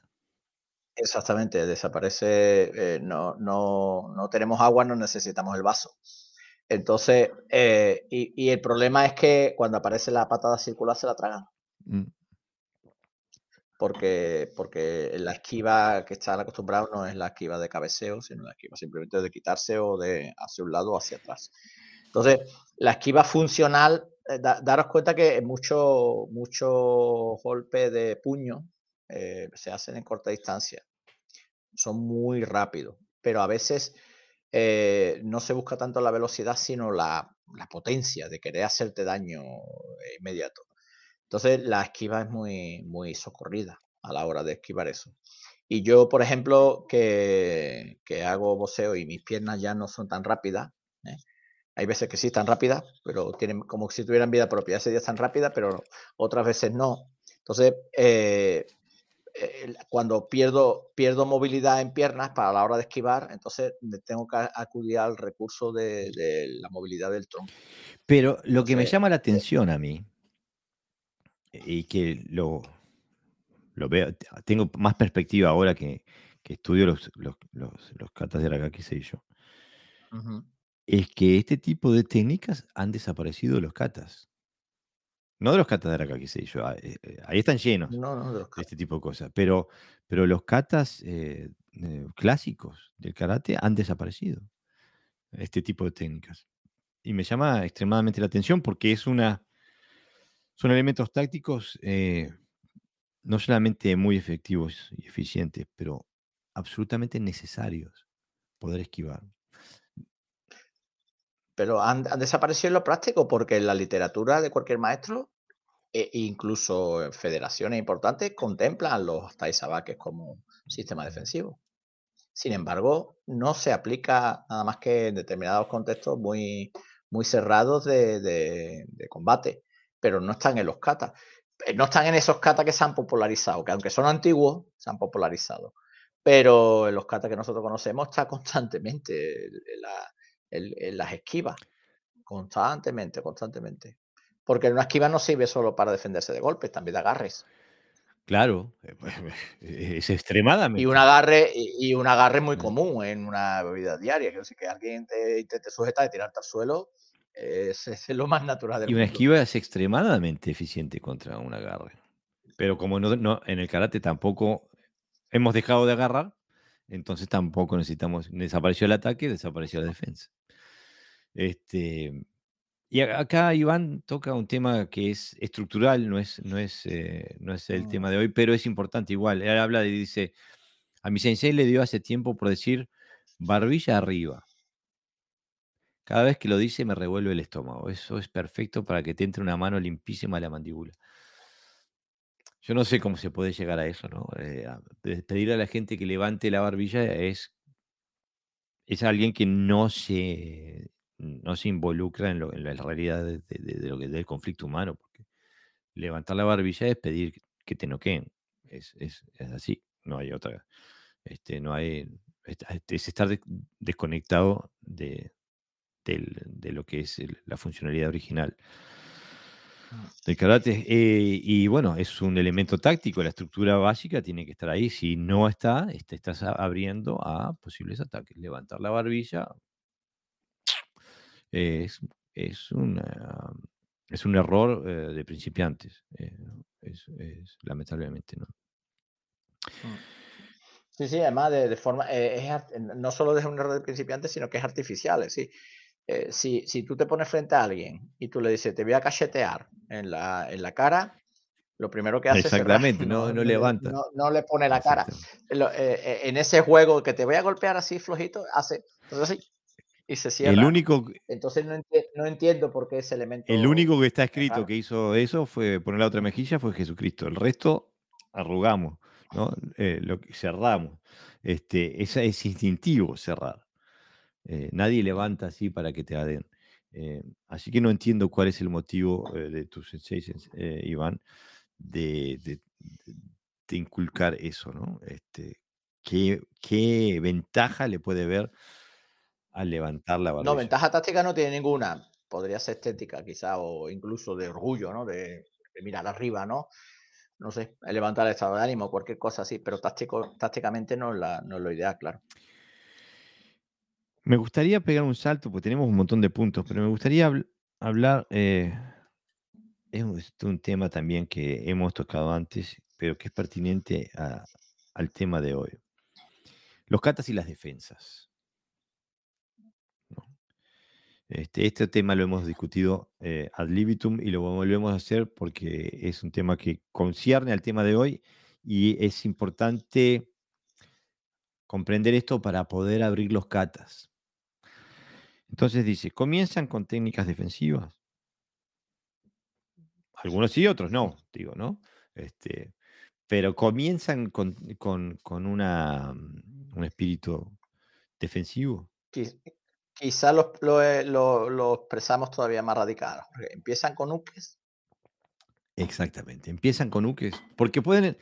Exactamente, desaparece, eh, no, no, no, tenemos agua, no necesitamos el vaso. Entonces, eh, y, el problema es que cuando aparece la patada circular se la tragan. Mm porque, porque la esquiva que están acostumbrados no es la esquiva de cabeceo, sino la esquiva simplemente de quitarse o de hacia un lado o hacia atrás. Entonces, la esquiva funcional, eh, daros cuenta que muchos mucho golpes de puño eh, se hacen en corta distancia. Son muy rápidos, pero a veces eh, no se busca tanto la velocidad, sino la, potencia de querer hacerte daño inmediato. Entonces la esquiva es muy, muy socorrida a la hora de esquivar eso. Y yo, por ejemplo, que, hago boxeo y mis piernas ya no son tan rápidas, ¿eh? hay veces que sí están rápidas, pero tienen como si tuvieran vida propia. Ese día están rápidas, pero otras veces no. Entonces, eh, cuando pierdo, pierdo movilidad en piernas para la hora de esquivar, entonces tengo que acudir al recurso de, la movilidad del tronco. Pero lo que me llama la eh, atención a mí y que lo, lo veo, tengo más perspectiva ahora que, estudio los, los, los, katas de Arakaki yo, es que este tipo de técnicas han desaparecido de los katas. No de los katas de Arakaki yo, ah, eh, eh, ahí están llenos de, este tipo de cosas, pero, pero los katas eh, clásicos del karate han desaparecido, este tipo de técnicas. Y me llama extremadamente la atención porque es una son elementos tácticos eh, no solamente muy efectivos y eficientes, pero absolutamente necesarios poder esquivar. Pero han, desaparecido en lo práctico porque en la literatura de cualquier maestro, e incluso federaciones importantes, contemplan los taisabaques como sistema defensivo. Sin embargo, no se aplica nada más que en determinados contextos muy, muy cerrados de combate pero no están en los katas. Eh, no están en esos katas que se han popularizado, que aunque son antiguos, se han popularizado. Pero en los katas que nosotros conocemos está constantemente en, las esquivas. Constantemente, constantemente. Porque una esquiva no sirve solo para defenderse de golpes, también de agarres. Claro, eh, pues, es extremadamente. Y un agarre, y un agarre muy común en una vida diaria. Que, que alguien te intente sujetar y tirarte al suelo, es, lo más natural del Y una esquiva es extremadamente eficiente contra un agarre. Pero como no, en el karate tampoco hemos dejado de agarrar, entonces tampoco necesitamos. Desapareció el ataque, desapareció la defensa. Este, y acá Iván toca un tema que es estructural, no es, no es, eh, no es el tema de hoy, pero es importante igual. Él habla y dice: A mi sensei le dio hace tiempo por decir barbilla arriba. Cada vez que lo dice me revuelve el estómago. Eso es perfecto para que te entre una mano limpísima a la mandíbula. Yo no sé cómo se puede llegar a eso, ¿no? Eh, pedir a la gente que levante la barbilla es, es alguien que no se, no se involucra en, la realidad de, lo que, del conflicto humano. Porque levantar la barbilla es pedir que te noqueen. Es, es, así, no hay otra. Este, no hay, es estar desconectado de, de lo que es la funcionalidad original. El karate, eh, y bueno, es un elemento táctico, la estructura básica tiene que estar ahí. Si no está, te estás abriendo a posibles ataques. Levantar la barbilla es, es, una, es un error eh, de principiantes, eh, es, lamentablemente, ¿no? Mm. Sí, sí, además de, forma, no solo es un error de principiantes, sino que es artificial, sí. Eh, si, si, tú te pones frente a alguien y tú le dices, te voy a cachetear en la, en la cara, lo primero que hace Exactamente, es no, no, levanta. No, le pone la cara. Eh, eh, en ese juego que te voy a golpear así flojito, hace así y se cierra. El único, Entonces no, entiendo por qué ese elemento. El único que está escrito que hizo eso fue poner la otra mejilla fue Jesucristo. El resto arrugamos, ¿no? lo cerramos. Este, es, es instintivo cerrar. Eh, nadie levanta así para que te aden. Eh, así que no entiendo cuál es el motivo eh, de tus sensei, Iván, de, inculcar eso, ¿no? Este, ¿qué, ventaja le puede ver al levantar la barbilla? No, ventaja táctica no tiene ninguna. Podría ser estética, quizá, o incluso de orgullo, ¿no? De, mirar arriba, ¿no? No sé, levantar el estado de ánimo, cualquier cosa así, pero táctico, tácticamente no no es lo ideal, claro. Me gustaría pegar un salto, porque tenemos un montón de puntos, pero me gustaría hablar, eh, es un, tema también que hemos tocado antes, pero que es pertinente al tema de hoy. Los catas y las defensas. Este, este, tema lo hemos discutido eh, ad libitum y lo volvemos a hacer porque es un tema que concierne al tema de hoy y es importante comprender esto para poder abrir los catas. Entonces dice, comienzan con técnicas defensivas. Algunos sí, otros no, digo, ¿no? Este, pero comienzan con, una, un espíritu defensivo. Quizás eh, lo, expresamos todavía más radical. Empiezan con uques. Exactamente, empiezan con uques. Porque pueden,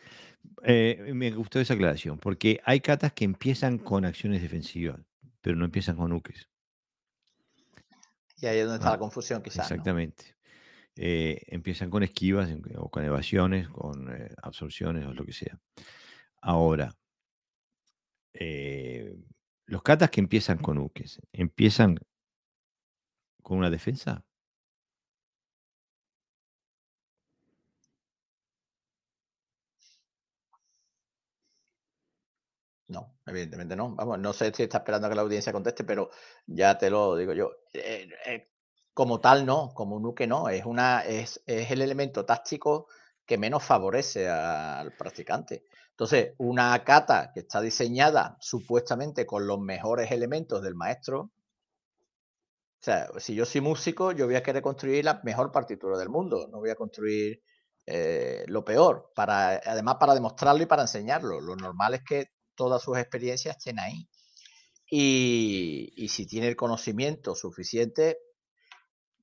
eh, me gustó esa aclaración, porque hay catas que empiezan con acciones defensivas, pero no empiezan con uques. Y ahí es donde está la confusión, quizás. Exactamente. Eh, empiezan con esquivas o con evasiones, con eh, absorciones o lo que sea. Ahora, eh, los catas que empiezan con uques, ¿empiezan con una defensa? No, evidentemente no. Vamos, no sé si está esperando que la audiencia conteste, pero ya te lo digo yo. Eh, eh, como tal, no, como nuke no. Es, una, es, es el elemento táctico que menos favorece al practicante. Entonces, una cata que está diseñada supuestamente con los mejores elementos del maestro. O sea, si yo soy músico, yo voy a querer construir la mejor partitura del mundo. No voy a construir eh, lo peor. Para, además, para demostrarlo y para enseñarlo. Lo normal es que todas sus experiencias estén ahí. Y, si tiene el conocimiento suficiente,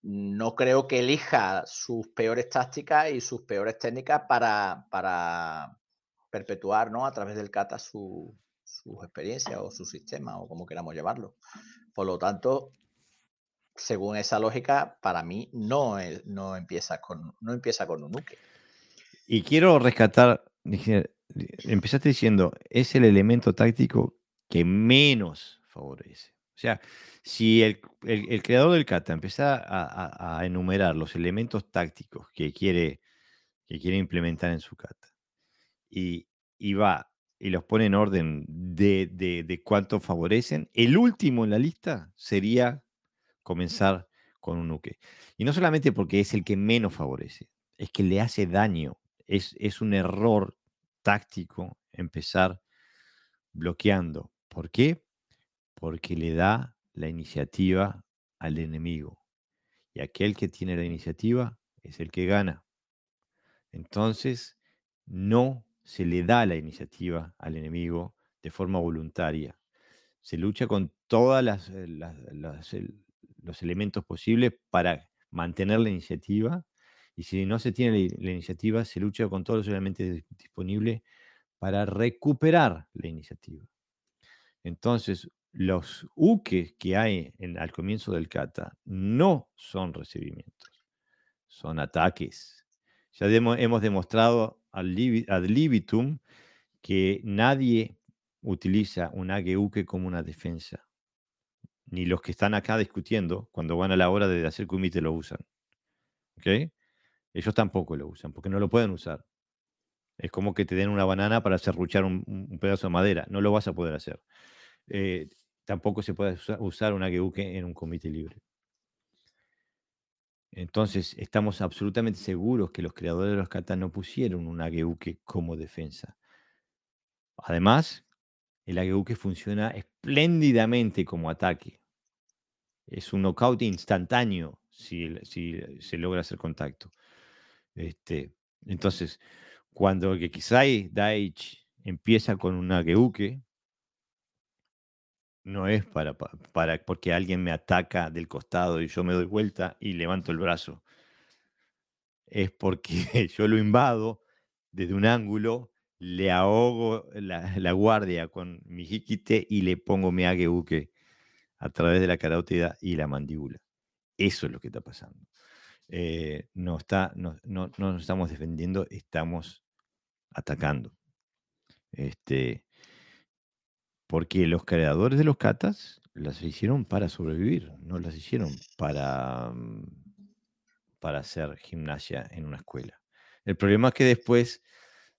no creo que elija sus peores tácticas y sus peores técnicas para, para perpetuar ¿no? a través del kata su, sus experiencias o su sistema o como queramos llevarlo. Por lo tanto, según esa lógica, para mí no, no, empieza, con, no empieza con un nuque. Y quiero rescatar, empezaste diciendo, es el elemento táctico que menos favorece. O sea, si el, creador del kata empieza a, enumerar los elementos tácticos que quiere, que quiere implementar en su kata y, va y los pone en orden de, de, cuánto favorecen, el último en la lista sería comenzar con un nuke. Y no solamente porque es el que menos favorece, es que le hace daño, es, es un error táctico empezar bloqueando. ¿Por qué? Porque le da la iniciativa al enemigo. Y aquel que tiene la iniciativa es el que gana. Entonces, no se le da la iniciativa al enemigo de forma voluntaria. Se lucha con todos eh, los elementos posibles para mantener la iniciativa y si no se tiene la, iniciativa, se lucha con todos los elementos disponibles para recuperar la iniciativa. Entonces, los uques que hay al comienzo del kata no son recibimientos, son ataques. Ya hemos demostrado ad libitum que nadie utiliza un AGUK como una defensa. Ni los que están acá discutiendo, cuando van a la hora de hacer comité lo usan. ¿Ok? Ellos tampoco lo usan, porque no lo pueden usar. Es como que te den una banana para serruchar un, un pedazo de madera. No lo vas a poder hacer. Eh, tampoco se puede usar un AGUK en un comité libre. Entonces, estamos absolutamente seguros que los creadores de los katas no pusieron un AGUK como defensa. Además, el AGUK funciona espléndidamente como ataque. Es un knockout instantáneo si, se logra hacer contacto. Este, entonces, cuando el Daich empieza con un AGUK, no es para, para, porque alguien me ataca del costado y yo me doy vuelta y levanto el brazo. Es porque yo lo invado desde un ángulo, le ahogo la, guardia con mi jiquite y le pongo mi ageuque a través de la carótida y la mandíbula. Eso es lo que está pasando. Eh, no, está, no, no, no, nos estamos defendiendo, estamos atacando. Este, porque los creadores de los katas las hicieron para sobrevivir, no las hicieron para, mm, para hacer gimnasia en una escuela. El problema es que después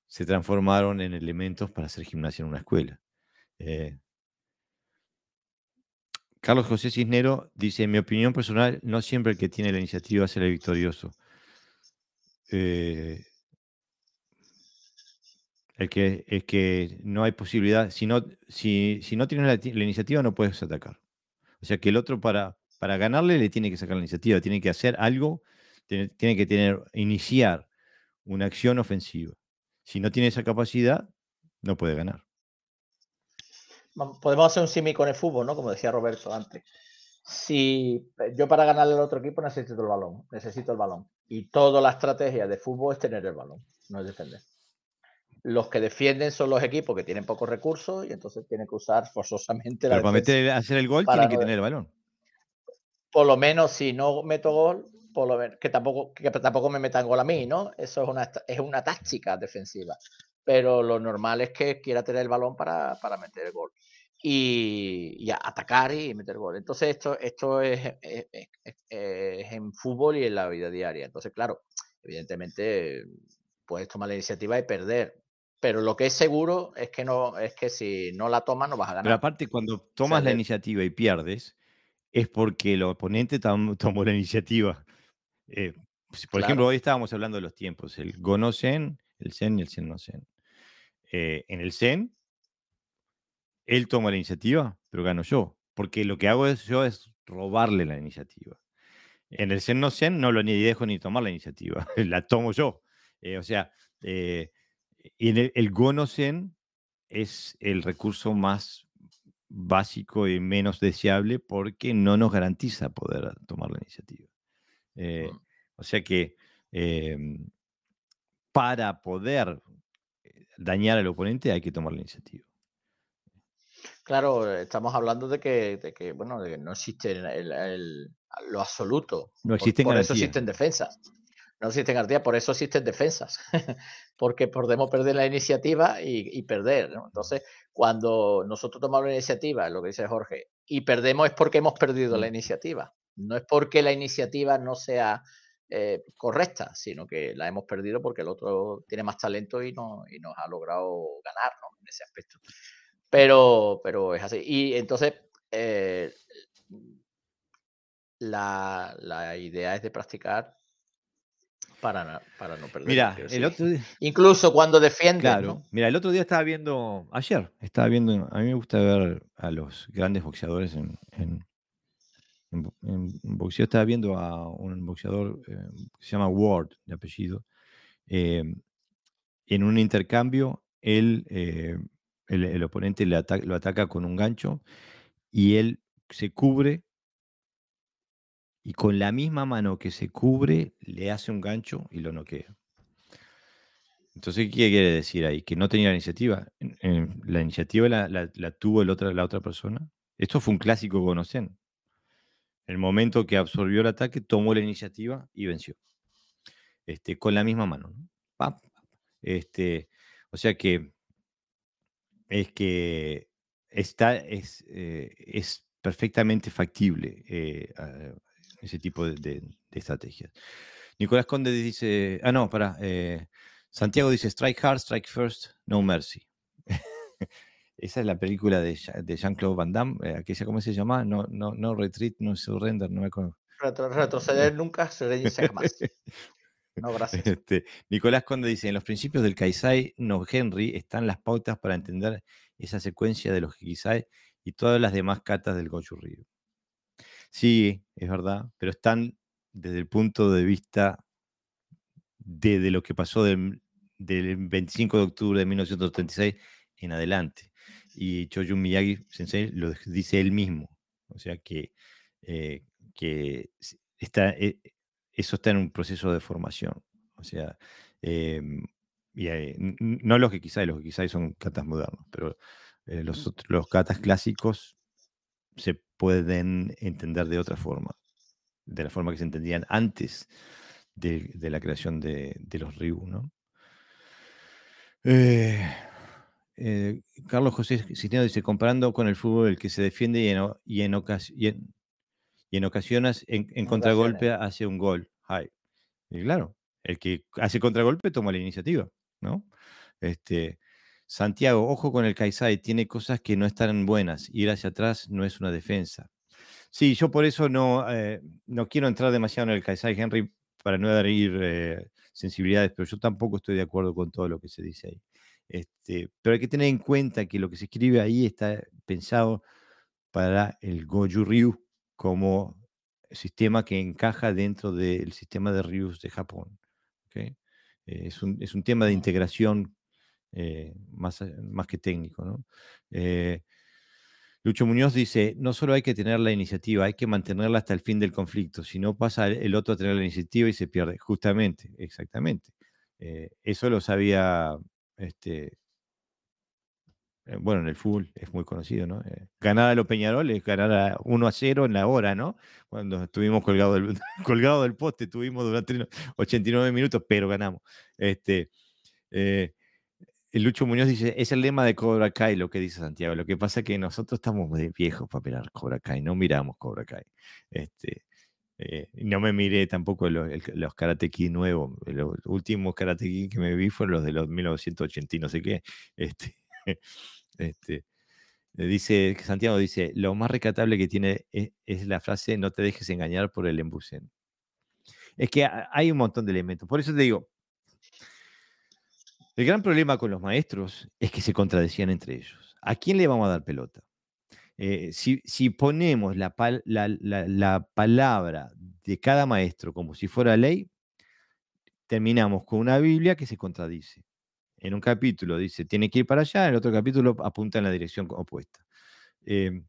se transformaron en elementos para hacer gimnasia en una escuela. Eh, Carlos José Cisnero dice, en mi opinión personal, no siempre el que tiene la iniciativa será victorioso. Eh, el que, es que no hay posibilidad, si no, si, tienes la, iniciativa no puedes atacar. O sea que el otro para, ganarle le tiene que sacar la iniciativa, tiene que hacer algo, tiene, que tener, iniciar una acción ofensiva. Si no tiene esa capacidad, no puede ganar. Podemos hacer un simi con el fútbol, ¿no? Como decía Roberto antes. Si yo para ganarle al otro equipo necesito el balón, necesito el balón. Y toda la estrategia de fútbol es tener el balón, no es defender los que defienden son los equipos que tienen pocos recursos y entonces tienen que usar forzosamente la Pero para meter, hacer el gol tienen que tener el balón. Por lo menos si no meto gol, por lo menos, que tampoco, que tampoco me metan gol a mí, ¿no? Eso es una, es una táctica defensiva. Pero lo normal es que quiera tener el balón para, meter el gol. Y, atacar y meter gol. Entonces esto, esto es, es, en fútbol y en la vida diaria. Entonces, claro, evidentemente puedes tomar la iniciativa y perder pero lo que es seguro es que no es que si no la tomas no vas a ganar. Pero aparte, cuando tomas la iniciativa y pierdes, es porque el oponente tomó la iniciativa. Eh, por ejemplo, hoy estábamos hablando de los tiempos, el Gono Zen, el Zen y el Zen no Zen. Eh, en el Zen, él toma la iniciativa, pero gano yo, porque lo que hago es, yo es robarle la iniciativa. En el Zen no Zen no lo ni dejo ni tomar la iniciativa, la tomo yo. Eh, o sea, y el, el Gonosen es el recurso más básico y menos deseable porque no nos garantiza poder tomar la iniciativa. Eh. O sea que em, para poder eh, dañar al oponente hay que tomar la iniciativa. Claro, estamos hablando de que, bueno, de que no existe lo absoluto. No existen por, por eso existen defensas no existen garantías, por eso existen defensas, porque podemos perder la iniciativa y, perder. Entonces, cuando nosotros tomamos la iniciativa, lo que dice Jorge, y perdemos es porque hemos perdido la mm. iniciativa. No es porque la iniciativa no sea eh, correcta, sino que la hemos perdido porque el otro tiene más talento y, no, y nos ha logrado ganar en ese aspecto. Pero, pero es así. Y entonces, eh, la, la idea es de practicar para, para no perder. Mira, el otro Incluso cuando defiende. Claro. Mira, el otro día estaba viendo, ayer, estaba viendo, a mí me gusta ver a los grandes boxeadores en, en, boxeo. Estaba viendo a un boxeador eh, que se llama Ward, de apellido. Em, en un intercambio, él, eh, el, oponente le lo ataca con un gancho y él se cubre y con la misma mano que se cubre le hace un gancho y lo noquea. Entonces, ¿qué quiere decir ahí? Que no tenía la iniciativa. La iniciativa la, tuvo el otra, la otra persona. Esto fue un clásico conocen. El momento que absorbió el ataque, tomó la iniciativa y venció. este, con la misma mano. Este, o sea que es que está, es, eh, es perfectamente factible eh, ese tipo de, de, estrategias. Nicolás Conde dice, ah, no, para, eh, Santiago dice, strike hard, strike first, no mercy. Esa es la película de, Jean-Claude Van Damme, aquella, ¿cómo se llama? No, no, no retreat, no surrender, no me acuerdo. retroceder nunca, se jamás. No, gracias. Este, Nicolás Conde dice, en los principios del Kaisai no Henry están las pautas para entender esa secuencia de los Hikisai y todas las demás katas del Goju Ryu. Sí, es verdad, pero están desde el punto de vista de, lo que pasó del, 25 de octubre de 1936 en adelante. Y Choyun Miyagi Sensei lo dice él mismo. O sea que, eh, que está, eh, eso está en un proceso de formación. O sea, y, no los que quizás, los que quizás son catas modernos, pero eh, los, los catas clásicos se pueden entender de otra forma, de la forma que se entendían antes de, la creación de, los Ryu, ¿no? Eh, eh, Carlos José Cisneros dice, comparando con el fútbol, el que se defiende y en, y en, y en ocasiones en, contragolpe hace un gol. Y claro, el que hace contragolpe toma la iniciativa, ¿no? Este, Santiago, ojo con el Kaisai, tiene cosas que no están buenas. Ir hacia atrás no es una defensa. Sí, yo por eso no, eh, no quiero entrar demasiado en el Kaisai, Henry, para no dar ir eh, sensibilidades, pero yo tampoco estoy de acuerdo con todo lo que se dice ahí. Este, pero hay que tener en cuenta que lo que se escribe ahí está pensado para el Goju Ryu, como sistema que encaja dentro del sistema de Ryus de Japón. Eh, es, un, es, un, tema de integración eh, más, eh, más que técnico. ¿no? Lucho Muñoz dice, no solo hay que tener la iniciativa, hay que mantenerla hasta el fin del conflicto, si no pasa el otro a tener la iniciativa y se pierde. Justamente, exactamente. eso lo sabía este, eh, bueno, en el fútbol es muy conocido, ¿no? Eh, ganar a los Peñarol es ganar a 1 a 0 en la hora, ¿no? Cuando estuvimos colgados del, colgado del poste, tuvimos durante 89 minutos, pero ganamos. Este, eh, Lucho Muñoz dice, es el lema de Cobra Kai lo que dice Santiago. Lo que pasa es que nosotros estamos muy viejos para mirar Cobra Kai, no miramos Cobra Kai. Este, no me miré tampoco los, los nuevos. Los últimos Karate que me vi fueron los de los 1980 y no sé qué. Este, este, eh, dice, Santiago dice, lo más recatable que tiene es, la frase, no te dejes engañar por el embusen. Es que hay un montón de elementos. Por eso te digo, el gran problema con los maestros es que se contradecían entre ellos. ¿A quién le vamos a dar pelota? Eh, si, ponemos la, la, palabra de cada maestro como si fuera ley, terminamos con una Biblia que se contradice en un capítulo dice tiene que ir para allá, en el otro capítulo apunta en la dirección opuesta. Em,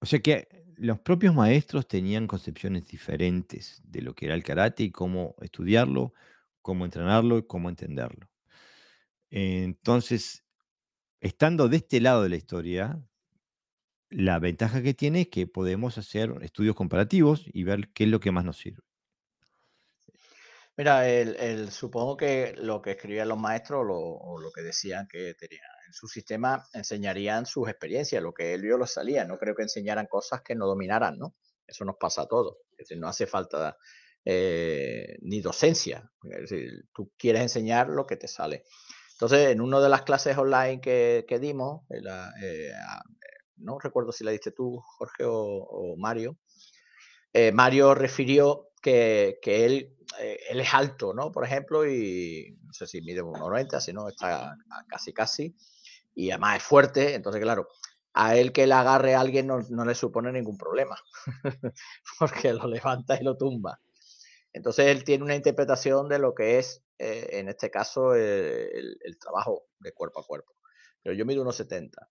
o sea que los propios maestros tenían concepciones diferentes de lo que era el karate y cómo estudiarlo, cómo entrenarlo y cómo entenderlo. Entonces, estando de este lado de la historia, la ventaja que tiene es que podemos hacer estudios comparativos y ver qué es lo que más nos sirve. Mira, el, supongo que lo que escribían los maestros o lo que decían que tenían en su sistema enseñarían sus experiencias, lo que él vio lo salía. No creo que enseñaran cosas que no dominaran, ¿no? Eso nos pasa a todos. No hace falta eh, ni docencia. Es decir, tú quieres enseñar lo que te sale. Entonces, en una de las clases online que, dimos, eh, no recuerdo si la diste tú, Jorge o, Mario, eh, Mario refirió que, que él eh, él es alto, ¿no? Por ejemplo, y no sé si mide 1,90, si no, está casi, casi. Y además es fuerte, entonces, claro, a él que le agarre a alguien no, le supone ningún problema, porque lo levanta y lo tumba. Entonces, él tiene una interpretación de lo que es, eh, en este caso, el, trabajo de cuerpo a cuerpo. Pero yo mido 1,70.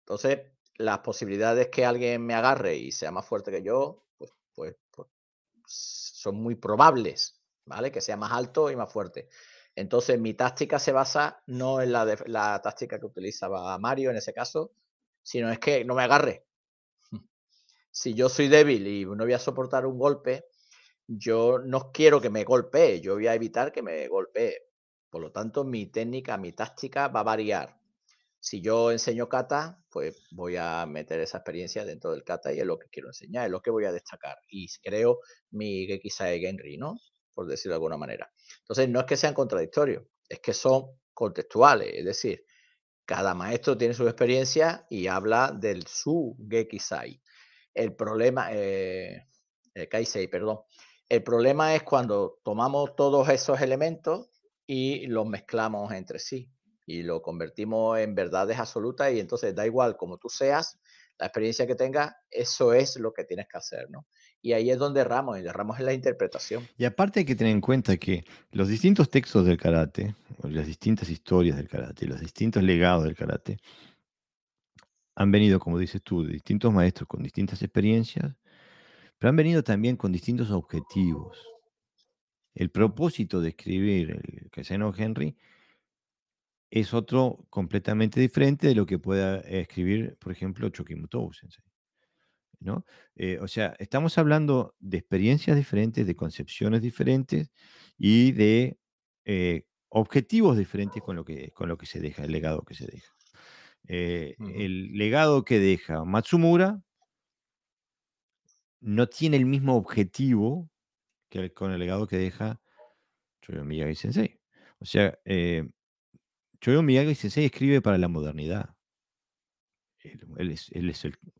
Entonces, las posibilidades que alguien me agarre y sea más fuerte que yo, pues, pues, pues son muy probables. ¿vale? Que sea más alto y más fuerte. Entonces, mi táctica se basa no en la, la táctica que utilizaba Mario en ese caso, sino es que no me agarre. Si yo soy débil y no voy a soportar un golpe, yo no quiero que me golpee, yo voy a evitar que me golpee. Por lo tanto, mi técnica, mi táctica va a variar. Si yo enseño kata, pues voy a meter esa experiencia dentro del kata y es lo que quiero enseñar, es lo que voy a destacar. Y creo mi Gekisai Genri, ¿no? Por decirlo de alguna manera. Entonces, no es que sean contradictorios, es que son contextuales, es decir, cada maestro tiene su experiencia y habla del su Gekisai. El problema, eh, eh, Kaisei, perdón. El problema es cuando tomamos todos esos elementos y los mezclamos entre sí y lo convertimos en verdades absolutas y entonces da igual como tú seas, la experiencia que tengas, eso es lo que tienes que hacer, ¿no? Y ahí es donde erramos, y erramos en la interpretación. Y aparte hay que tener en cuenta que los distintos textos del karate, las distintas historias del karate, los distintos legados del karate, han venido, como dices tú, de distintos maestros con distintas experiencias, pero han venido también con distintos objetivos. El propósito de escribir el Casino Henry es otro completamente diferente de lo que pueda escribir, por ejemplo, Chokimutou Sensei. ¿no? Eh, o sea, estamos hablando de experiencias diferentes, de concepciones diferentes y de eh, objetivos diferentes con lo, que, con lo que se deja, el legado que se deja. Eh, el legado que deja Matsumura no tiene el mismo objetivo que con el legado que deja Choyo Miyagi Sensei. O sea, eh, Choyo Miyagi Sensei escribe para la modernidad. Él, es,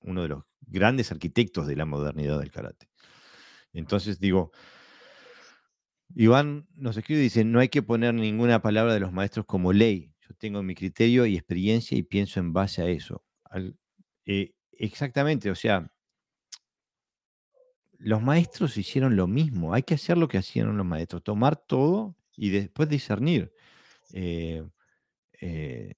uno de los grandes arquitectos de la modernidad del karate. Entonces digo, Iván nos escribe y dice, no hay que poner ninguna palabra de los maestros como ley. Yo tengo mi criterio y experiencia y pienso en base a eso. Eh, exactamente, o sea, los maestros hicieron lo mismo. Hay que hacer lo que hacían los maestros, tomar todo y después discernir. Eh, eh,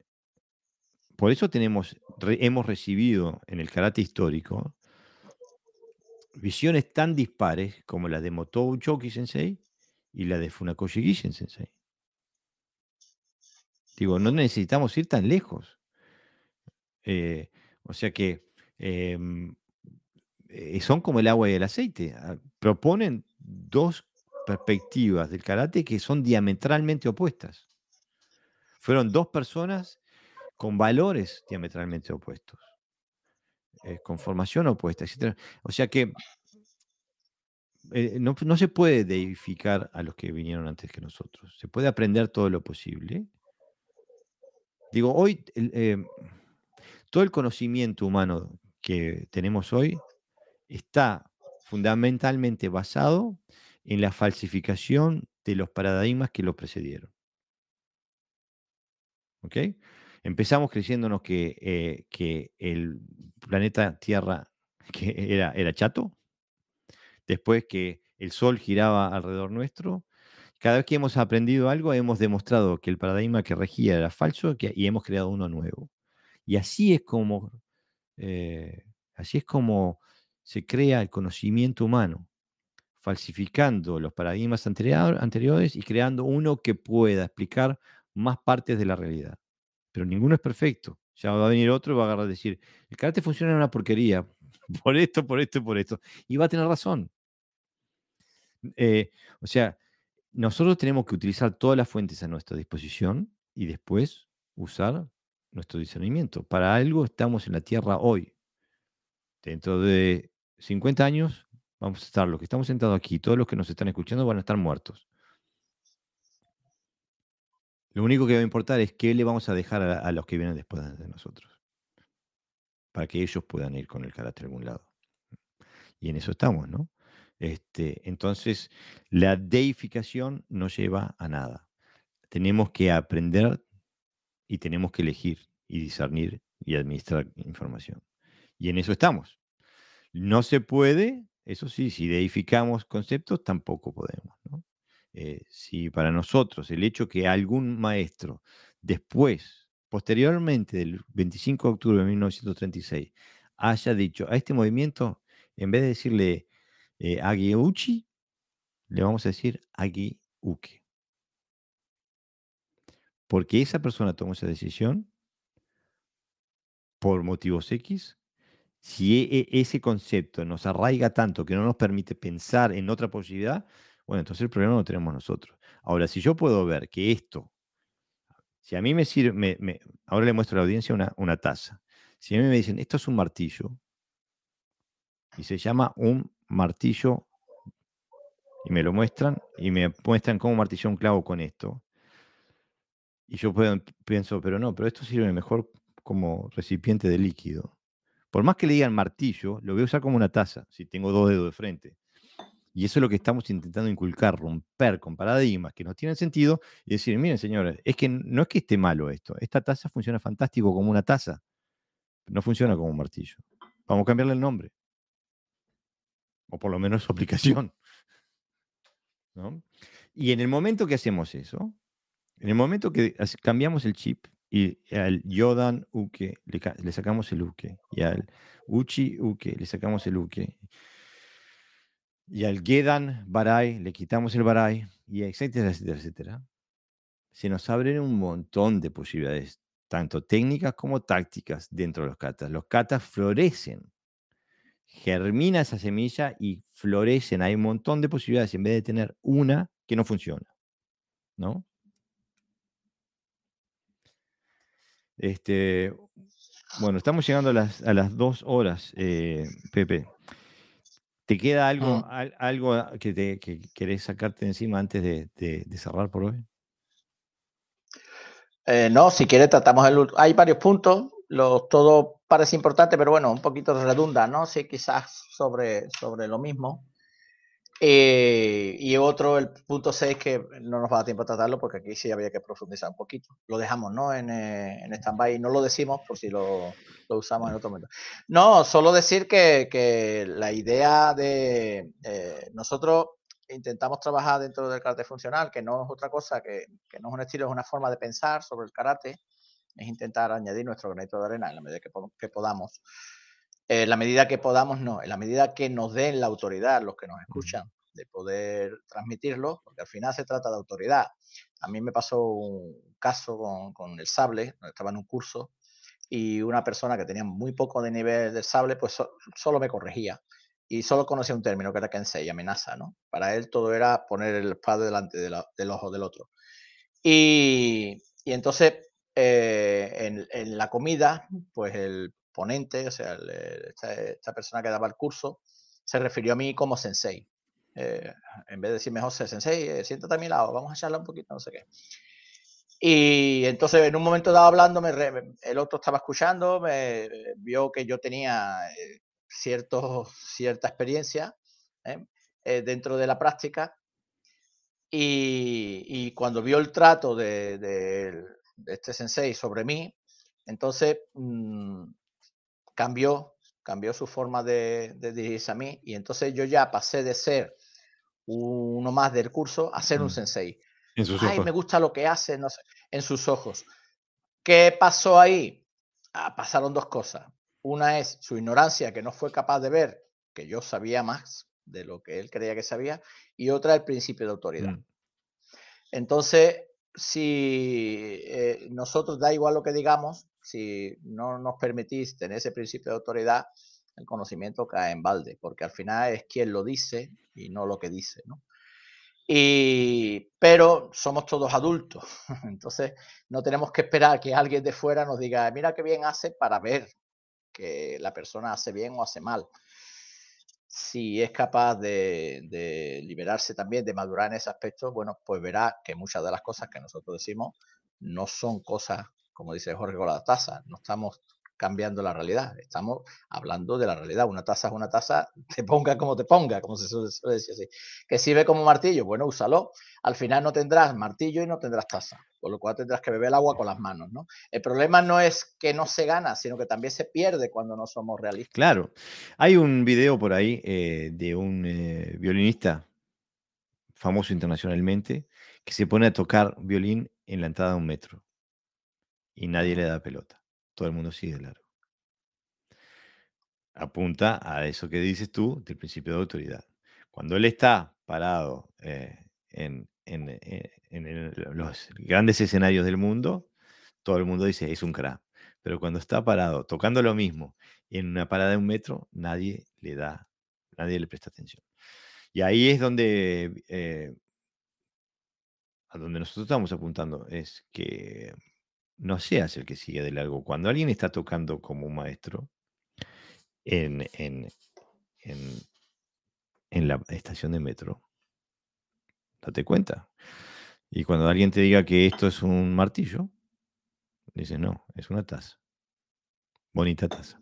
por eso tenemos, hemos recibido en el karate histórico visiones tan dispares como la de Motou Choki Sensei y la de Funakoshi Gishin Sensei. Digo, no necesitamos ir tan lejos. Eh, o sea que em, eh, son como el agua y el aceite. Ah, proponen dos perspectivas del karate que son diametralmente opuestas. Fueron dos personas con valores diametralmente opuestos, eh, con formación opuesta, etc. O sea que eh, no, se puede deificar a los que vinieron antes que nosotros. Se puede aprender todo lo posible. Digo, hoy todo el conocimiento humano que tenemos hoy está fundamentalmente basado en la falsificación de los paradigmas que lo precedieron. ¿Ok? Empezamos creyéndonos que, eh, que el planeta Tierra que era, era chato, después que el Sol giraba alrededor nuestro. Cada vez que hemos aprendido algo, hemos demostrado que el paradigma que regía era falso y hemos creado uno nuevo. Y así es como, eh, así es como se crea el conocimiento humano, falsificando los paradigmas anteriores y creando uno que pueda explicar más partes de la realidad. Pero ninguno es perfecto. Ya va a venir otro y va a agarrar a decir, el karate funciona en una porquería, por esto, por esto y por esto. Y va a tener razón. Eh, o sea, nosotros tenemos que utilizar todas las fuentes a nuestra disposición y después usar nuestro discernimiento. Para algo estamos en la tierra hoy. Dentro de 50 años vamos a estar, los que estamos sentados aquí, todos los que nos están escuchando van a estar muertos. Lo único que va a importar es qué le vamos a dejar a, los que vienen después de nosotros. Para que ellos puedan ir con el carácter a algún lado. Y en eso estamos, ¿no? Este, entonces, la deificación no lleva a nada. Tenemos que aprender y tenemos que elegir y discernir y administrar información. Y en eso estamos. No se puede, eso sí, si deificamos conceptos, tampoco podemos. Eh, si para nosotros el hecho que algún maestro después, posteriormente del 25 de octubre de 1936, haya dicho a este movimiento, en vez de decirle eh, Agiuchi, le vamos a decir Agiuke. Porque esa persona tomó esa decisión por motivos X Si e, e, ese concepto nos arraiga tanto que no nos permite pensar en otra posibilidad, bueno, entonces el problema lo tenemos nosotros. Ahora, si yo puedo ver que esto, si a mí me sirve, ahora le muestro a la audiencia una, una taza. Si a mí me dicen, esto es un martillo, y se llama un martillo, y me lo muestran, y me muestran cómo martillar un clavo con esto, y yo pienso, pero no, pero esto sirve mejor como recipiente de líquido. Por más que le digan martillo, lo voy a usar como una taza, si tengo dos dedos de frente. Y eso es lo que estamos intentando inculcar, romper con paradigmas que no tienen sentido y decir, miren señores, es que no es que esté malo esto, esta taza funciona fantástico como una taza, no funciona como un martillo. Vamos a cambiarle el nombre. O por lo menos su aplicación. Y en el momento que hacemos eso, en el momento que cambiamos el chip y al Yodan Uke le, sacamos el Uke, y al Uchi Uke le sacamos el Uke, y al Gedan Barai le quitamos el Barai, y etcétera, etcétera, etcétera, se nos abren un montón de posibilidades, tanto técnicas como tácticas dentro de los katas. Los katas florecen, germina esa semilla y florecen. Hay un montón de posibilidades en vez de tener una que no funciona. ¿No? Este, bueno, estamos llegando a las, a las dos horas, eh, Pepe. ¿Te queda algo, algo que, te, querés sacarte encima antes de, cerrar por hoy? Eh, no, si quieres tratamos el... Hay varios puntos, los, todo parece importante, pero bueno, un poquito redunda, ¿no? Sí, quizás sobre, sobre lo mismo. Eh, y otro, el punto 6, que no nos va a dar tiempo a tratarlo porque aquí sí había que profundizar un poquito. Lo dejamos, ¿no? En, eh, en stand-by. No lo decimos por si lo, usamos en otro momento. No, solo decir que, que la idea de eh, nosotros intentamos trabajar dentro del karate funcional, que no es otra cosa, que, que, no es un estilo, es una forma de pensar sobre el karate. Es intentar añadir nuestro granito de arena en la medida que podamos en la medida que podamos, no, en la medida que nos den la autoridad, los que nos escuchan, de poder transmitirlo, porque al final se trata de autoridad. A mí me pasó un caso con, el sable, estaba en un curso, y una persona que tenía muy poco de nivel del sable, pues solo me corregía. Y solo conocía un término que era kensei, amenaza, ¿no? Para él todo era poner el espada delante del ojo del otro. Y, entonces, eh, en, la comida, pues el ponente, o sea, esta, persona que daba el curso, se refirió a mí como sensei. Eh, en vez de decirme José Sensei, eh, siéntate a mi lado, vamos a charlar un poquito, no sé qué. Y entonces en un momento dado hablando, el otro estaba escuchando, vio que yo tenía eh, cierto, cierta experiencia dentro de la práctica y, cuando vio el trato de, este sensei sobre mí, entonces mm, cambió, cambió su forma de, dirigirse a mí y entonces yo ya pasé de ser uno más del curso a ser un mm. sensei. Ay, me gusta lo que hace, no sé, en sus ojos. ¿Qué pasó ahí? Ah, pasaron dos cosas. Una es su ignorancia, que no fue capaz de ver que yo sabía más de lo que él creía que sabía, y otra el principio de autoridad. Mm. Entonces, si eh, nosotros da igual lo que digamos, si no nos permitís tener ese principio de autoridad, el conocimiento cae en balde, porque al final es quien lo dice y no lo que dice, ¿no? Y, pero somos todos adultos, entonces no tenemos que esperar que alguien de fuera nos diga, mira qué bien hace para ver que la persona hace bien o hace mal. Si es capaz de, de liberarse también, de madurar en ese aspecto, bueno, pues verá que muchas de las cosas que nosotros decimos no son cosas como dice Jorge con la tasa, no estamos cambiando la realidad, estamos hablando de la realidad. Una taza es una taza, te ponga como te ponga, como se suele decir así. Que sirve como martillo, bueno, úsalo. Al final no tendrás martillo y no tendrás taza, por lo cual tendrás que beber el agua con las manos, ¿no? El problema no es que no se gana, sino que también se pierde cuando no somos realistas. Claro. Hay un video por ahí eh, de un eh, violinista famoso internacionalmente que se pone a tocar violín en la entrada de un metro y nadie le da pelota. Todo el mundo sigue largo. Apunta a eso que dices tú del principio de autoridad. Cuando él está parado eh, en, eh, en, los grandes escenarios del mundo, todo el mundo dice, es un crack. Pero cuando está parado, tocando lo mismo, en una parada de un metro, nadie le da, nadie le presta atención. Y ahí es donde, eh, a donde nosotros estamos apuntando, es que no seas el que sigue de largo. Cuando alguien está tocando como un maestro en, en, en la estación de metro, date cuenta. Y cuando alguien te diga que esto es un martillo, dices, no, es una taza. Bonita taza.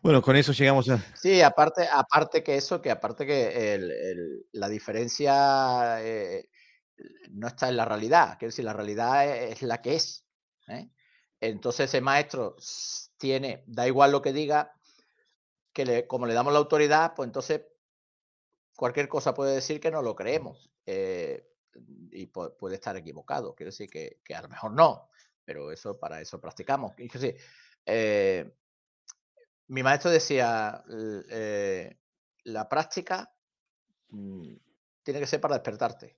Bueno, con eso llegamos a... Sí, aparte, aparte que eso, que aparte que la diferencia eh, no está en la realidad, quiero decir, la realidad es, la que es. ¿eh? Entonces ese maestro tiene, da igual lo que diga, que le, como le damos la autoridad, pues entonces cualquier cosa puede decir que no lo creemos eh, y puede estar equivocado. Quiero decir que, a lo mejor no, pero eso para eso practicamos. Eh, mi maestro decía, la práctica mm, tiene que ser para despertarte.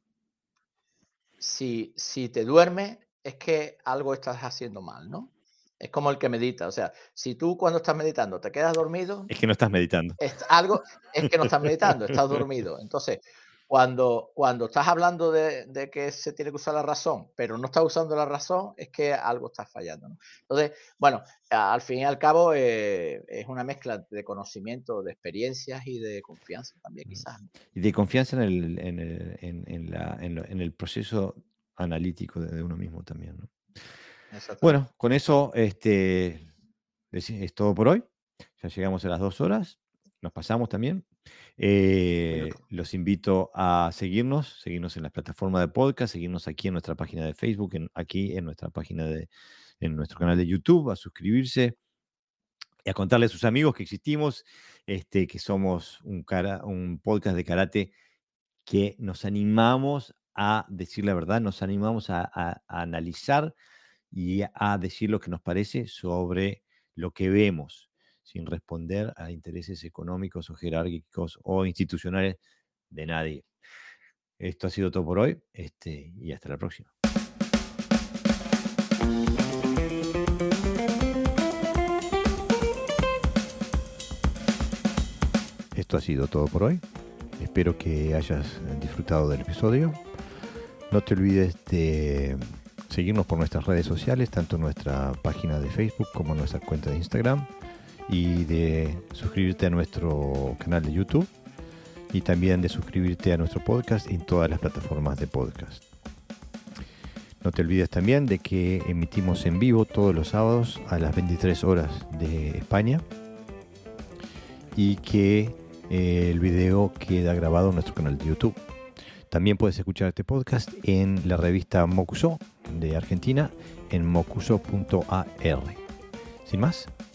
Si, si te duermes, es que algo estás haciendo mal, ¿no? Es como el que medita. O sea, si tú cuando estás meditando te quedas dormido. Es que no estás meditando. Es algo, es que no estás meditando, estás dormido. Entonces, cuando, cuando estás hablando de, que se tiene que usar la razón, pero no estás usando la razón, es que algo está fallando. Entonces, bueno, al fin y al cabo eh, es una mezcla de conocimiento, de experiencias y de confianza también, mm. quizás. Y de confianza en el, en el, en, la, en el proceso analítico de, uno mismo también. ¿no? Bueno, con eso este, es, todo por hoy. Ya llegamos a las dos horas. Nos pasamos también. Eh, los invito a seguirnos, seguirnos en las plataformas de podcast, seguirnos aquí en nuestra página de Facebook, aquí en nuestra página de, en nuestro canal de YouTube, a suscribirse y a contarle a sus amigos que existimos, este, que somos un, cara, un podcast de karate que nos animamos a decir la verdad, nos animamos a analizar y a decir lo que nos parece sobre lo que vemos, sin responder a intereses económicos o jerárquicos o institucionales de nadie. Esto ha sido todo por hoy este, y hasta la próxima. Esto ha sido todo por hoy. Espero que hayas disfrutado del episodio. No te olvides de seguirnos por nuestras redes sociales, tanto nuestra página de Facebook como nuestra cuenta de Instagram, y de suscribirte a nuestro canal de YouTube y también de suscribirte a nuestro podcast en todas las plataformas de podcast. No te olvides también de que emitimos en vivo todos los sábados a las 23 horas de España y que eh, el video queda grabado en nuestro canal de YouTube. También puedes escuchar este podcast en la revista Mocuso de Argentina en mocuso.ar. Sin más,